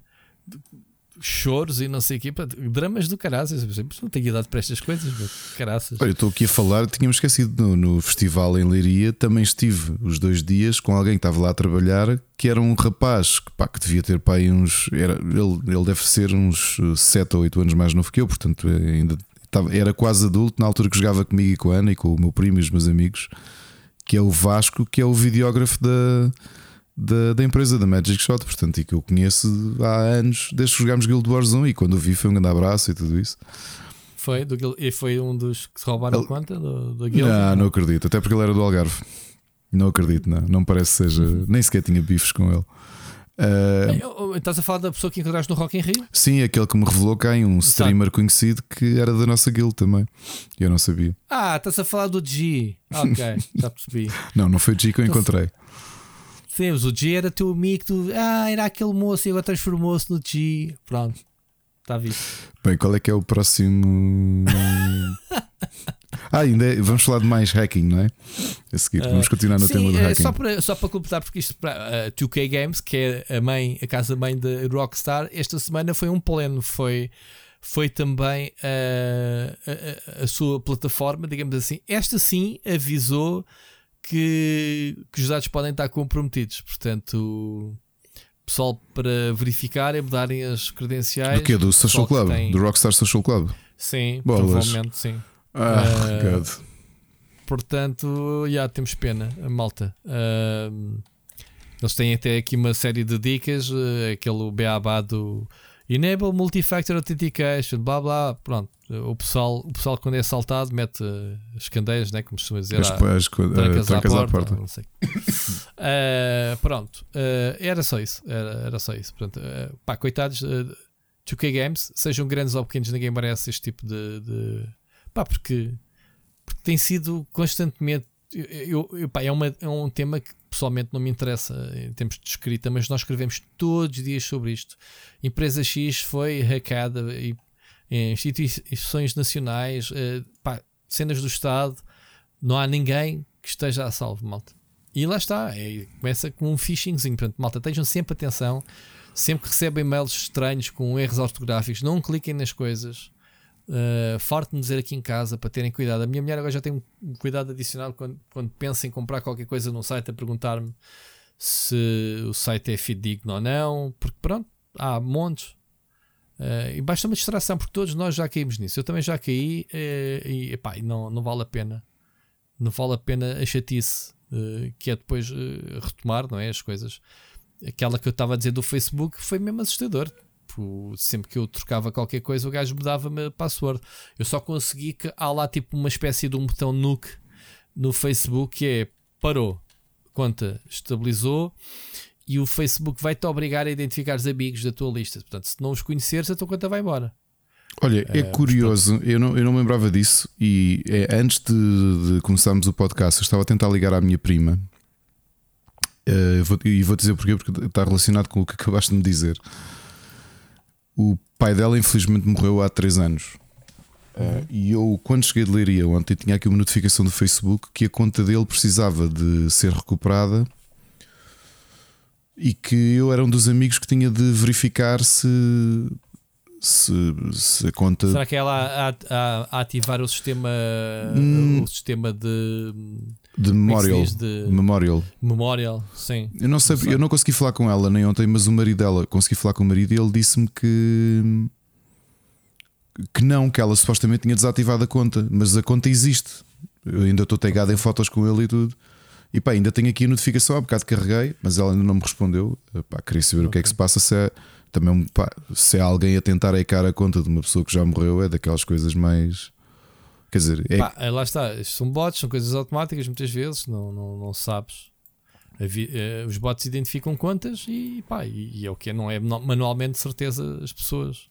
choros e não sei o quê, dramas do caraças. Eu pensei, "Mas Não tenho idade para estas coisas, caraças. Olha, eu estou aqui a falar, tínhamos esquecido no, no festival em Leiria, também estive os dois dias com alguém que estava lá a trabalhar, que era um rapaz que, pá, que devia ter pai uns. Era, ele, ele deve ser uns 7 ou 8 anos mais novo que eu, portanto ainda estava, era quase adulto na altura que jogava comigo e com a Ana e com o meu primo e os meus amigos, que é o Vasco, que é o videógrafo da. Da, da empresa da Magic Shot, portanto, e que eu conheço há anos, desde que jogámos Guild Wars 1 e quando o vi foi um grande abraço e tudo isso. Foi, do, e foi um dos que se roubaram Ele- conta do, da guild. Não, não acredito. Até porque ele era do Algarve. Não acredito, não. Não parece que seja. Nem sequer tinha bifes com ele. Oh, Estás a falar da pessoa que encontraste no Rock in Rio? sim, aquele que me revelou cá um streamer conhecido que era da nossa guild também. Eu não sabia. Ah, estás a falar do G. Ok, já percebi. Não, não foi o G que eu Então, encontrei. Mas o G era teu amigo, tu, ah, era aquele moço e agora transformou-se no G. Pronto, está visto. Bem, qual é que é o próximo. ah, ainda é- vamos falar de mais hacking, não é? A seguir, vamos continuar no tema do eh, hacking. só para, só para completar, porque isto para a 2K Games, que é a mãe, a casa-mãe da Rockstar, esta semana foi um pleno, foi, foi também eh, a, a- a sua plataforma, digamos assim. Esta sim avisou que, que os dados podem estar comprometidos, portanto. Pessoal, para verificar é mudarem as credenciais. Do quê? Do Social que Club? tem- Do Rockstar Social Club? Sim, Bolas. provavelmente sim. Ah, Eh, God. Portanto, já temos pena, a malta. Ahm, eles têm até aqui uma série de dicas, eh, aquele beabá do Enable Multifactor Authentication, blá blá. Pronto, o pessoal, o pessoal quando é assaltado mete eh, as candeias, né, como se costuma dizer, As, à- as, trancas, eh, trancas à à porta. porta. Não sei. Ah, pronto, ah, era só isso. Era, era só isso. Portanto, ah, pá, coitados, uh, 2K Games, sejam grandes ou pequenos, ninguém merece este tipo de. de- pá, porque, porque tem sido constantemente. Eu, eu- pá, é, uma- é um tema que pessoalmente não me interessa em termos de escrita, mas nós escrevemos todos os dias sobre isto. Empresa X foi hackada e em instituições nacionais, eh, pá, cenas do Estado, não há ninguém que esteja a salvo, malta. E lá está, é- começa com um phishingzinho. Portanto, malta, estejam sempre atenção. Sempre que recebem mails estranhos com erros ortográficos, não cliquem nas coisas. Uh, Farto-me dizer aqui em casa para terem cuidado. A minha mulher agora já tem um cuidado adicional quando, quando pensa em comprar qualquer coisa num site a perguntar-me se o site é fidedigno ou não, porque pronto, há montes. Uh, e basta uma distração, porque todos nós já caímos nisso. Eu também já caí uh, e, epá, não, não vale a pena. Não vale a pena a chatice uh, que é depois retomar, não é? As coisas. Aquela que eu estava a dizer do Facebook foi mesmo assustador. Tipo, sempre que eu trocava qualquer coisa, o gajo mudava-me a password. Eu só consegui que há lá tipo uma espécie de um botão nuke no Facebook que é parou, conta estabilizou e o Facebook vai-te obrigar a identificar os amigos da tua lista. Portanto, se não os conheceres, a tua conta vai embora. Olha, é, curioso, eu não, eu não me lembrava disso. E é, antes de, de começarmos o podcast, eu estava a tentar ligar à minha prima. Eh, vou- e vou dizer porquê, porque está relacionado com o que acabaste de me dizer. O pai dela, infelizmente, morreu há 3 anos. Uh, e eu, quando cheguei de Leiria ontem, tinha aqui uma notificação do Facebook que a conta dele precisava de ser recuperada e que eu era um dos amigos que tinha de verificar se, se, se a conta. Será que ela a, a, a ativar o sistema, hum, o sistema de. De memorial, de memorial. Memorial, sim. Eu não sei, eu não consegui falar com ela nem ontem, mas o marido dela consegui falar com o marido e ele disse-me que que não, que ela supostamente tinha desativado a conta, mas a conta existe. Eu ainda estou tagado em fotos com ele e tudo. E pá, ainda tenho aqui a notificação, há bocado carreguei, mas ela ainda não me respondeu. Pá, queria saber okay. o que é que se passa se é, também, pá, se é alguém a tentar eicar a conta de uma pessoa que já morreu, é daquelas coisas mais. Quer dizer, é... Pá, lá está, são bots, são coisas automáticas muitas vezes, não, não, não sabes. Eh, os bots identificam contas e, pá, e é o que é, não é manualmente de certeza as pessoas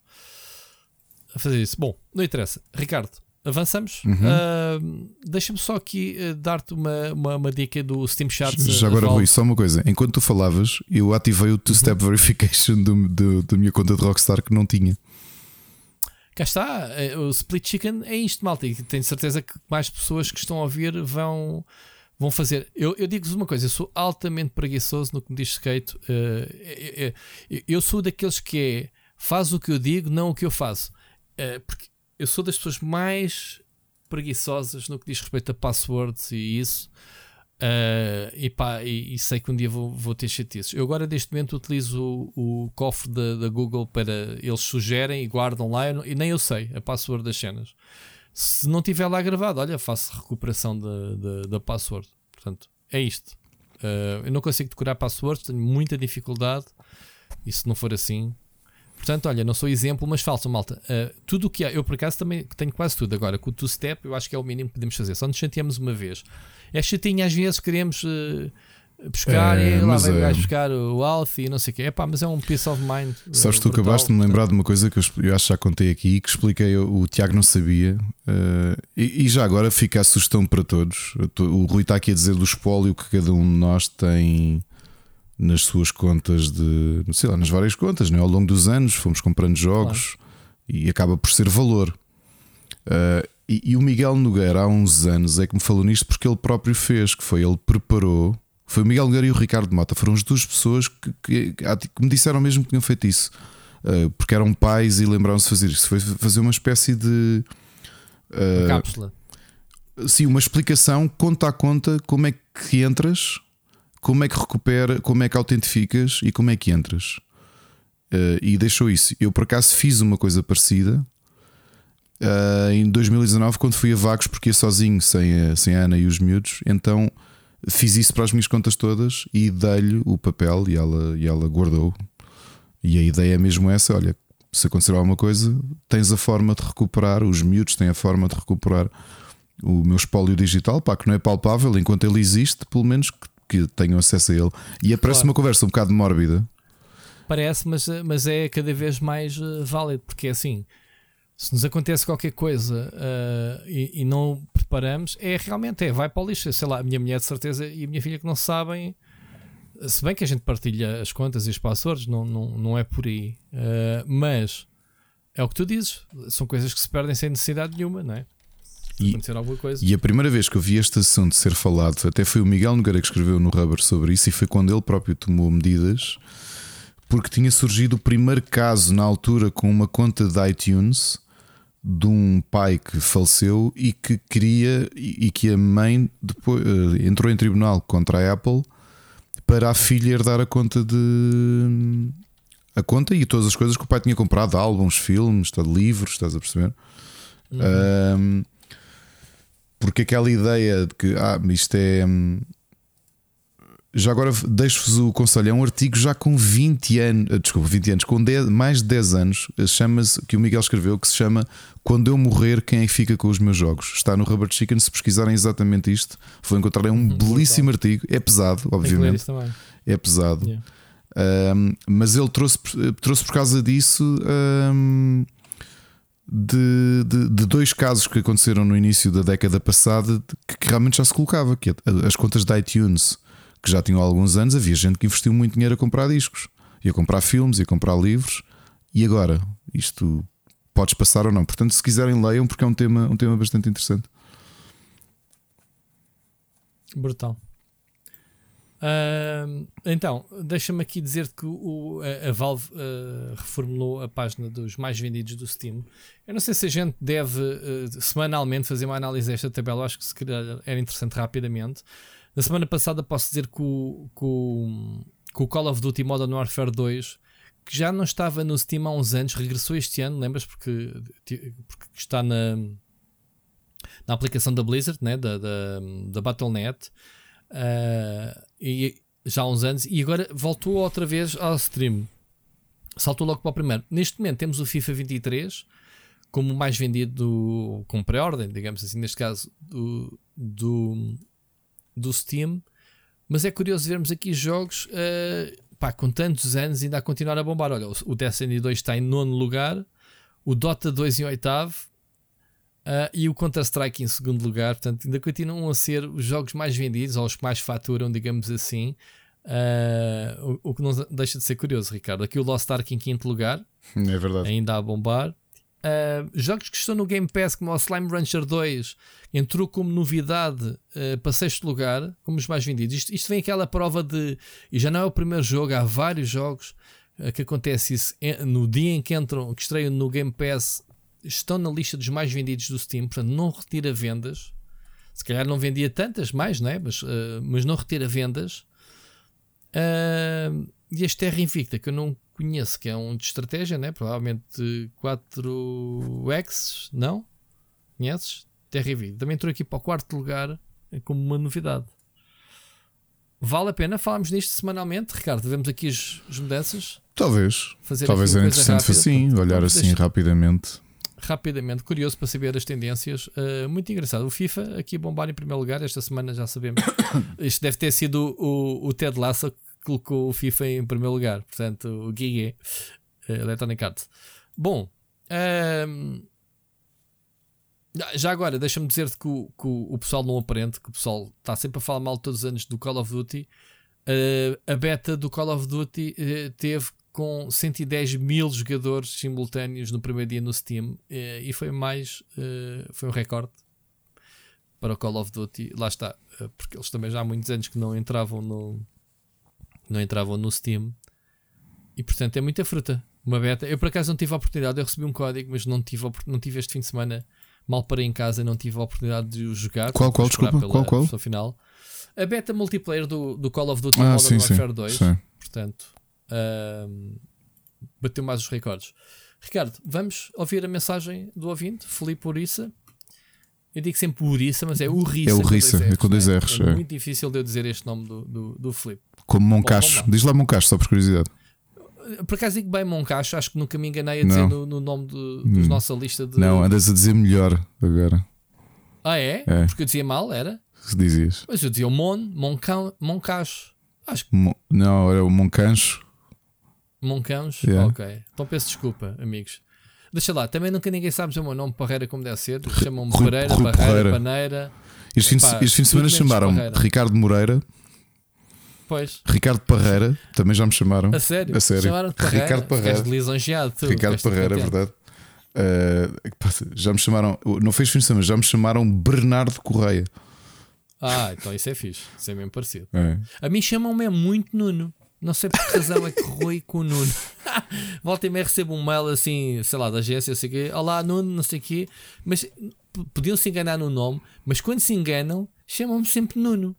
a fazer isso. Bom, não interessa. Ricardo, avançamos. Uhum. Uh, Deixa-me só aqui uh, dar-te uma, uma, uma, dica do Steam Chat. Já agora, Rui, só uma coisa. Enquanto tu falavas, eu ativei o two-step uhum. verification do, do, da minha conta de Rockstar que não tinha. Cá está, eh, o Split Chicken é isto, malta. E tenho certeza que mais pessoas que estão a ouvir vão, vão fazer. Eu, eu digo-vos uma coisa: eu sou altamente preguiçoso no que me diz skate. Uh, eu, eu sou daqueles que é faz o que eu digo, não o que eu faço. Porque eu sou das pessoas mais preguiçosas no que diz respeito a passwords e isso. Uh, e, pá, e, e, sei que um dia vou, vou ter chatices. Eu agora, neste momento, utilizo o, o cofre da, da, Google para eles sugerem e guardam lá e nem eu sei a password das cenas. Se não tiver lá gravado, olha, faço recuperação da password. Portanto, é isto. Uh, eu não consigo decorar passwords, tenho muita dificuldade. E se não for assim, Portanto, olha, não sou exemplo, mas falso, malta. Uh, tudo o que há, eu por acaso também tenho quase tudo. Agora, com o two-step, eu acho que é o mínimo que podemos fazer. Só nos chateamos uma vez. É chatinho, às vezes queremos uh, buscar é, e lá vai é... buscar o Alf e não sei o quê. É pá, mas é um peace of mind. Eh, Sabes, tu acabaste de me lembrar de uma coisa que eu, eu acho que já contei aqui que expliquei. O, o Tiago não sabia. Uh, e, e, já agora fica a sugestão para todos. O Rui está aqui a dizer do espólio que cada um de nós tem nas suas contas de, sei lá, nas várias contas, né? ao longo dos anos fomos comprando jogos claro. e acaba por ser valor. Uh, e, e, o Miguel Nogueira, há uns anos, é que me falou nisto porque ele próprio fez, que foi ele preparou. Foi o Miguel Nogueira e o Ricardo Mota, foram as duas pessoas que, que, que me disseram mesmo que tinham feito isso, uh, porque eram pais e lembraram-se de fazer isso. Foi fazer uma espécie de uh, cápsula. Sim, uma explicação conta a conta como é que entras como é que recupera, como é que autentificas e como é que entras. Uh, e deixou isso. Eu por acaso fiz uma coisa parecida uh, em 2019, quando fui a Vagos, porque ia sozinho, sem a, sem a Ana e os miúdos. Então fiz isso para as minhas contas todas e dei-lhe o papel e ela, e ela guardou. E a ideia é mesmo essa: olha, se acontecer alguma coisa, tens a forma de recuperar, os miúdos têm a forma de recuperar o meu espólio digital, pá, que não é palpável enquanto ele existe, pelo menos que que tenham acesso a ele. E aparece claro. uma conversa um bocado mórbida. Parece, mas, mas é cada vez mais uh, válido, porque é assim. Se nos acontece qualquer coisa uh, e, e, não preparamos, é realmente é, vai para o lixo. Sei lá, a minha mulher de certeza e a minha filha que não sabem, se bem que a gente partilha as contas e os passwords, não, não, não é por aí. Uh, mas é o que tu dizes, são coisas que se perdem sem necessidade nenhuma, não é? E, acontecer alguma coisa. E a primeira vez que eu vi este assunto ser falado, até foi o Miguel Nogueira que escreveu no Rubber sobre isso, e foi quando ele próprio tomou medidas, porque tinha surgido o primeiro caso na altura com uma conta de iTunes de um pai que faleceu e que queria e que a mãe depois eh, entrou em tribunal contra a Apple para a filha herdar a conta de a conta e todas as coisas que o pai tinha comprado, álbuns, filmes, livros, estás a perceber? Uhum. Um, porque aquela ideia de que ah, isto é. Já agora deixo-vos o conselho, é um artigo já com 20 anos, ah, desculpa, 20 anos, com 10, mais de 10 anos, chama-se, que o Miguel escreveu, que se chama Quando eu morrer, quem é que fica com os meus jogos? Está no Rubber Chicken, se pesquisarem exatamente isto, vou encontrar é um hum, belíssimo artigo, é pesado, obviamente. É pesado. Yeah. Um, mas ele trouxe, trouxe por causa disso. Um, de, de, de, dois casos que aconteceram no início da década passada que, que, realmente já se colocava, que é as contas da iTunes, que já tinham alguns anos, havia gente que investiu muito dinheiro a comprar discos, ia comprar filmes, ia comprar livros, e agora isto podes passar ou não. Portanto, se quiserem, leiam, porque é um tema, um tema bastante interessante. Brutal. Uh, então, deixa-me aqui dizer que o, a, a Valve uh, reformulou a página dos mais vendidos do Steam. Eu não sei se a gente deve uh, semanalmente fazer uma análise desta tabela, acho que se calhar era interessante rapidamente. Na semana passada posso dizer que o, que o, que o Call of Duty Modern Warfare 2, que já não estava no Steam há uns anos, regressou este ano, lembras? Porque, porque está na, na aplicação da Blizzard, né? da, da, da Battle.net uh, e, já há uns anos, e agora voltou outra vez ao stream. Saltou logo para o primeiro. Neste momento temos o FIFA 23 como mais vendido com pré-ordem, digamos assim, neste caso do, do, do Steam. Mas é curioso vermos aqui jogos uh, pá, com tantos anos ainda a continuar a bombar. Olha, o Destiny 2 está em nono lugar, o Dota 2 em oitavo, Uh, e o Counter-Strike em segundo lugar, portanto, ainda continuam a ser os jogos mais vendidos, ou os que mais faturam, digamos assim. Uh, o, o, que não deixa de ser curioso, Ricardo. Aqui o Lost Ark em quinto lugar, é verdade. ainda a bombar. Uh, jogos que estão no Game Pass, como o Slime Rancher 2, entrou como novidade para sexto lugar, como os mais vendidos. Isto, isto vem aquela prova de. E já não é o primeiro jogo, há vários jogos que acontece isso no dia em que entram, que estreiam no Game Pass estão na lista dos mais vendidos do Steam, portanto não retira vendas. Se calhar não vendia tantas mais, não é? mas, uh, mas não retira vendas. Uh, e este Terra Invicta, que eu não conheço, que é um de estratégia, né? provavelmente 4X, não? Conheces? Terra Invicta. Também entrou aqui para o quarto lugar como uma novidade. Vale a pena falarmos nisto semanalmente, Ricardo? Vemos aqui as, as mudanças. Talvez. Fazer Talvez era interessante assim, olhar assim deixa... rapidamente rapidamente, curioso para saber as tendências. Uh, muito engraçado. O FIFA aqui a bombar em primeiro lugar, esta semana já sabemos. Isto deve ter sido o, o Ted Lasso colocou o FIFA em primeiro lugar, portanto, o Guigué, uh, Electronic Arts. Bom, uh, já agora, deixa-me dizer-te que, o, que o, pessoal não aprende, que o pessoal está sempre a falar mal todos os anos do Call of Duty. Uh, a beta do Call of Duty uh, teve com 110 mil jogadores simultâneos no primeiro dia no Steam eh, e foi mais, eh, foi um recorde para o Call of Duty. Lá está, eh, porque eles também já há muitos anos que não entravam no, não entravam no Steam e portanto é muita fruta. Uma beta. Eu por acaso não tive a oportunidade, eu recebi um código, mas não tive, não tive este fim de semana. Mal parei em casa, não tive a oportunidade de o jogar. Qual, qual, desculpa? Qual, qual? Final. A beta multiplayer do, do Call of Duty ah, Modern sim, Warfare sim, 2. Sim. Portanto, Uh, bateu mais os recordes. Ricardo, vamos ouvir a mensagem do ouvinte, Felipe Uriça. Eu digo sempre Uriça, mas é Uriça. É Uriça, é com dois é? R's. É, é muito difícil de eu dizer este nome do, do, do Felipe. Como Moncacho. Diz lá Moncacho, só por curiosidade. Por acaso digo bem Moncacho, acho que nunca me enganei a dizer no, no, nome do, dos hum. nossa lista de. Não, andas a dizer melhor agora. Ah, é? é. Porque eu dizia mal, era? Dizias. Mas eu dizia o Mon, Moncão, Moncacho. Acho que... Mo, não, era o Moncancho. Moncãos? Yeah. Ok. Então peço desculpa, amigos. Deixa lá, também nunca ninguém sabe o meu nome Parreira como deve ser. Chamam-me Pereira, Rui Barreira, Paneira. Este fim, Pá, este fim de semana chamaram Ricardo Moreira. Pois. Ricardo Parreira, também já me chamaram. A sério? A sério. Chamaram Parreira. Ricardo Parreira. lisonjeado, tu, Ricardo Parreira, é verdade. Uh, já me chamaram, não fez fim de semana, já me chamaram Bernardo Correia. Ah, então isso é fixe. Isso é mesmo parecido. É. A mim chamam-me muito Nuno. Não sei por que razão é que Rui com o Nuno. Volta e meia recebo um mail assim, sei lá, da agência, sei quê. Olá, Nuno, não sei o quê. Mas podiam se enganar no nome, mas quando se enganam, chamam-me sempre Nuno.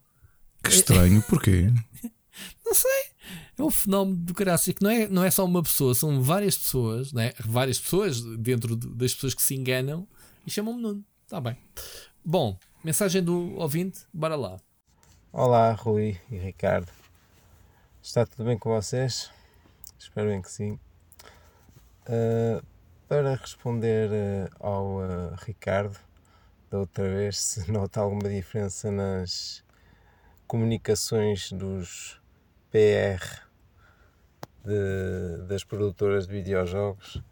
Que estranho, porquê? não sei. É um fenómeno do caralho. que não é, não é só uma pessoa, são várias pessoas, né? várias pessoas dentro das pessoas que se enganam e chamam-me Nuno. Está bem. Bom, mensagem do ouvinte, bora lá. Olá, Rui e Ricardo. Está tudo bem com vocês? Espero bem que sim. Uh, para responder uh, ao uh, Ricardo, da outra vez, se nota alguma diferença nas comunicações dos PR de, das produtoras de videojogos,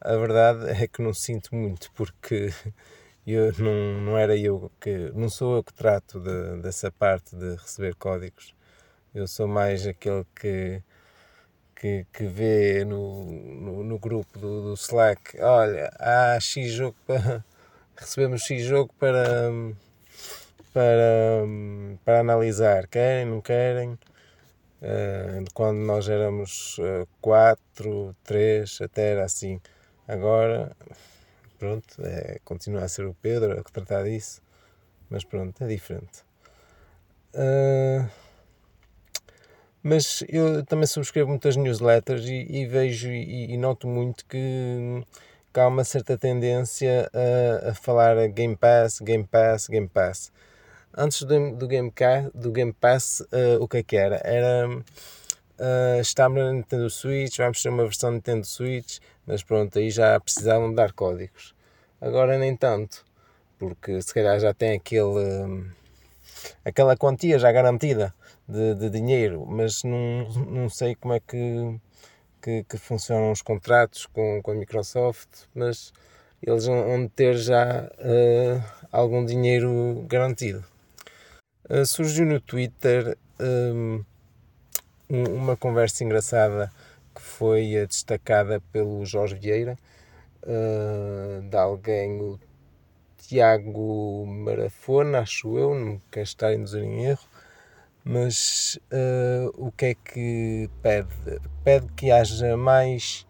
a verdade é que não sinto muito, porque eu não, não era eu que não sou eu que trato de, dessa parte de receber códigos eu sou mais aquele que, que, que vê no, no, no grupo do, do, Slack, olha, há X jogo para. recebemos X jogo para, para, para analisar. Querem, não querem? Uh, quando nós éramos uh, 4, 3, até era assim. Agora, pronto, é, continua a ser o Pedro a tratar disso, mas pronto, é diferente. Uh, mas eu também subscrevo muitas newsletters e, e vejo e, e, noto muito que, que, há uma certa tendência a, a falar Game Pass, Game Pass, Game Pass. Antes do, do, Game, do Game Pass, uh, o que é que era? Era uh, estamos na Nintendo Switch, vamos ter uma versão Nintendo Switch, mas pronto, aí já precisavam dar códigos. Agora nem tanto, porque se calhar já tem aquele, aquela quantia já garantida de, de dinheiro, mas não, não sei como é que, que, que, funcionam os contratos com, com a Microsoft, mas eles vão ter já uh, algum dinheiro garantido. Uh, surgiu no Twitter um, uma conversa engraçada que foi uh, destacada pelo Jorge Vieira, de alguém, o Tiago Marafona, acho eu, não quero estar induzir em erro, mas uh, o que é que pede? Pede que haja mais,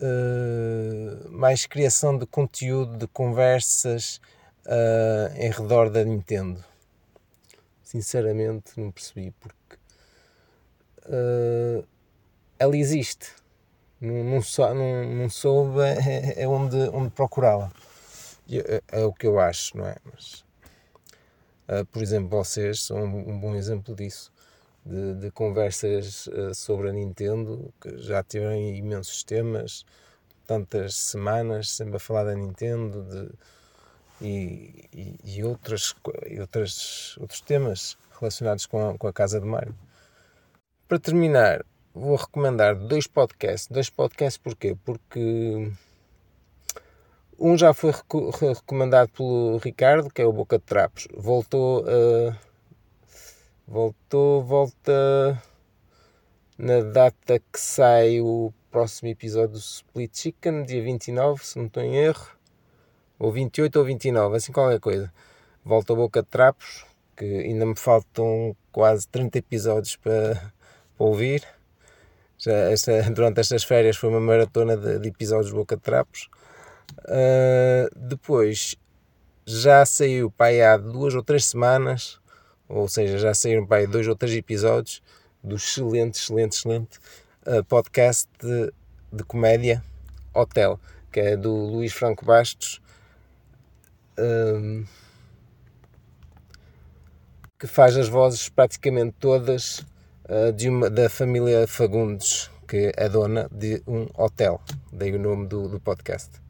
uh, mais criação de conteúdo, de conversas uh, em redor da Nintendo. Sinceramente, não percebi porque ela existe. Não, não, sou, não, não soube é, é onde, onde procurá-la. É, é, o que eu acho, não é? Mas Uh, por exemplo, vocês são um, bom exemplo disso, de, de conversas uh, sobre a Nintendo, que já tiveram imensos temas, tantas semanas sempre a falar da Nintendo de, e, e, e, outras, e outras, outros temas relacionados com a, com a Casa de Mário. Para terminar, vou recomendar dois podcasts. Dois podcasts porquê? Porque um já foi recomendado pelo Ricardo, que é o Boca de Trapos. Voltou uh, voltou, volta na data que sai o próximo episódio do Split Chicken, dia 29, se não estou em erro. Ou 28 ou 29, assim qualquer coisa. Volta ao Boca de Trapos, que ainda me faltam quase 30 episódios para, para ouvir. Já esta, durante estas férias foi uma maratona de, de episódios Boca de Trapos. Uh, depois já saiu pai há duas ou três semanas, ou seja, já saíram pai dois ou três episódios do excelente, excelente, excelente uh, podcast de, de, comédia Hotel, que é do Luís Franco Bastos. Um, que faz as vozes praticamente todas uh, de uma, da família Fagundes, que é dona de um hotel. Dei o nome do, do podcast.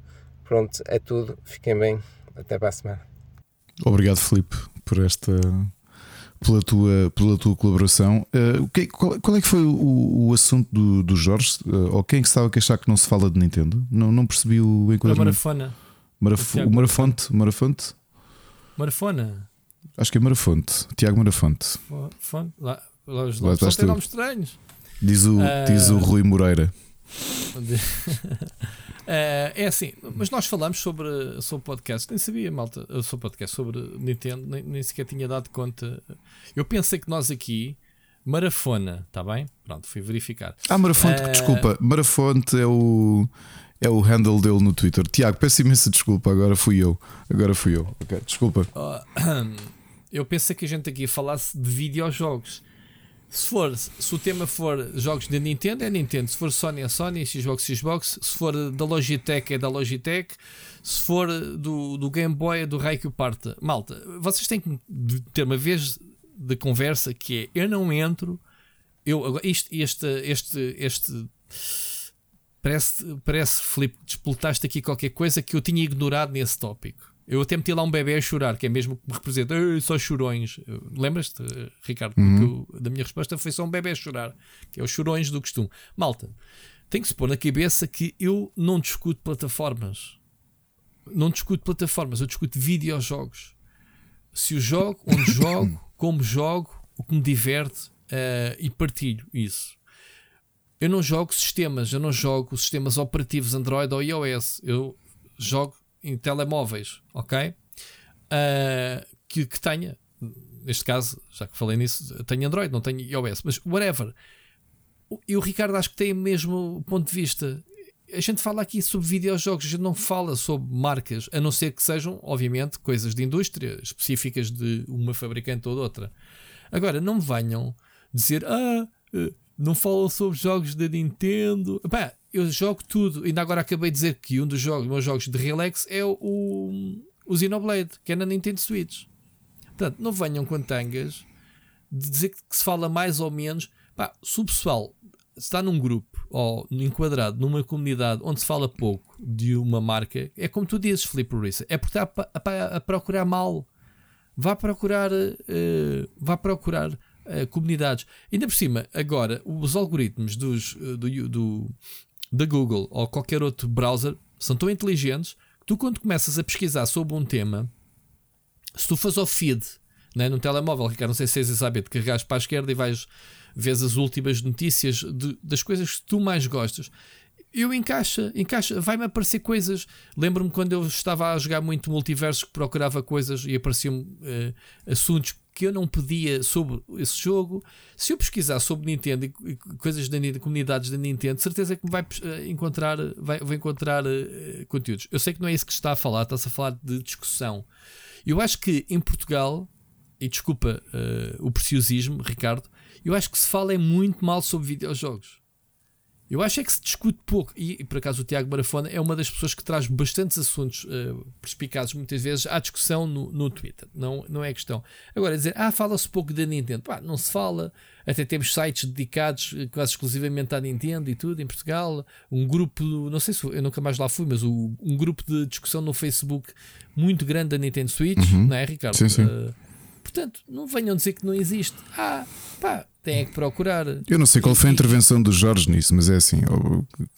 Pronto, é tudo. Fiquem bem. Até para a semana. Obrigado, Felipe, por esta. Pela tua, pela tua colaboração. Uh, que, qual, qual, é que foi o, o assunto do, do Jorge? Uh, ou quem é que estava a queixar que não se fala de Nintendo? Não, não percebi o enquadramento. A Marafona. Maraf o Marafonte? Marafonte? Marafona. Acho que é Marafonte. Tiago Marafonte. Fonte. Lá, lá os nomes só têm nomes estranhos. Diz o, uh... diz o Rui Moreira. Uh, é assim, mas nós falamos sobre, sobre podcast, nem sabia, malta, sobre podcast, sobre Nintendo, nem, nem sequer tinha dado conta. Eu pensei que nós aqui, Marafona, está bem? Pronto, fui verificar. Ah, Marafonte, uh, desculpa, Marafonte é o. É o handle dele no Twitter. Tiago, peço imensa desculpa, agora fui eu. Agora fui eu. Ok, desculpa. Uh, eu pensei que a gente aqui falasse de videojogos. Se for, se o tema for jogos da Nintendo, é Nintendo. Se for Sony, é Sony. Xbox, Xbox. Se for da Logitech, é da Logitech. Se for do, do Game Boy, é do Raikyu Parta. Malta, vocês têm que ter uma vez de conversa que é: eu não entro. Eu, isto, este, este, este parece, parece Filipe, despoletaste aqui qualquer coisa que eu tinha ignorado nesse tópico. Eu até meti lá um bebê a chorar, que é mesmo que me representa, só chorões. Lembras-te, Ricardo? Uhum. Eu, da minha resposta foi só um bebê a chorar, que é os chorões do costume. Malta, tem que se pôr na cabeça que eu não discuto plataformas. Não discuto plataformas, eu discuto videojogos. Se o jogo, onde jogo, como jogo, o que me diverte uh, e partilho isso. Eu não jogo sistemas, eu não jogo sistemas operativos Android ou iOS. Eu jogo em telemóveis, ok? Uh, que, que tenha, neste caso, já que falei nisso, tenho Android, não tenho iOS, mas whatever. E o Ricardo acho que tem o mesmo ponto de vista. A gente fala aqui sobre videojogos, a gente não fala sobre marcas, a não ser que sejam, obviamente, coisas de indústria específicas de uma fabricante ou de outra. Agora, não me venham dizer, ah, eh, não falam sobre jogos da Nintendo. Pá, eu jogo tudo. Ainda agora acabei de dizer que um dos jogos, meus jogos de relax é o, o Xenoblade, que é na Nintendo Switch. Portanto, não venham com tangas de dizer que se fala mais ou menos. Pá, se o pessoal está num grupo ou enquadrado numa comunidade onde se fala pouco de uma marca, é como tu dizes, Felipe Rissa, é porque está a, a, a procurar mal. Vá procurar, uh, vá procurar uh, comunidades. Ainda por cima, agora, os algoritmos dos, uh, do, do, da Google ou qualquer outro browser são tão inteligentes que tu, quando começas a pesquisar sobre um tema, se tu fazes ao feed né, no telemóvel, Ricardo, não sei se és saber, de carregares para a esquerda e vais ver as últimas notícias de, das coisas que tu mais gostas. Eu encaixa, encaixa, vai-me aparecer coisas. Lembro-me quando eu estava a jogar muito multiverso que procurava coisas e apareciam uh, assuntos que eu não pedia sobre esse jogo. Se eu pesquisar sobre Nintendo e coisas da comunidades da Nintendo, certeza que vai eh, encontrar, vai encontrar uh, conteúdos. Eu sei que não é isso que está a falar, está-se a falar de discussão. Eu acho que em Portugal, e desculpa uh, o preciosismo, Ricardo, eu acho que se fala é muito mal sobre videojogos. Eu acho é que se discute pouco, e, por acaso o Tiago Marafona é uma das pessoas que traz bastantes assuntos uh, perspicazes muitas vezes à discussão no, no Twitter, não, não é questão. Agora, dizer, ah, fala-se pouco da Nintendo, Pá, não se fala, até temos sites dedicados eh, quase exclusivamente à Nintendo e tudo em Portugal, um grupo, não sei se eu nunca mais lá fui, mas o, um grupo de discussão no Facebook muito grande da Nintendo Switch, uhum. não é, Ricardo? Sim, sim. Uh, portanto, não venham dizer que não existe. Ah, pá, tem que procurar. Eu não sei qual foi a intervenção do Jorge nisso, mas é assim,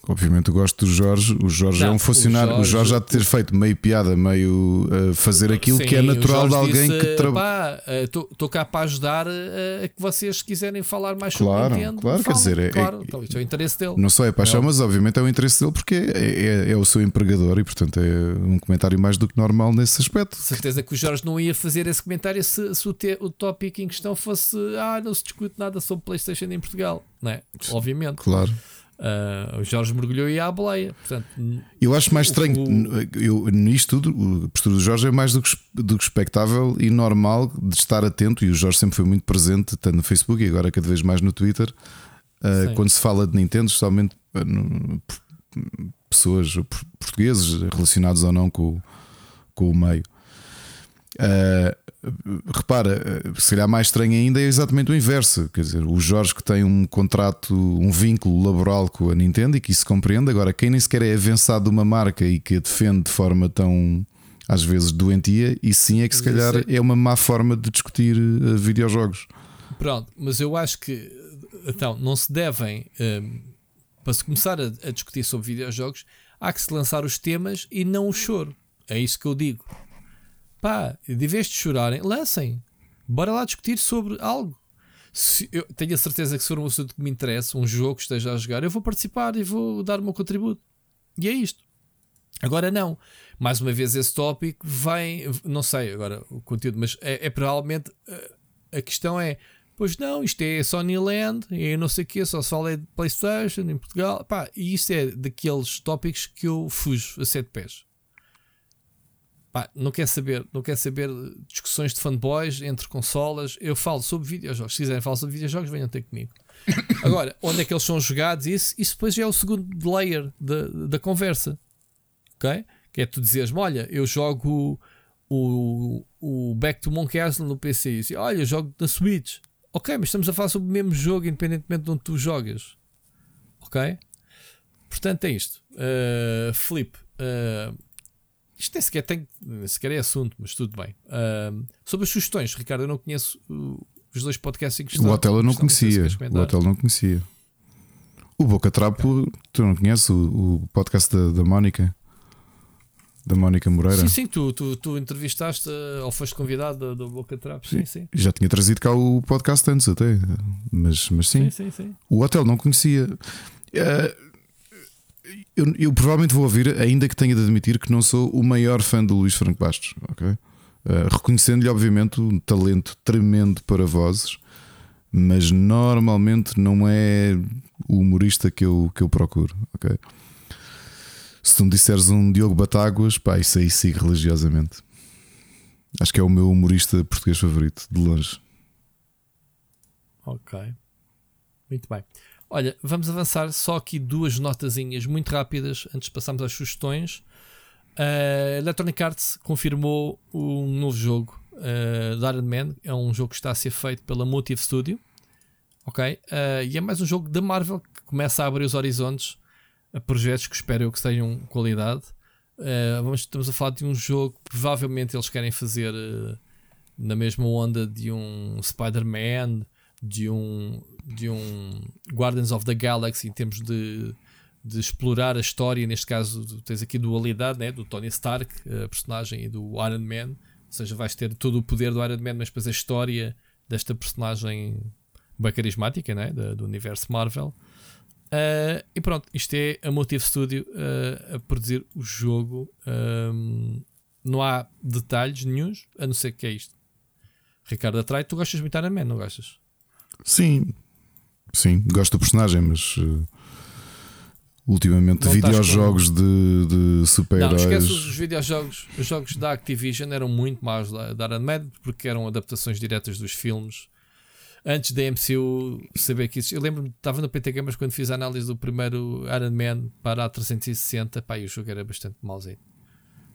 obviamente eu gosto do Jorge. O Jorge não, é um funcionário. O Jorge, o Jorge já ter feito meio piada, meio uh, fazer aquilo Sim, que é natural de alguém disse, que trabalha. Estou cá para ajudar a, a que vocês quiserem falar mais claro, sobre Nintendo. Claro, quer dizer, é, claro, é, então, isso é o interesse dele. Não só é paixão, mas obviamente é o interesse dele porque é, é, é, o seu empregador e, portanto, é um comentário mais do que normal nesse aspecto. Certeza que o Jorge não ia fazer esse comentário se, se o, te, o tópico em questão fosse ah, não se discute nada sobre PlayStation em Portugal, não é? Obviamente. Claro. Uh, o Jorge mergulhou e à boleia. Portanto, eu acho mais estranho. O, eu, nisto tudo, a postura do Jorge é mais do que, do que expectável e normal de estar atento. E o Jorge sempre foi muito presente, tanto no Facebook e agora cada vez mais no Twitter. Uh, quando se fala de Nintendo, especialmente uh, pessoas portugueses relacionados ou não com, com o meio. Uh, repara, se calhar mais estranho ainda é exatamente o inverso. Quer dizer, o Jorge que tem um contrato, um vínculo laboral com a Nintendo e que isso compreende. Agora, quem nem sequer é avançado de uma marca e que a defende de forma tão às vezes doentia, e sim é que se calhar é uma má forma de discutir uh, videojogos. Pronto, mas eu acho que então não se devem um, ehm, para se começar a, a discutir sobre videojogos, há que se lançar os temas e não o choro. É isso que eu digo. Pá, de vez de chorarem, lancem. Bora lá discutir sobre algo. Se eu tenho a certeza que se for um assunto que me interessa, um jogo que esteja a jogar, eu vou participar e vou dar o meu contributo. E é isto. Agora não. Mais uma vez esse tópico vem, não sei agora o conteúdo, mas é, é provavelmente a questão é, pois não, isto é Sony Land e não sei o que, só se fala de Playstation em Portugal, pá, e isso é daqueles tópicos que eu fujo a sete pés. Pá, não quer saber, não quer saber discussões de fanboys entre consolas. Eu falo sobre videojogos. Se quiserem falar sobre videojogos, venham ter comigo. Agora, onde é que eles são jogados? Isso, isso depois já é o segundo layer da, da conversa. Ok? Que é tu dizeres olha, eu jogo o, o Back to Monkey Island no PC. E assim, olha, eu jogo na Switch. Ok, mas estamos a falar sobre o mesmo jogo, independentemente de onde tu jogas. Ok? Portanto, é isto. Uh, Felipe, uh, isto nem sequer, tem, sequer é assunto, mas tudo bem. Uh, sobre as sugestões, Ricardo, eu não conheço os dois podcasts em questão. O hotel eu não conhecia. O hotel não conhecia. O Boca Trapo, tu não conheces o, o podcast da, da Mónica? Da Mónica Moreira? Sim, sim, tu, tu, tu entrevistaste uh, ou foste convidado do Boca Trapo. Sim, sim. Já tinha trazido cá o podcast antes até, mas, mas sim. Sim, sim, sim. O hotel não conhecia. Uh, eu, eu, provavelmente vou ouvir, ainda que tenha de admitir que não sou o maior fã do Luís Franco Bastos, ok? Uh, Reconhecendo-lhe, obviamente, um talento tremendo para vozes, mas normalmente não é o humorista que eu, que eu procuro, ok? Se tu me disseres um Diogo Batáguas, pá, isso aí sigo religiosamente. Acho que é o meu humorista português favorito, de longe. Ok. Muito bem. Olha, vamos avançar só aqui duas notazinhas muito rápidas antes de passarmos às sugestões. Uh, Electronic Arts confirmou um novo jogo uh, de Iron Man. É um jogo que está a ser feito pela Motive Studio. Ok? Uh, e é mais um jogo da Marvel que começa a abrir os horizontes a projetos que espero eu que tenham qualidade. Uh, vamos, estamos a falar de um jogo que provavelmente eles querem fazer na mesma onda de um Spider-Man, de um, de um Guardians of the Galaxy em termos de, de explorar a história. Neste caso, tens aqui dualidade né? do Tony Stark, a personagem, e do Iron Man. Ou seja, vais ter todo o poder do Iron Man, mas depois a história desta personagem bem carismática né? do universo Marvel. Uh, e pronto, isto é a Motive Studio uh, a produzir o jogo. Um, não há detalhes nenhums, a não ser que é isto. Ricardo Atrai, tu gostas muito de Iron Man, não gostas? Sim, sim, gosto do personagem, mas uh, ultimamente videojogos de, de super-heróis. Não, esquece os videojogos, os jogos da Activision eram muito maus da, da Iron Man porque eram adaptações diretas dos filmes. Antes da MCU saber que isso. Eu lembro-me, estava no PT Gamers quando fiz a análise do primeiro Iron Man para a 360. Pá, e o jogo era bastante mauzinho.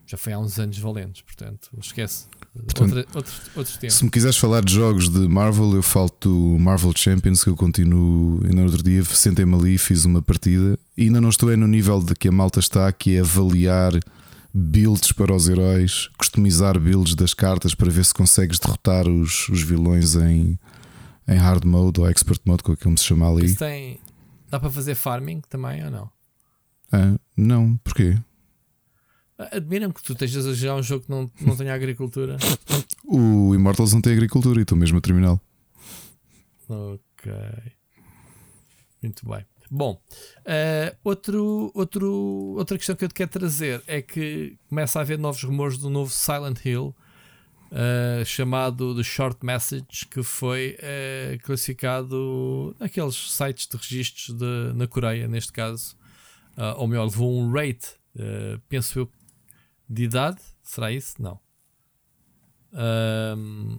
Já foi há uns anos valentes, portanto, esquece. Portanto, Outra, outros, outros tempos. Se me quiseres falar de jogos de Marvel, eu falo do Marvel Champions que eu continuo. E no outro dia sentei-me ali fiz uma partida. E ainda não estou é no nível de que a malta está, que é avaliar builds para os heróis, customizar builds das cartas para ver se consegues derrotar os, os vilões em, em hard mode ou expert mode, como se chama ali. Isso tem, dá para fazer farming também ou não? Ah, não, porquê? Admiram que tu estejas a jogar um jogo que não, não tenha agricultura. o Immortals não tem agricultura e estou mesmo a terminal. Ok. Muito bem. Bom, uh, outro, outro, outra questão que eu te quero trazer é que começa a haver novos rumores do novo Silent Hill uh, chamado The Short Message, que foi uh, classificado naqueles sites de registros de, na Coreia, neste caso, uh, ou melhor, levou um rate, penso eu, de idade. Será isso? Não. Um,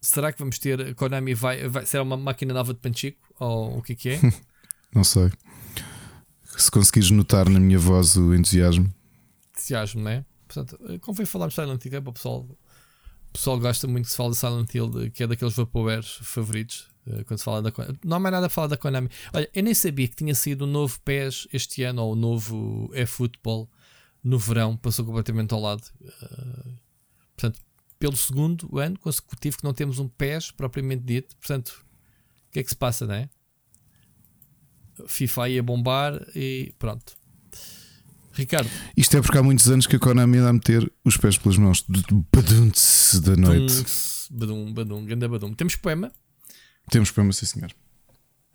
será que vamos ter. A Konami vai, vai. Será uma máquina nova de Panchico? Ou o que é que é? Não sei. Se conseguires notar na minha voz o entusiasmo. Entusiasmo, né? Portanto, convém falarmos Silent Hill para o pessoal o pessoal gosta muito que se fala de Silent Hill, que é daqueles vapowares favoritos. Eh, quando se fala da Konami. Não há mais nada a falar da Konami. Olha, eu nem sabia que tinha sido o novo PES este ano, ou o novo eFootball no verão, passou completamente ao lado. Uh, portanto, pelo segundo ano consecutivo que não temos um PES propriamente dito. Portanto, o que é que se passa, não é? FIFA aí a bombar e pronto. Ricardo. Isto é porque há muitos anos que a Konami anda a meter os pés pelas mãos. Badunce da noite. Badum, badum, ganda badum. Temos poema? Temos poema, sim senhor.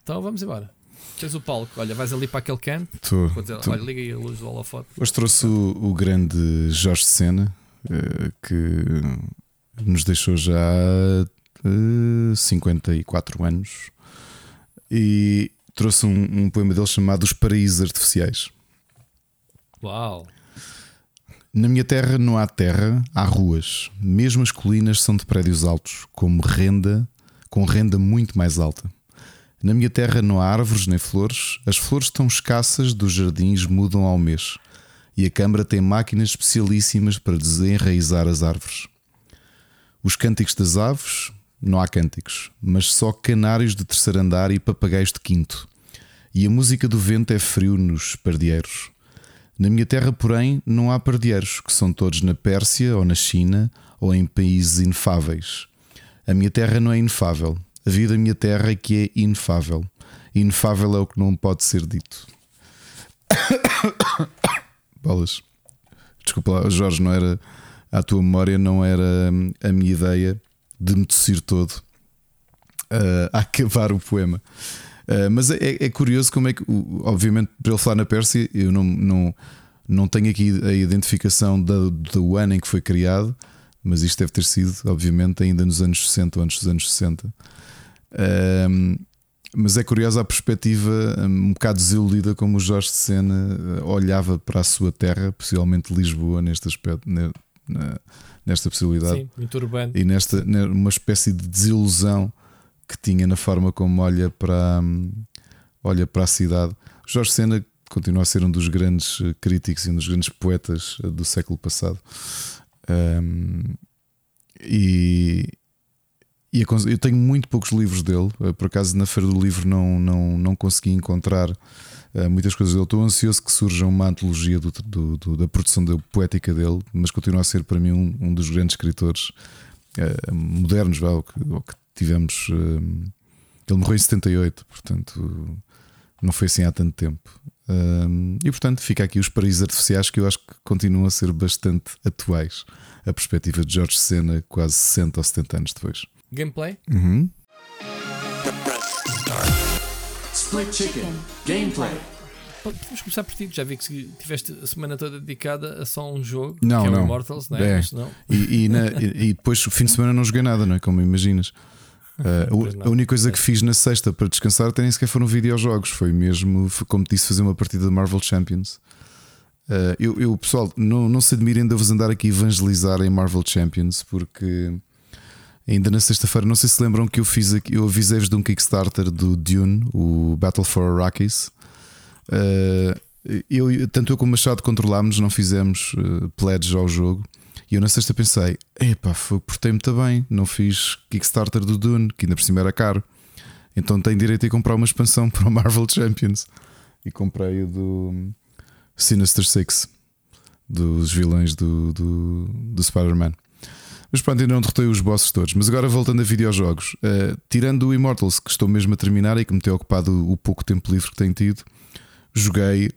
Então vamos embora. Tens o palco, olha, vais ali para aquele canto. Tô, dizer, tô. Olha, liga aí a luz do holofote. Hoje trouxe o, o grande Jorge Sena, eh, que nos deixou já uh, eh, 54 anos. E trouxe um, um poema dele chamado Os Paraísos Artificiais. Uau! Na minha terra não há terra, há ruas. Mesmo as colinas são de prédios altos, como renda, com renda muito mais alta. Na minha terra não há árvores nem flores, as flores estão escassas, dos jardins mudam ao mês. E a Câmara tem máquinas especialíssimas para desenraizar as árvores. Os cânticos das aves, não há cânticos, mas só canários de terceiro andar e papagaios de quinto. E a música do vento é frio nos pardieiros. Na minha terra, porém, não há pardieiros, que são todos na Pérsia ou na China ou em países inefáveis. A minha terra não é inefável. Vida da minha terra que é inefável. Inefável é o que não pode ser dito. Bolas. Desculpa lá, Jorge, não era. A tua memória não era a minha ideia de me tossir todo uh, a acabar o poema. Uh, mas é, é, curioso como é que, obviamente, para ele falar na Pérsia, eu não, não, não tenho aqui a identificação do, do ano em que foi criado, mas isto deve ter sido, obviamente, ainda nos anos 60 ou antes dos anos 60. Uh, mas é curiosa a perspectiva um bocado desiludida como o Jorge de Sena uh, olhava para a sua terra, possivelmente Lisboa, neste aspecto, nesta possibilidade. Sim, muito urbano. E nesta uma espécie de desilusão que tinha na forma como olha para, olha para a cidade. Jorge Sena continua a ser um dos grandes eh, críticos e um dos grandes poetas eh, do século passado. Um, e, e eu tenho muito poucos livros dele. Eh, por acaso, na Feira do Livro, não, não, não consegui encontrar muitas coisas dele. Estou ansioso que surja uma antologia do, do, do, da produção da poética dele, mas continua a ser para mim um, um dos grandes escritores uh, modernos, ou que, ou que tivemos. Uh, ele morreu em 78, portanto, não foi assim há tanto tempo. Uh, e portanto, fica aqui os paraísos artificiais que eu acho que continuam a ser bastante atuais. A perspectiva de George Senna, quase 60 ou 70 anos depois. Gameplay? Uhum. Split Chicken Gameplay. Podemos começar por ti, já vi que tiveste a semana toda dedicada a só um jogo, não, que é não. o Immortals, não é? é. não. E, e, na, e, depois o fim de semana não joguei nada, não é? Como imaginas. Uh, a única coisa que fiz na sexta para descansar até nem sequer foram videojogos, foi mesmo, como disse, fazer uma partida de Marvel Champions. Uh, eu, eu, pessoal, não, não se admirem de eu vos andar aqui a evangelizar em Marvel Champions, porque ainda na sexta-feira, não sei se lembram que eu fiz aqui, eu avisei-vos de um Kickstarter do Dune, o Battle for Arrakis. Uh, eu, tanto eu como o Machado controlámos, não fizemos uh, pledge ao jogo. E eu na sexta pensei: epá, portei-me também, não fiz Kickstarter do Dune, que ainda por cima era caro. Então tenho direito a comprar uma expansão para o Marvel Champions. E comprei o do Sinister Six, dos vilões do, do, do Spider-Man. Mas pronto, ainda não derrotei os bosses todos. Mas agora voltando a videojogos, uh, tirando o Immortals, que estou mesmo a terminar e que me tem ocupado o, pouco tempo livre que tenho tido, joguei,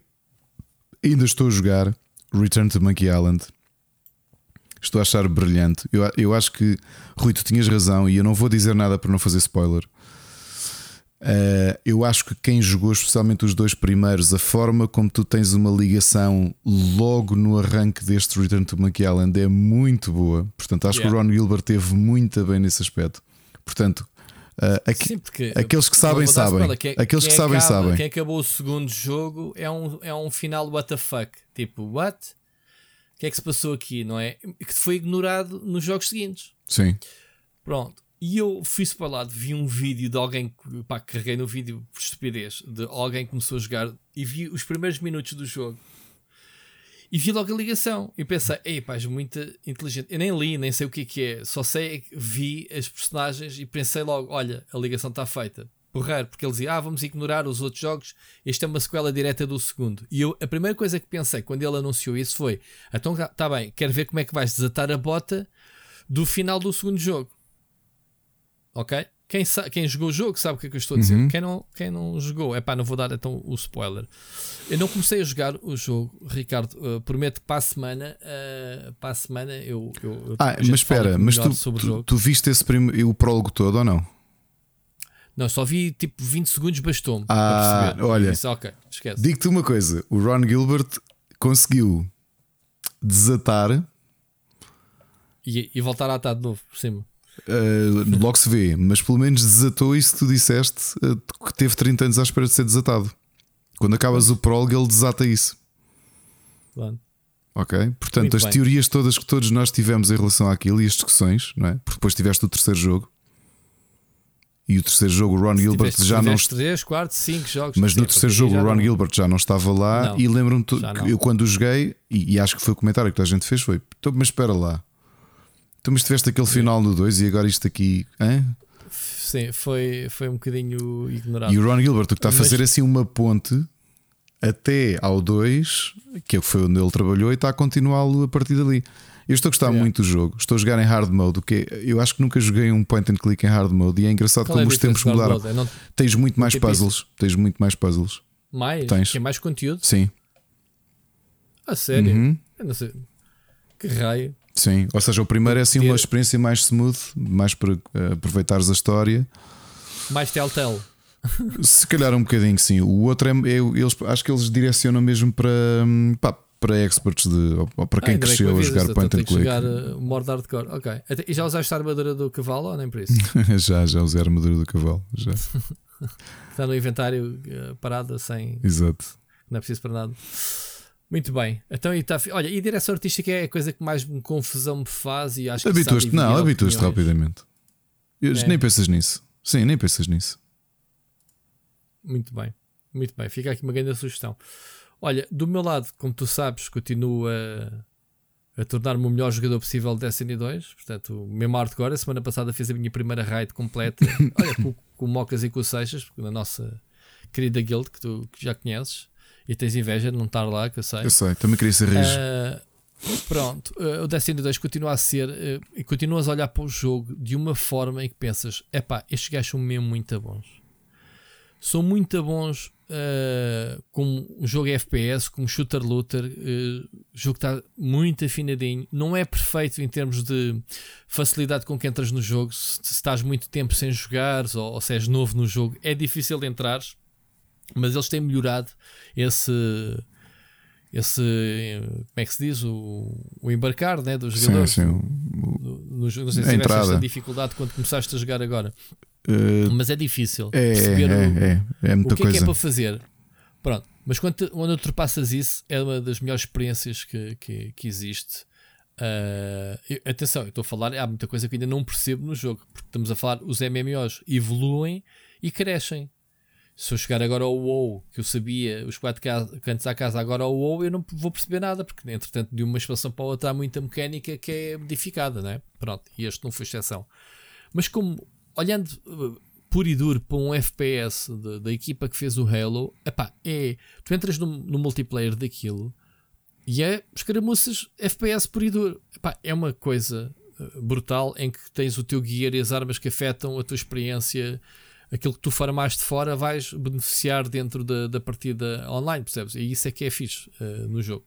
ainda estou a jogar Return to Monkey Island estou a achar brilhante. Eu, eu acho que, Rui, tu tinhas razão e eu não vou dizer nada para não fazer spoiler. Uh, eu acho que quem jogou, especialmente os dois primeiros, a forma como tu tens uma ligação logo no arranque deste Return to Monkey Island é muito boa. Portanto, acho yeah. que o Ron Gilbert teve muito bem nesse aspecto. Portanto, uh, aqui, Sim, aqueles que sabem, sabem. Quem, aqueles que sabem, acaba, sabem. Quem acabou o segundo jogo é um, é um final what the fuck. Tipo, what? que é que se passou aqui, não é? Que foi ignorado nos jogos seguintes. Sim. Pronto. E eu fui lá, vi um vídeo de alguém que pá, carreguei no vídeo por estupidez, de alguém que começou a jogar e vi os primeiros minutos do jogo e vi logo a ligação. E pensei, ei pá, és muito inteligente. Eu nem li, nem sei o que é que é, só sei que vi as personagens e pensei logo: olha, a ligação está feita porrar, porque ele dizia, ah, vamos ignorar os outros jogos, este é uma sequela direta do segundo. E eu, a primeira coisa que pensei quando ele anunciou isso foi: então está tá bem, quero ver como é que vais desatar a bota do final do segundo jogo. Ok? Quem, quem jogou o jogo sabe o que é que eu estou a dizer. Uhum. Quem, não, quem não jogou, é pá, não vou dar então o spoiler. Eu não comecei a jogar o jogo, Ricardo. Uh, prometo que para a semana, uh, para a semana eu. eu, eu ah, mas espera, mas tu, tu, tu, viste esse prim... o prólogo todo ou não? Não, só vi tipo 20 segundos bastou-me. Ah, olha. Disse, ok, esquece. Digo-te uma coisa: o Ron Gilbert conseguiu desatar e, e voltar a atar de novo por cima. Uh, logo se vê, mas pelo menos desatou isso que tu disseste uh, que teve 30 anos à espera de ser desatado. Quando acabas o prólogo, ele desata isso. Claro. Ok? Portanto, as teorias todas que todos nós tivemos em relação àquilo e as discussões, não é? Porque depois tiveste o terceiro jogo e o terceiro jogo, o Ron Gilbert tiveste, já não. 3, 4, 5 jogos. Mas no terceiro jogo, o Ron não... Gilbert já não estava lá. Não, e lembro-me que eu, quando joguei, e, e, acho que foi o comentário que a gente fez: foi, então, mas espera lá. Tu mas tiveste aquele final no 2 e agora isto aqui. Hein? Sim, foi, foi um bocadinho ignorado. E o Ron Gilbert, o que está a fazer mas... assim uma ponte até ao 2, que foi onde ele trabalhou, e está a continuá-lo a partir dali. Eu estou a gostar muito do jogo. Estou a jogar em hard mode. O que é, eu acho que nunca joguei um point and click em hard mode. E é engraçado Qual como é os tempos mudaram. É não... Tens muito mais puzzles. Tens muito mais puzzles. Mais? Tens. Tem mais conteúdo? Sim. A sério? Uhum. não sei. Que raio. Sim, ou seja, o primeiro é assim uma experiência mais smooth, mais para uh, aproveitares a história. Mais telltale. Se calhar um bocadinho, sim. O outro é, é- eles, acho que eles direcionam mesmo para, hum, pá, para experts de, ou para quem Ah, cresceu a jogar point and click. jogar uh, modo hardcore. Ok. E já usaste a armadura do cavalo ou nem por isso? já, já usei a armadura do cavalo. Já. Está no inventário uh, parada, sem. Exato. Não é preciso para nada. Muito bem. Então, e fi- olha, e direção artística é a coisa que mais confusão me faz e acho que Habituaste, não, habituaste rapidamente. Eu- É. Nem pensas nisso. Sim, nem pensas nisso. Muito bem, muito bem. Fica aqui uma grande sugestão. Olha, do meu lado, como tu sabes, continuo a, a tornar-me o melhor jogador possível de Destiny 2. Portanto, mesmo hardcore. A semana passada fiz a minha primeira raid completa. Olha, com, com o Mocas e com o Seixas, na nossa querida guild que tu que já conheces. E tens inveja de não estar lá, que eu sei. Eu sei, também queria ser rijo. Ah, pronto, ah, o Destiny 2 continua a ser ah, e continuas a olhar para o jogo de uma forma em que pensas: epá, estes gajos são mesmo muito bons. São muito bons ah, como um jogo FPS, como shooter looter. o jogo está muito afinadinho. Não é perfeito em termos de facilidade com que entras no jogo. Se, se estás muito tempo sem jogar ou, ou se és novo no jogo, é difícil entrares. Mas eles têm melhorado esse esse como é que se diz o, o embarcar né, dos sim, jogadores sim. O- no, no não sei se tiveste esta dificuldade quando começaste a jogar agora eh, mas é difícil é, perceber o, é, é, é muita o que é que é coisa. para fazer pronto mas quando, quando ultrapassas isso é uma das melhores experiências que, que, que existe eu- atenção, eu estou a falar, há muita coisa que ainda não percebo no jogo, porque estamos a falar, os MMOs evoluem e crescem. Se eu chegar agora ao WoW, que eu sabia os quatro ca- cantos à casa, agora ao WoW, eu não vou perceber nada, porque entretanto de uma expansão para outra há muita mecânica que é modificada, né? Pronto, e este não foi exceção. Mas como, olhando uh, puro e duro para um FPS de- da equipa que fez o Halo, epá, é, tu entras no, no multiplayer daquilo e é escaramuças FPS puro e duro. Epá, é uma coisa uh, brutal em que tens o teu gear e as armas que afetam a tua experiência aquilo que tu farmaste fora vais beneficiar dentro da, da partida online, percebes? E isso é que é fixe uh, no jogo.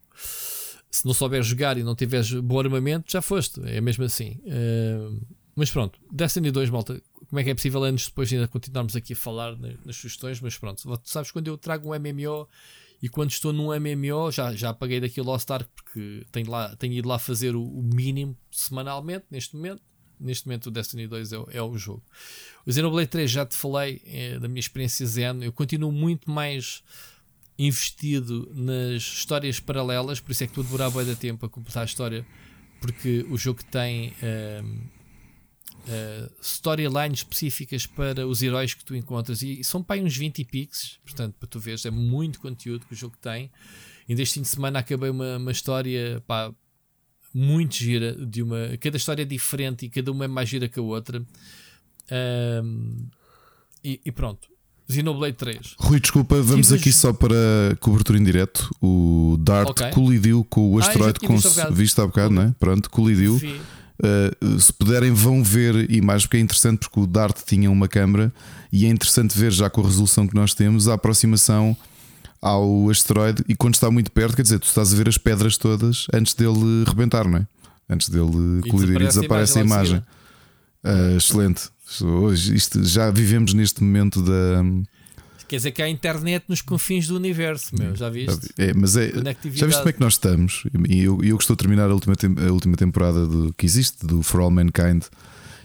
Se não souberes jogar e não tiveres bom armamento, já foste. É mesmo assim. Uh, mas pronto, Destiny 2, malta, como é que é possível anos depois ainda continuarmos aqui a falar na- nas sugestões? Mas pronto, tu sabes quando eu trago um MMO e quando estou num MMO, já, já apaguei daqui o Lost Ark porque tenho, lá, tenho ido lá fazer o, o mínimo semanalmente neste momento. Neste momento o Destiny 2 é, é o jogo. O Xenoblade 3 já te falei é, da minha experiência Zen. Eu continuo muito mais investido nas histórias paralelas, por isso é que estou a demorar bué de tempo a completar a história, porque o jogo tem ahm, ah, storylines específicas para os heróis que tu encontras e são para uns 20 e piques, portanto, para tu veres, é muito conteúdo que o jogo tem. Ainda este fim de semana acabei uma, uma história pá, muito gira, de uma, cada história é diferente e cada uma é mais gira que a outra. Ahm, e, e pronto, Xenoblade 3. Rui, desculpa, vamos aqui só para cobertura em direto. O Dart Ok. colidiu com o Ah, asteroide tinha com visto há bocado. visto há bocado, não é? Pronto, colidiu. Uh, se puderem, vão ver imagens, porque é interessante, porque o Dart tinha uma câmera e é interessante ver, já com a resolução que nós temos, a aproximação ao asteroide. E quando está muito perto, quer dizer, tu estás a ver as pedras todas antes dele rebentar, não é? Antes dele colidir e desaparece a desaparece a imagem imagem. Uh, excelente. Hoje, isto, já vivemos neste momento da. Quer dizer que há internet nos confins do universo, meu, já viste? É, mas é, já viste como é que nós estamos? E eu, eu que estou a terminar a última, a última temporada do, que existe, do For All Mankind.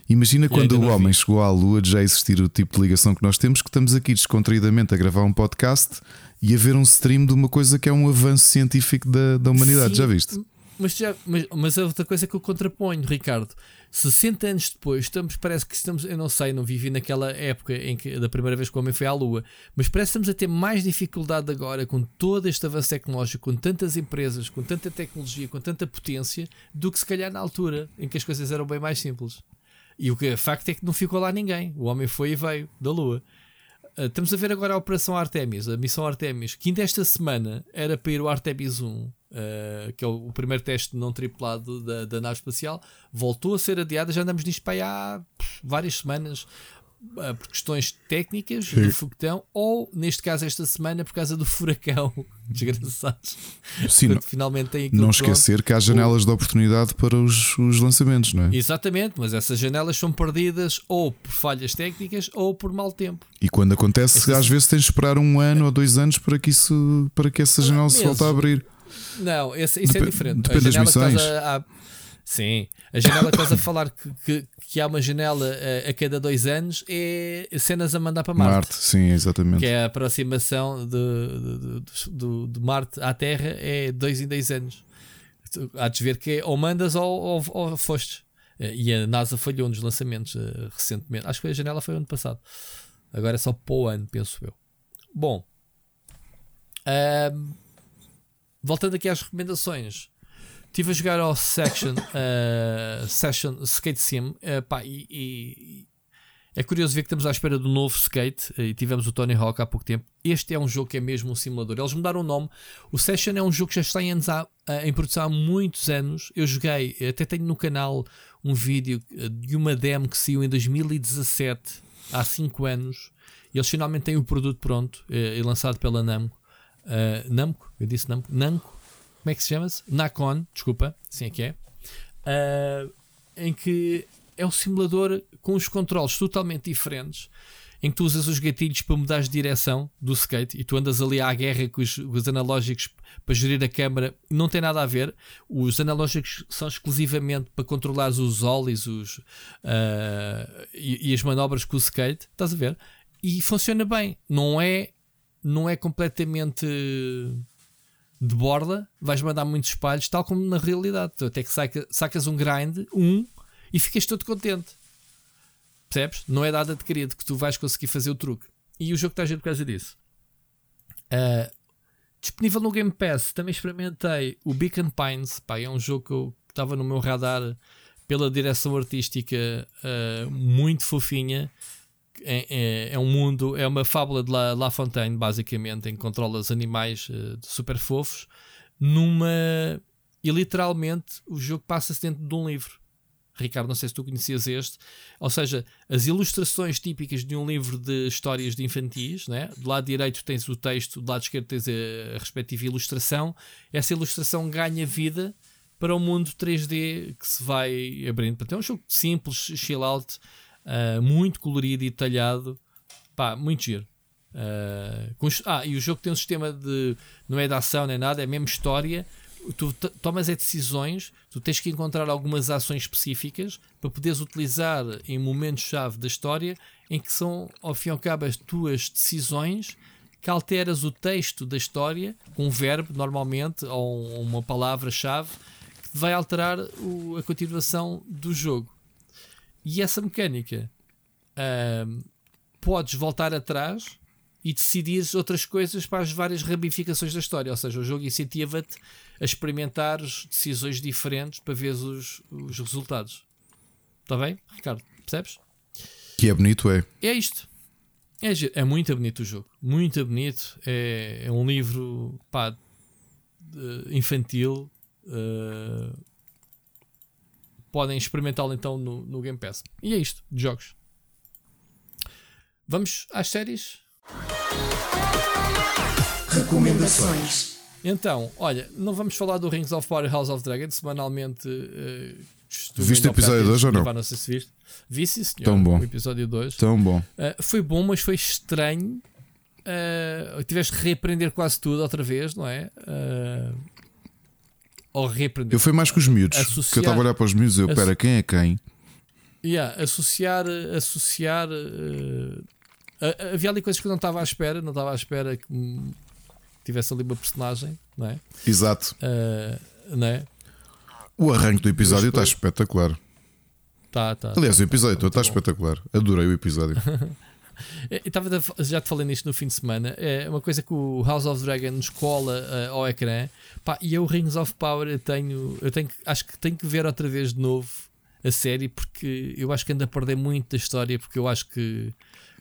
Imagina quando o homem vi. chegou à Lua de já existir o tipo de ligação que nós temos, que estamos aqui descontraídamente a gravar um podcast e a ver um stream de uma coisa que é um avanço científico da, da humanidade. Sim, Já viste? Mas, já, mas, mas é outra coisa que eu contraponho, Ricardo. 60 anos depois, estamos, parece que estamos, eu não sei, não vivi naquela época em que da primeira vez que o homem foi à Lua, mas parece que estamos a ter mais dificuldade agora com todo este avanço tecnológico, com tantas empresas, com tanta tecnologia, com tanta potência, do que se calhar na altura em que as coisas eram bem mais simples. E o que é facto é que não ficou lá ninguém. O homem foi e veio da Lua. Uh, estamos a ver agora a Operação Artemis, a missão Artemis, que ainda esta semana era para ir o Artemis 1, uh, que é o, o primeiro teste não tripulado da, da nave espacial, voltou a ser adiada. Já andamos nisto para aí há várias semanas. Ah, por questões técnicas do foguetão, ou neste caso esta semana por causa do furacão. Desgraçados. Sim, Portanto, não, finalmente tem não pronto. esquecer que há janelas de oportunidade para os, os lançamentos, não é? Exatamente, mas essas janelas são perdidas ou por falhas técnicas ou por mau tempo. E quando acontece, Essa- às vezes tens de esperar um ano ou dois anos para que, isso, para que essa janela se meses. volte a abrir. Não, esse- isso é Depe- diferente. depende das janela que estás missões. a- a- sim, a janela que estás a falar que, que, que há uma janela a, a cada dois anos é cenas a mandar para Marte. Marte, sim, exatamente. Que é a aproximação de, de, de- de Marte à Terra é dois em dois anos. Há de ver que é ou mandas ou, ou, ou fostes. Eh, E a NASA falhou nos lançamentos eh, recentemente. Acho que a janela foi ano passado. Agora é só para o ano, penso eu. Bom, voltando aqui às recomendações. Estive a jogar ao Section, eh, Session Skate Sim eh, pá, e, e- é curioso ver que estamos à espera do novo skate eh, e tivemos o Tony Hawk há pouco tempo. Este é um jogo que é mesmo um simulador. Eles mudaram o nome. O Session é um jogo que já está em, anos há- em produção há muitos anos. Eu joguei, até tenho no canal um vídeo de uma demo que saiu em 2017, há 5 anos. E eles finalmente têm o produto pronto e lançado pela Namco. Eh, Namco? Eu disse Namco? Namco? Como é que se chama-se? Nacon, desculpa, assim é que é. Ah, em que é um simulador com os controles totalmente diferentes, em que tu usas os gatilhos para mudar de direção do skate e tu andas ali à guerra com os, os analógicos para gerir a câmera. Não tem nada a ver. Os analógicos são exclusivamente para controlar os ollies os, ah, e, e as manobras com o skate. Estás a ver? E funciona bem. Não é, não é completamente de borda, vais mandar muitos espalhos, tal como na realidade. Tu até que saca- sacas um grind, um, e ficas todo contente. Percebes? Não é nada de querido que tu vais conseguir fazer o truque. E o jogo está a por causa disso. Ah, disponível no Game Pass, também experimentei o Beacon Pines. Pá, é um jogo que eu- estava no meu radar pela direção artística ah, muito fofinha. É, é- é um mundo, é uma fábula de La, La Fontaine, basicamente, em que controlas animais eh, super fofos, numa. E literalmente o jogo passa-se dentro de um livro. Ricardo, não sei se tu conhecias este. Ou seja, as ilustrações típicas de um livro de histórias de infantis, né? do lado direito tens o texto, do lado esquerdo tens a, a respectiva ilustração. Essa ilustração ganha vida para o mundo 3D que se vai abrindo. Portanto, é um jogo simples, chill out, ah, muito colorido e detalhado. Pá, muito giro. Os- ah, e o jogo tem um sistema de. Não é de ação nem nada, é mesmo história. Tu tomas é decisões, tu tens que encontrar algumas ações específicas para poderes utilizar em momentos-chave da história em que são, ao fim e ao cabo, as tuas decisões que alteras o texto da história com um verbo, normalmente, ou uma palavra-chave que vai alterar o- a continuação do jogo. E essa mecânica ahm, podes voltar atrás e decidir outras coisas para as várias ramificações da história. Ou seja, o jogo incentiva-te a experimentares decisões diferentes para ver os, os resultados. Está bem, Ricardo? Percebes? Que é bonito, é. É isto. É, é muito bonito o jogo. Muito bonito. É, é um livro pá, infantil. eh, podem experimentá-lo então no, no Game Pass. E é isto, de jogos. Vamos às séries? Recomendações. Então, olha, não vamos falar do Rings of Power e House of Dragon. Semanalmente. estou Viste o episódio ofertas dois ou não? Não sei se viste. Vi, sim, senhor. Tão bom. O episódio 2. Tão bom. Uh, foi bom, mas foi estranho. Uh, tiveste que reaprender quase tudo outra vez, não é? Uh, ou reaprender. Eu fui mais com os miúdos. Associar- Que eu estava a olhar para os miúdos e eu, pera, quem é quem? Yeah, associar. associar uh, havia ali coisas que eu não estava à espera. Não estava à espera que tivesse ali uma personagem, não é? Exato. Uh, não é? O arranque do episódio está espetacular. Tá, tá. Aliás, o episódio tá todo está espetacular. Adorei o episódio. Eu tava a- já te falei nisto no fim de semana. É uma coisa que o House of Dragon nos cola eh, ao ecrã. Pá, e eu, Rings of Power, eu tenho, eu tenho. Acho que tenho que ver outra vez de novo a série porque eu acho que ando a perder muito da história. Porque eu acho que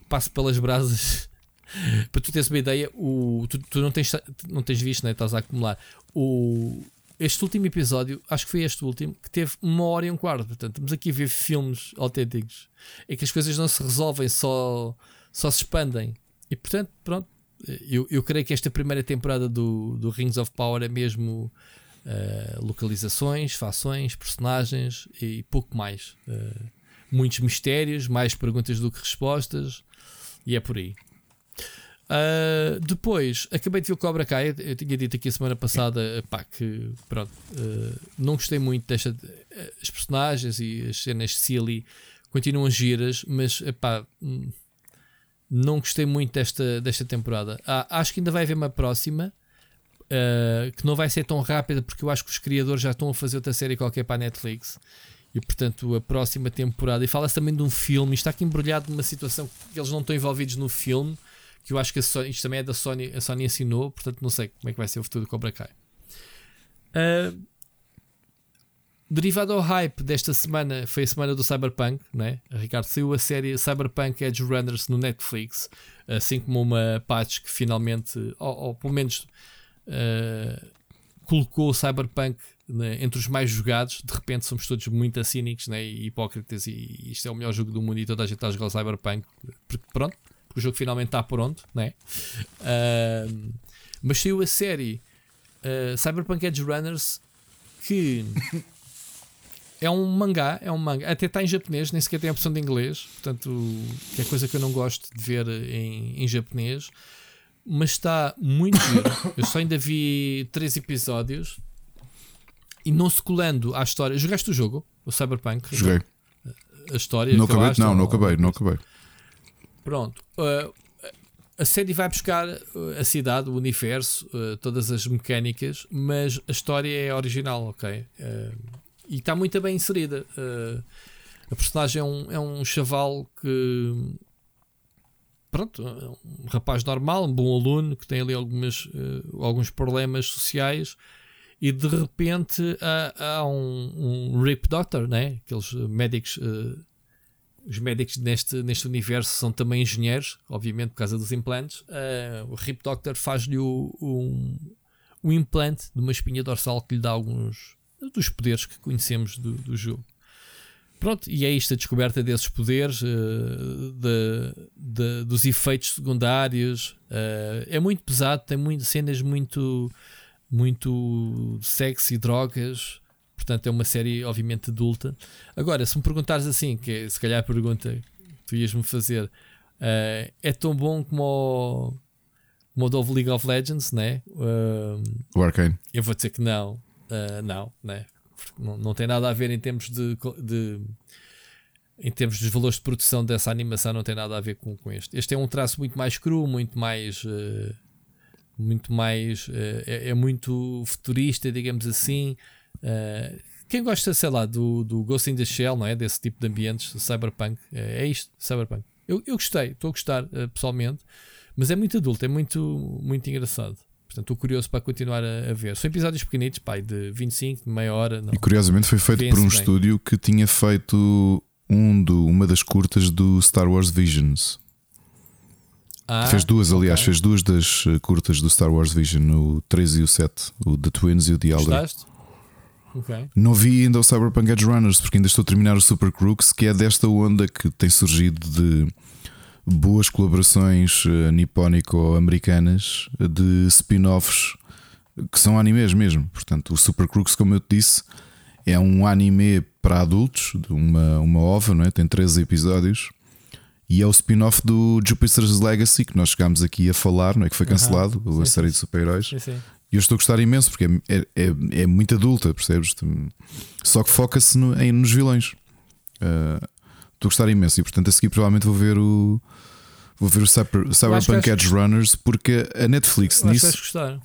passo pelas brasas. Para tu teres uma ideia, o, tu, tu não, tens, não tens visto, né? estás a acumular. O, este último episódio, acho que foi este último, que teve uma hora e um quarto. Portanto, estamos aqui a ver filmes autênticos em que as coisas não se resolvem, só, só se expandem. E portanto, pronto, eu, eu creio que esta primeira temporada do, do Rings of Power é mesmo uh, localizações, fações, personagens e pouco mais. Uh, muitos mistérios, mais perguntas do que respostas, e é por aí. Uh, depois, acabei de ver o Cobra Kai. Eu tinha dito aqui a semana passada pá, que pronto, uh, não gostei muito desta. As personagens e as cenas Silly continuam giras, mas pá, hum, não gostei muito desta, desta temporada. Ah, acho que ainda vai haver uma próxima uh, que não vai ser tão rápida porque eu acho que os criadores já estão a fazer outra série qualquer para a Netflix. E portanto, a próxima temporada. E fala-se também de um filme. Está aqui embrulhado numa situação que eles não estão envolvidos no filme que eu acho que Sony, isto também é da Sony, a Sony assinou, portanto não sei como é que vai ser o futuro do Cobra Kai. Uh, derivado ao hype desta semana foi a semana do Cyberpunk, né? Ricardo saiu a série Cyberpunk Edge Runners no Netflix, assim como uma patch que finalmente, ou, ou pelo menos uh, colocou o Cyberpunk né, entre os mais jogados. De repente somos todos muito cínicos né, e hipócritas, e, isto é o melhor jogo do mundo e toda a gente está a jogar o Cyberpunk. Porque, pronto, o jogo finalmente está pronto, né? Uh, mas saiu a série uh, Cyberpunk Edge Runners que é um mangá, é um mangá, até está em japonês, nem sequer tem a opção de inglês, portanto, que é coisa que eu não gosto de ver em, em japonês, mas está muito giro. Eu só ainda vi três episódios e não se colando à história. Jogaste o jogo, o Cyberpunk? Joguei. A história? Não acabei, não, não acabei, não acabei. Pronto. Uh, a série vai buscar uh, a cidade, o universo, uh, todas as mecânicas, mas a história é original, ok? Uh, e está muito bem inserida. a personagem é um, é um chaval que. Pronto, é um rapaz normal, um bom aluno que tem ali algumas, alguns problemas sociais e de repente há, há um, um Rip Doctor, né? aqueles médicos os médicos neste, neste universo são também engenheiros, obviamente por causa dos implantes. Uh, o Rip Doctor faz-lhe um, um implante de uma espinha dorsal que lhe dá alguns dos poderes que conhecemos do, do jogo. Pronto, e é isto a descoberta desses poderes, uh, de, de, dos efeitos secundários. Uh, é muito pesado, tem muito, cenas muito, muito sexy, drogas. Portanto, é uma série, obviamente, adulta. Agora, se me perguntares assim, que é, se calhar a pergunta que tu ias-me fazer, uh, é tão bom como o, como o League of Legends, né? Uh, o Arcane. Eu vou dizer que não. Uh, não, né? Não, não tem nada a ver em termos de, de em termos dos valores de produção dessa animação não tem nada a ver com, com este. Este é um traço muito mais cru, muito mais uh, muito mais uh, é, é, muito futurista, digamos assim. Uh, quem gosta, sei lá, do, do Ghost in the Shell, não é? Desse tipo de ambientes, cyberpunk, é, é isto, cyberpunk. Eu, eu gostei, estou a gostar uh, pessoalmente, mas é muito adulto, é muito, muito engraçado. Portanto, estou curioso para continuar a, a, ver. São episódios pequenitos, pai, de 25, de meia hora. Não. E curiosamente foi feito por um bem. estúdio que tinha feito um do, uma das curtas do Star Wars Visions. Ah, fez duas, aliás, okay. fez duas das eh, curtas do Star Wars Vision, o 3 e o 7, o The Twins e o The Elder. Gostaste? Okay. Não vi ainda o Cyberpunk Edge Runners porque ainda estou a terminar o Super Crooks, que é desta onda que tem surgido de boas colaborações uh, nipónico-americanas de spin-offs que são animes mesmo. Portanto, o Super Crooks, como eu te disse, é um anime para adultos, uma, uma ova, não é? tem 13 episódios. E é o spin-off do Jupiter's Legacy que nós chegámos aqui a falar, não é? Que foi cancelado, uhum. a série de super-heróis. E eu estou a gostar imenso porque é, é, é, muito adulta, percebes? Só que foca-se no, nos vilões. Uh, estou a gostar imenso e portanto a seguir provavelmente vou ver o. Vou ver o Cyber, Cyberpunk Edge Runners porque a Netflix nisso. Acho que gostar.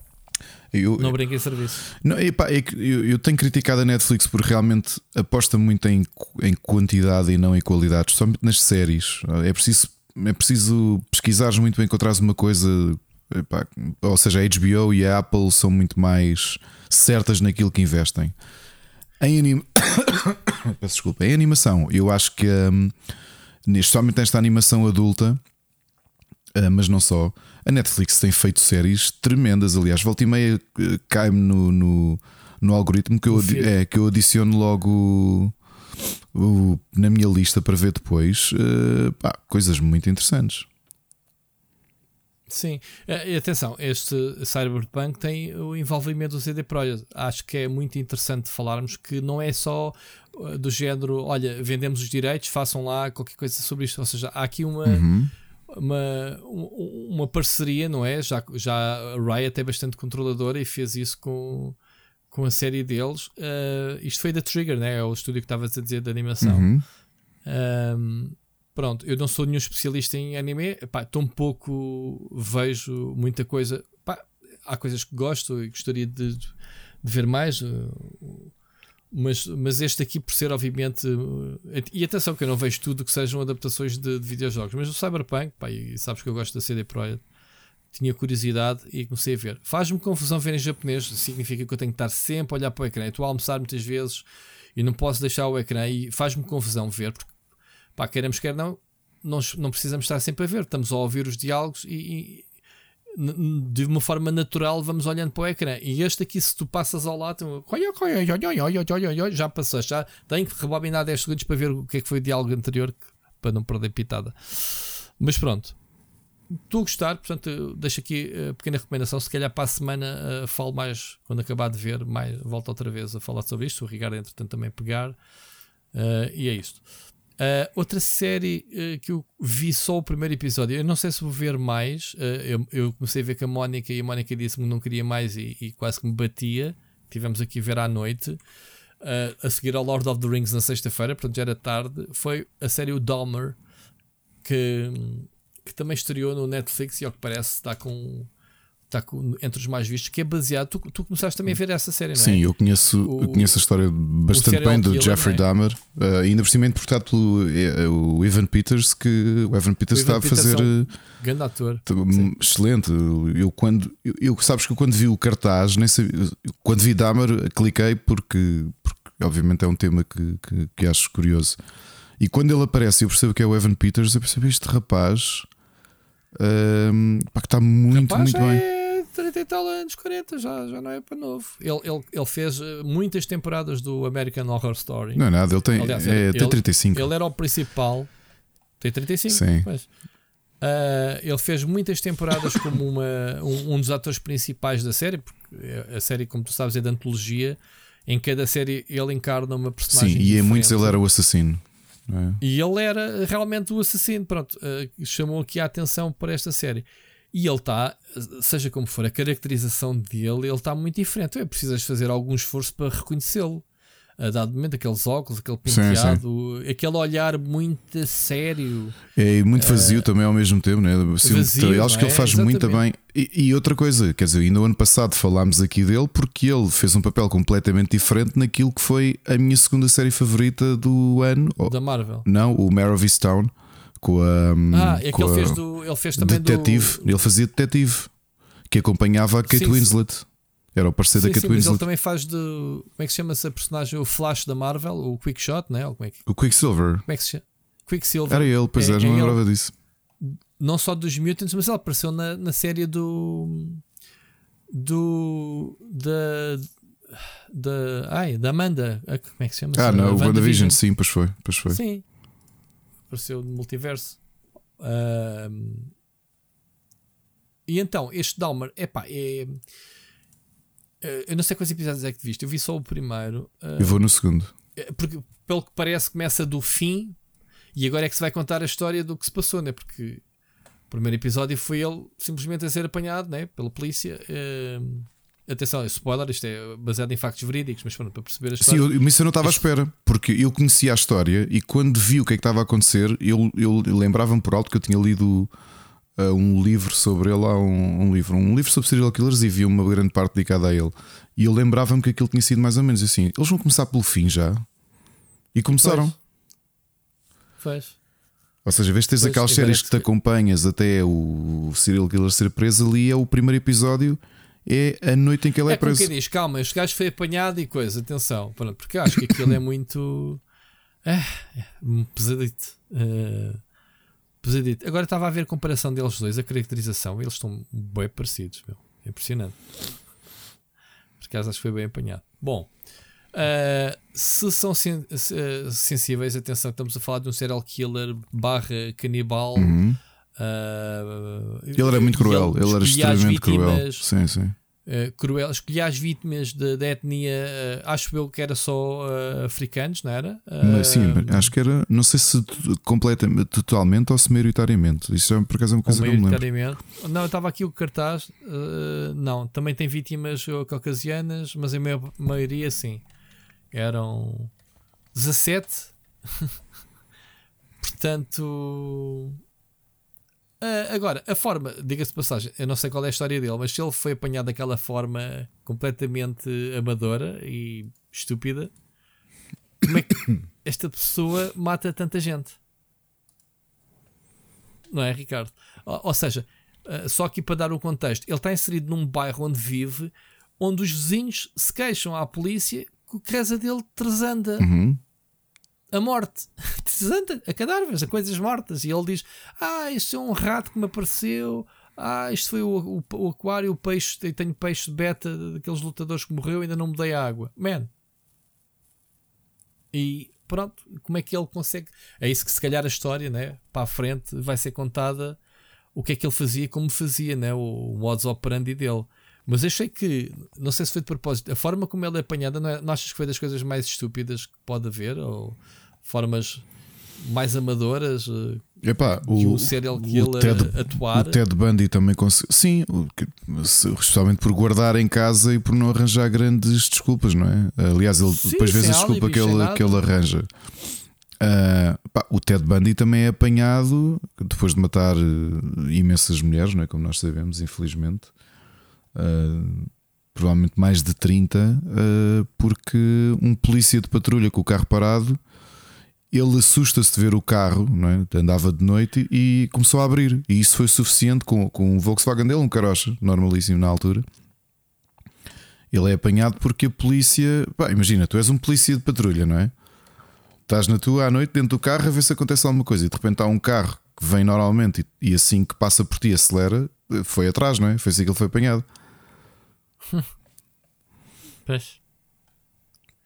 Eu, não brinquem em serviço. Não, epá, é eu, eu, tenho criticado a Netflix porque realmente aposta muito em, em quantidade e não em qualidade, somente nas séries. É preciso, é preciso pesquisares muito para encontrares uma coisa Epá, ou seja, a HBO e a Apple são muito mais certas naquilo que investem. Em anim... Peço desculpa. Em animação, eu acho que um, somente esta animação adulta, uh, mas não só, a Netflix tem feito séries tremendas. Aliás, volta e meia uh, cai-me no, no, no algoritmo que eu, é, que eu adiciono logo o- na minha lista para ver depois. eh, pá, coisas muito interessantes. Sim, Eh, e atenção, este Cyberpunk tem o envolvimento do CD Projekt. Acho que é muito interessante falarmos que não é só eh, do género, olha, vendemos os direitos, façam lá qualquer coisa sobre isto. Ou seja, há aqui uma, Uhum. uma, um- uma parceria, não é? Já, já a Riot é bastante controladora e fez isso com, com a série deles. Eh, isto foi da Trigger, né? É o estúdio que estavas a dizer de animação. Uhum. Um, pronto, eu não sou nenhum especialista em anime, pá, tão pouco vejo muita coisa. Pá, há coisas que gosto e gostaria de, de ver mais, uh, mas, mas este aqui, por ser, obviamente, uh, e atenção, que eu não vejo tudo que sejam adaptações de, de videojogos, mas o Cyberpunk, pá, e sabes que eu gosto da CD Projekt. Tinha curiosidade e comecei a ver. Faz-me confusão ver em japonês, significa que eu tenho que estar sempre a olhar para o ecrã. Estou a almoçar muitas vezes e não posso deixar o ecrã e faz-me confusão ver, porque pá, queremos quer não, nós não precisamos estar sempre a ver, estamos a ouvir os diálogos e, e de uma forma natural vamos olhando para o ecrã. E este aqui, se tu passas ao lado, já passou, já tenho que rebobinar 10 segundos para ver o que é que foi o diálogo anterior para não perder pitada. Mas pronto. Estou a gostar, portanto, deixo aqui a pequena recomendação. Se calhar para a semana eh, falo mais, quando acabar de ver, mais, volto outra vez a falar sobre isto. O Ricardo, entretanto, também pegar. Eh, e é isto. Uh, outra série uh, que eu vi só o primeiro episódio, eu não sei se vou ver mais. uh, eu, eu comecei a ver com a Mónica e a Mónica disse-me que não queria mais e, e quase que me batia. Tivemos aqui a ver à noite. A seguir ao Lord of the Rings na sexta-feira, portanto já era tarde. Foi a série O Dahmer que, que também estreou no Netflix e ao que parece está com. Está entre os mais vistos, que é baseado. Tu, tu começaste também a ver essa série, não é? Sim, eu conheço, O- eu conheço a história bastante bem do killer, Jeffrey é? Dahmer, uh, ainda por cima interpretado pelo eh, o Evan Peters, que o Evan Peters O Evan está a Peters fazer é um eh, Grande ator. Excelente. Eu quando eu, eu- sabes que eu quando vi o cartaz, nem sabia, quando vi Dahmer, cliquei porque, porque obviamente é um tema que, que, que acho curioso. E quando ele aparece, eu percebo que é o Evan Peters, eu percebo este rapaz hum, pá, que está muito, Rapaz, muito já bem. É 30 e tal anos, 40, já, já não é para novo. Ele, ele, ele fez eh, muitas temporadas do American Horror Story. Não é nada, ele tem, Aliás, é, ele- tem 35. Ele era o principal. Tem 35? Sim. Pois. Ah, ele fez muitas temporadas como uma, um, um dos atores principais da série, porque a série, como tu sabes, é de antologia. Em cada série ele encarna uma personagem. Sim, e em muitos diferente. ele era o assassino. é? E ele era realmente o assassino. Pronto, eh, chamou aqui a atenção para esta série. E ele está, seja como for, a caracterização dele, ele está muito diferente. É precisas fazer algum esforço para reconhecê-lo. A dado momento, aqueles óculos, aquele Sim, penteado, aquele olhar muito sério. É muito vazio também ao mesmo tempo, né? Assim, vazio, acho não que ele é? faz muito bem. Exatamente. E, e outra coisa, quer dizer, ainda no ano passado falámos aqui dele porque ele fez um papel completamente diferente naquilo que foi a minha segunda série favorita do ano. Da Marvel. Não, o Mare of Easttown com a. Ah, é que ele fez, do, ele fez também detetive. do. Ele fazia detetive que acompanhava a Kate Sim. Winslet. Era o parceiro Sim, da Kate sim, mas ele Winslet. também faz de. Como é que se chama essa personagem? O Flash da Marvel, o Quick Shot, né? Ou como, é que, O Quicksilver. como é que se chama? Quicksilver. Era ele, pois É- é, é não me ele. lembrava disso. não só dos Mutants, mas ele apareceu na, na série do. do. da. da. ai, da Amanda. Ah, Como é que se chama? Ah, não, o. WandaVision, sim, pois foi. Pois foi. Sim. Apareceu no multiverso. Ahm, e então, este Dahmer, epá, é. é- Eu não sei quantos episódios é que viste, eu vi só o primeiro. ah, Eu vou no segundo. é, porque pelo que parece começa do fim e agora é que se vai contar a história do que se passou, né? Porque o primeiro episódio foi ele simplesmente a ser apanhado, né? Pela polícia. Ehm, atenção, spoiler, isto é baseado em factos verídicos, mas pronto, para perceber a Sim, história. eu, mas isso eu não estava à espera, porque eu conhecia a história e quando vi o que é que estava a acontecer, eu, eu lembrava-me por alto que eu tinha lido uh, um livro sobre ele, há um, um livro, um livro sobre serial killers e vi uma grande parte dedicada a ele. E eu lembrava-me que aquilo tinha sido mais ou menos assim. Eles vão começar pelo fim já. E começaram. Faz. Ou seja, vês que tens Pois, aquelas séries que te acompanhas até o serial killer ser preso ali, é o primeiro episódio, é a noite em que ele é, É preso. quem diz, calma, este gajo foi apanhado e coisa, atenção, porque eu acho que aquilo é muito. É, é, pesadito. eh, pesadito. Agora estava a ver a comparação deles dois, a caracterização, eles estão bem parecidos, meu. É impressionante. Por acaso acho que foi bem apanhado. Bom, uh, se são sen se, uh, sensíveis, atenção, estamos a falar de um serial killer barra canibal. Uhum. Uh, Ele era muito cruel, ele, era escolhia as extremamente cruel. Sim, sim. uh, cruel. Escolhia as vítimas da etnia, uh, acho eu que era só uh, africanos, não era? Sim, acho que era, não sei se completamente, totalmente ou se maioritariamente. Isso é por acaso é uma coisa que eu me lembro. Não, estava aqui o cartaz. não, também tem vítimas caucasianas, mas a maior- maioria sim. Eram 17. Portanto. Ah, agora, a forma, diga-se de passagem, eu não sei qual é a história dele, mas se ele foi apanhado daquela forma completamente amadora e estúpida, como é que esta pessoa mata tanta gente? Não é, Ricardo? Ou, ou seja, ah, só aqui para dar o contexto, ele está inserido num bairro onde vive, onde os vizinhos se queixam à polícia que a casa dele tresanda Uhum. A morte. Tresanda a cadáveres, a coisas mortas. E ele diz: Ah, isto é um rato que me apareceu. Ah, isto foi o, o- o aquário, o peixe. Eu tenho peixe de beta daqueles lutadores que morreu ainda não mudei a água. Man. E pronto, como é que ele consegue? É isso que se calhar a história, né? Para a frente vai ser contada o que é que ele fazia, como fazia, né? O modus operandi dele. Mas achei que, não sei se foi de propósito, a forma como ele é apanhada, não, é, não achas que foi das coisas mais estúpidas que pode haver? Ou formas mais amadoras eh, Epá, de o, um serial o killer Ted, atuar? o Ted Bundy também conseguiu. Sim, o especialmente por guardar em casa e por não arranjar grandes desculpas, não é? Aliás, ele Sim, depois vês sem a desculpa que ele, nada. que ele arranja. Ah, pá, o Ted Bundy também é apanhado depois de matar eh, imensas mulheres, não é? Como nós sabemos, infelizmente. Ah, provavelmente mais de 30, ah, porque um polícia de patrulha com o carro parado ele assusta-se de ver o carro, não é? andava de noite e começou a abrir. E isso foi suficiente com, com um Volkswagen dele, um carocha, normalíssimo na altura. Ele é apanhado porque a polícia. Pá, imagina, tu és um polícia de patrulha, não é? Estás na tua à noite dentro do carro a ver se acontece alguma coisa e de repente há um carro que vem normalmente e, e assim que passa por ti acelera, foi atrás, não é? Foi assim que ele foi apanhado. Pois.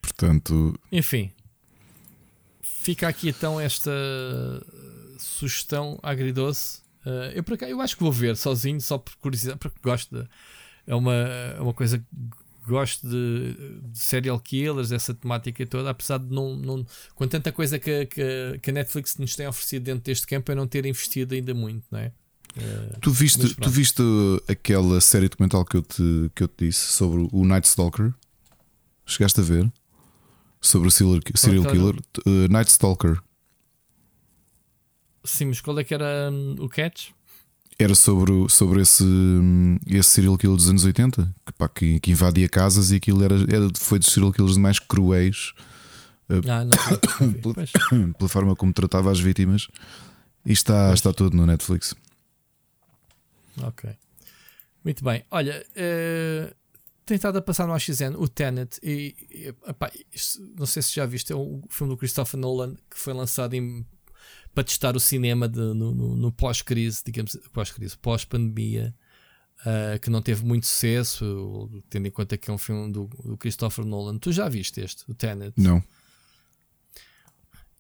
Portanto, Enfim, fica aqui então esta sugestão agridoce. Eh, eu, por cá, eu acho que vou ver sozinho, só por curiosidade, porque gosto de. É uma, é uma coisa que gosto de, de serial killers, essa temática toda, apesar de não. não com tanta coisa que, que, que a Netflix nos tem oferecido dentro deste campo, eu não ter investido ainda muito, não é? Eh, tu viste, tu viste aquela série documental que eu, te, que eu te disse sobre o Night Stalker? Chegaste a ver? Sobre o serial, serial killer? Uh, Night Stalker. sim, mas qual é que era hum, o catch? Era sobre, sobre esse, hum, esse serial killer dos anos 80 que, pá, que, que invadia casas e aquilo era, era, foi dos serial killers mais cruéis Ah, não. Pois. pela forma como tratava as vítimas. E está, Pois. está tudo no Netflix. Ok. Muito bem. Olha, eh, tem estado a passar no AXN o Tenet e, e epá, isto- não sei se já viste, é o filme do Christopher Nolan que foi lançado em- para testar o cinema de- no, no- no pós-crise, digamos, pós-crise, pós-pandemia, eh, que não teve muito sucesso, tendo em conta que é um filme do, do Christopher Nolan. Tu já viste este, o Tenet? Não.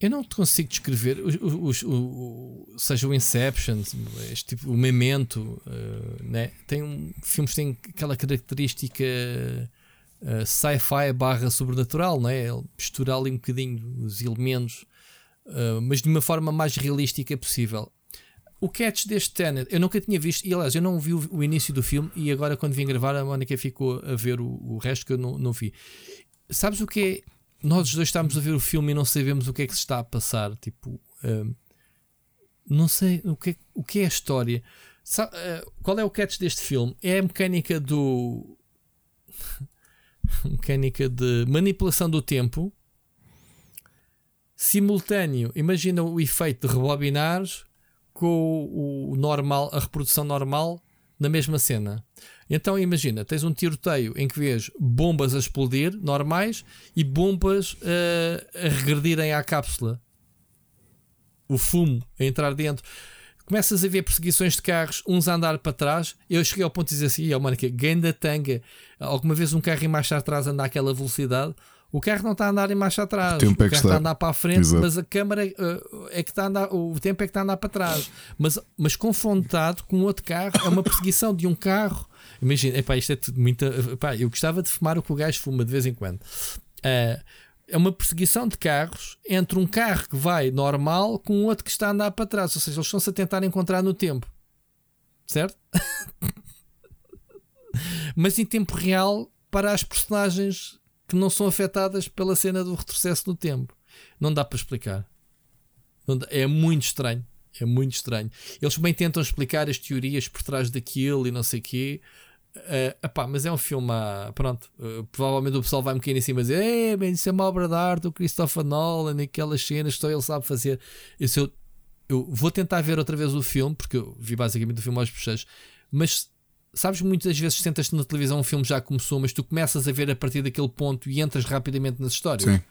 Eu não te consigo descrever, os, os- o- seja o Inception, este tipo, o Memento, eh, né? tem um, filmes têm aquela característica eh, sci-fi barra sobrenatural, né? Mistura ali um bocadinho os elementos, eh, mas de uma forma mais realística possível. O catch deste Tenet, eu nunca tinha visto, e aliás, eu não vi o, o início do filme, e agora quando vim gravar, a Mónica ficou a ver o, o resto que eu não, não vi. Sabes o que é? Nós os dois estamos a ver o filme e não sabemos o que é que se está a passar. Tipo, hum, não sei o que, é, o que é a história. Eh, qual é o catch deste filme? É a mecânica do. mecânica de manipulação do tempo simultâneo. Imagina o efeito de rebobinares com o normal, a reprodução normal na mesma cena. Então imagina, tens um tiroteio em que vês bombas a explodir, normais, e bombas eh, a regredirem à cápsula. O fumo a entrar dentro. começas a ver perseguições de carros, uns a andar para trás. Eu cheguei ao ponto de dizer assim: é mano, que ganda tanga. Alguma vez um carro em marcha atrás anda àquela velocidade. O carro não está a andar em marcha atrás, o, tempo carro é que está. está. a andar para a frente, Exato. mas a câmara uh, é que está a andar, o tempo é que está a andar para trás. Mas, mas confrontado com outro carro, é uma perseguição de um carro. Imagina, epá, isto é tudo muito. Epá, eu gostava de fumar o que o gajo fuma de vez em quando. Uh, é uma perseguição de carros entre um carro que vai normal com outro que está a andar para trás. Ou seja, eles estão-se a tentar encontrar no tempo. Certo? Mas em tempo real para as personagens que não são afetadas pela cena do retrocesso no tempo. Não dá para explicar. É muito estranho. É muito estranho. Eles bem tentam explicar as teorias por trás daquilo e não sei o quê. Eh, epá, mas é um filme. ah, pronto, eh, provavelmente o pessoal vai me cair em cima e dizer: Ei, man, isso é uma obra de arte do Christopher Nolan, aquelas cenas que só ele sabe fazer. Isso eu, eu vou tentar ver outra vez o filme, porque eu vi basicamente o filme aos bochechos, mas sabes, muitas vezes sentas-te na televisão, um filme já começou, mas tu começas a ver a partir daquele ponto e entras rapidamente nas histórias. Sim.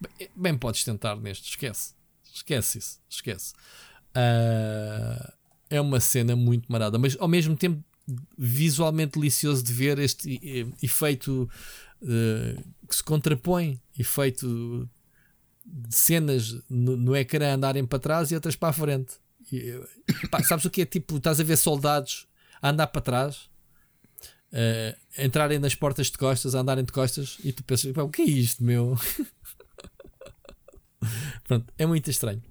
Bem, bem podes tentar neste, esquece. Esquece isso, esquece. Ah, é uma cena muito marada, mas ao mesmo tempo visualmente delicioso de ver este efeito eh, que se contrapõe, efeito de cenas no, no ecrã andarem para trás e outras para a frente. E, eh, pá, sabes o que é? Tipo, estás a ver soldados a andar para trás, eh, entrarem nas portas de costas, a andarem de costas, e tu pensas, o que é isto, meu? Pronto, é muito estranho.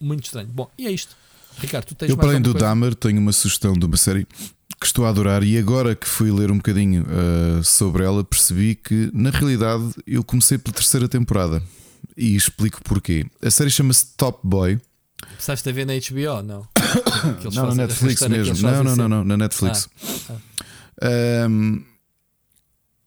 Muito estranho. Bom, e é isto. Ricardo, tu tens Eu, para além do? Dahmer, tenho uma sugestão de uma série que estou a adorar. E agora que fui ler um bocadinho uh, sobre ela, percebi que na realidade eu comecei pela terceira temporada. E explico porquê. A série chama-se Top Boy. Começaste a ver na HBO? Não. Não, na Netflix mesmo. Não, não, não, não, na Netflix. Ah, Um,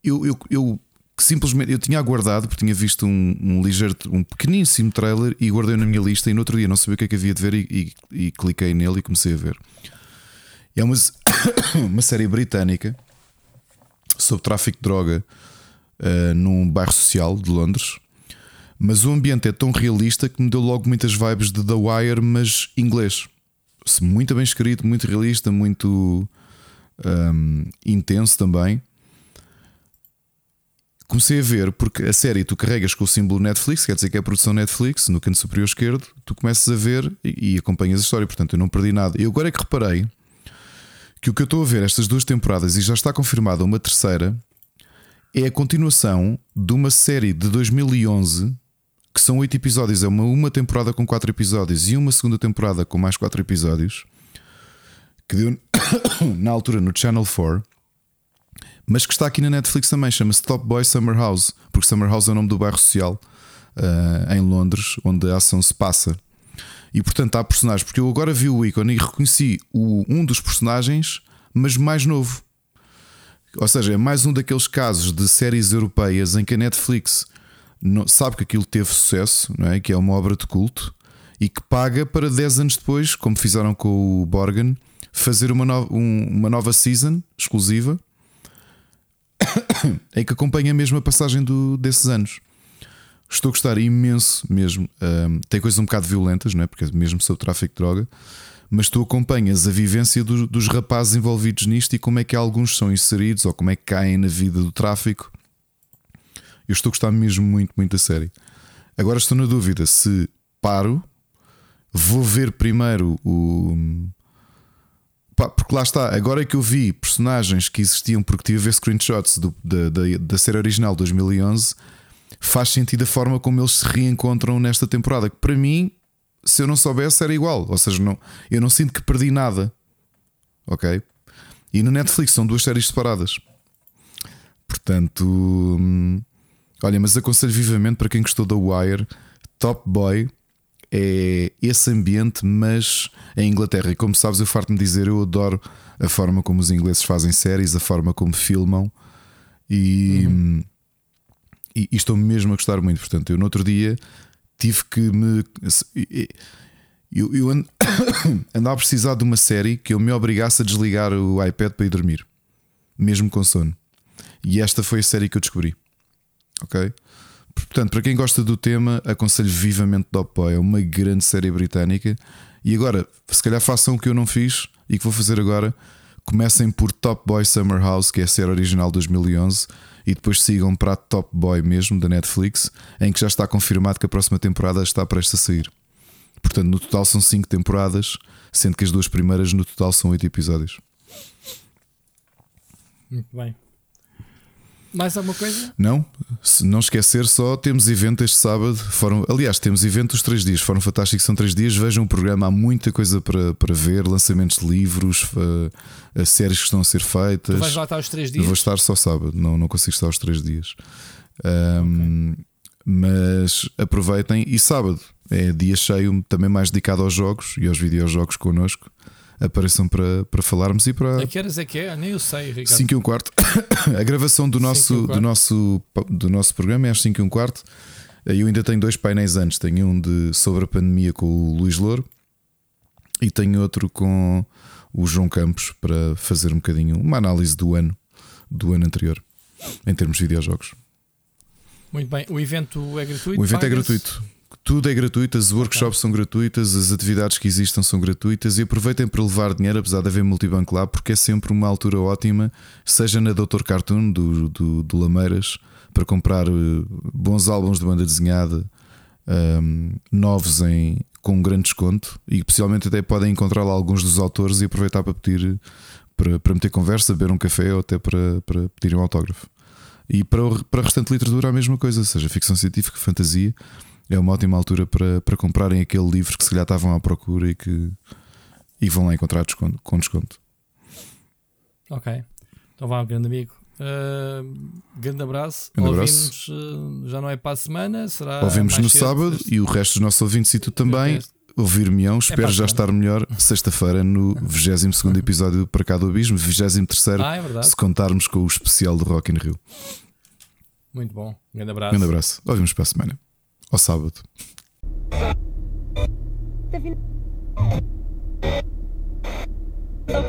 eu, eu, eu simplesmente eu tinha aguardado porque tinha visto um, um ligeiro, um pequeníssimo trailer e guardei na minha lista. E no outro dia não sabia o que é que havia de ver e, e- e cliquei nele e comecei a ver. É uma, uma série britânica sobre tráfico de droga uh, num bairro social de Londres. Mas o ambiente é tão realista que me deu logo muitas vibes de The Wire, mas inglês. Muito bem escrito, muito realista, muito um, intenso também. Comecei a ver, porque a série tu carregas com o símbolo Netflix, quer dizer que é a produção Netflix, no canto superior esquerdo, tu começas a ver e, e acompanhas a história, portanto eu não perdi nada. E agora é que reparei que o que eu estou a ver estas duas temporadas e já está confirmada uma terceira é a continuação de uma série de 2011 que são oito episódios, é uma, uma temporada com quatro episódios e uma segunda temporada com mais quatro episódios que deu na altura no Channel 4, mas que está aqui na Netflix também, chama-se Top Boy Summer House, porque Summer House é o nome do bairro social ah, em Londres, onde a ação se passa. E portanto há personagens, porque eu agora vi o ícone e reconheci o, um dos personagens, mas mais novo. Ou seja, é mais um daqueles casos de séries europeias em que a Netflix não- sabe que aquilo teve sucesso, não é? que é uma obra de culto, e que paga para 10 anos depois, como fizeram com o Borgen, fazer uma, no- um- uma nova season exclusiva em que acompanha mesmo a passagem do- desses anos. Estou a gostar imenso mesmo. Ahm, tem coisas um bocado violentas, não é? porque é mesmo sobre tráfico de droga, mas tu acompanhas a vivência do- dos rapazes envolvidos nisto e como é que alguns são inseridos ou como é que caem na vida do tráfico. Eu estou a gostar mesmo muito, muito da série. Agora estou na dúvida se paro, vou ver primeiro o. Pá, porque lá está, agora é que eu vi personagens que existiam, porque tive a ver screenshots do- da, da, da série original de 2011, faz sentido a forma como eles se reencontram nesta temporada. Que para mim, se eu não soubesse, era igual. Ou seja, não, eu não sinto que perdi nada. Ok? E no Netflix são duas séries separadas. Portanto, hum, olha, mas aconselho vivamente para quem gostou da Wire, Top Boy é esse ambiente, mas em Inglaterra. E como sabes, eu farto-me dizer, eu adoro a forma como os ingleses fazem séries, a forma como filmam e, e, e estou mesmo a gostar muito. Portanto, eu no outro dia tive que me. Eu, eu ando- andava a precisar de uma série que eu me obrigasse a desligar o iPad para ir dormir, mesmo com sono. E esta foi a série que eu descobri. Ok? Portanto, para quem gosta do tema, aconselho vivamente Top Boy. É uma grande série britânica E agora, se calhar façam o que eu não fiz e que vou fazer agora. Comecem por Top Boy Summer House, que é a série original de 2011, e depois sigam para Top Boy mesmo da Netflix, em que já está confirmado que a próxima temporada está prestes a sair. Portanto, no total são 5 temporadas, sendo que as duas primeiras no total são 8 episódios. Muito bem. Mais alguma coisa? Não, se não esquecer, só temos evento este sábado. Foram, aliás, temos evento os três dias. Foram fantásticos, são três dias. Vejam o programa, há muita coisa para, para ver: lançamentos de livros, uh, séries que estão a ser feitas. Tu vais lá estar os três dias? Eu vou estar só sábado, não, não consigo estar os três dias. Um, okay. Mas aproveitem e sábado é dia cheio, também mais dedicado aos jogos e aos videojogos connosco apareçam para, para falarmos e para. A que horas é que é? Nem eu sei, Ricardo. 5 e um quarto. a gravação do nosso, do, nosso, do nosso programa é às 5 e um quarto. Eu ainda tenho dois painéis antes. Tenho um de sobre a pandemia com o Luís Louro e tenho outro com o João Campos para fazer um bocadinho uma análise do ano, do ano anterior, em termos de videojogos. Muito bem. O evento é gratuito? O evento é gratuito. Tudo é gratuito, as workshops são gratuitas, as atividades que existam são gratuitas e aproveitem para levar dinheiro, apesar de haver multibanco lá, porque é sempre uma altura ótima, seja na Doutor Cartoon do, do, do Lameiras, para comprar eh, bons álbuns de banda desenhada um, novos em, com um grande desconto e possivelmente até podem encontrar lá alguns dos autores e aproveitar para pedir para, para meter conversa, beber um café ou até para, para pedir um autógrafo. E para, o, para a restante literatura a mesma coisa, seja ficção científica, fantasia é uma ótima altura para, para comprarem aquele livro que se calhar estavam à procura e que e vão lá encontrar desconto, com desconto. Ok. Então vá, grande amigo. Uh, grande abraço. Grande abraço. Uh, já não é para a semana, será. Ouvimos no cedo, sábado e o resto dos nossos ouvintes e tu também. Ouvir-me-ão, espero é já estar melhor sexta-feira no 22 episódio para cá do Abismo, 23 ah, é se contarmos com o especial do Rock in Rio. Muito bom, grande abraço. Grande abraço. Ouvimos para a semana ao sábado. Tá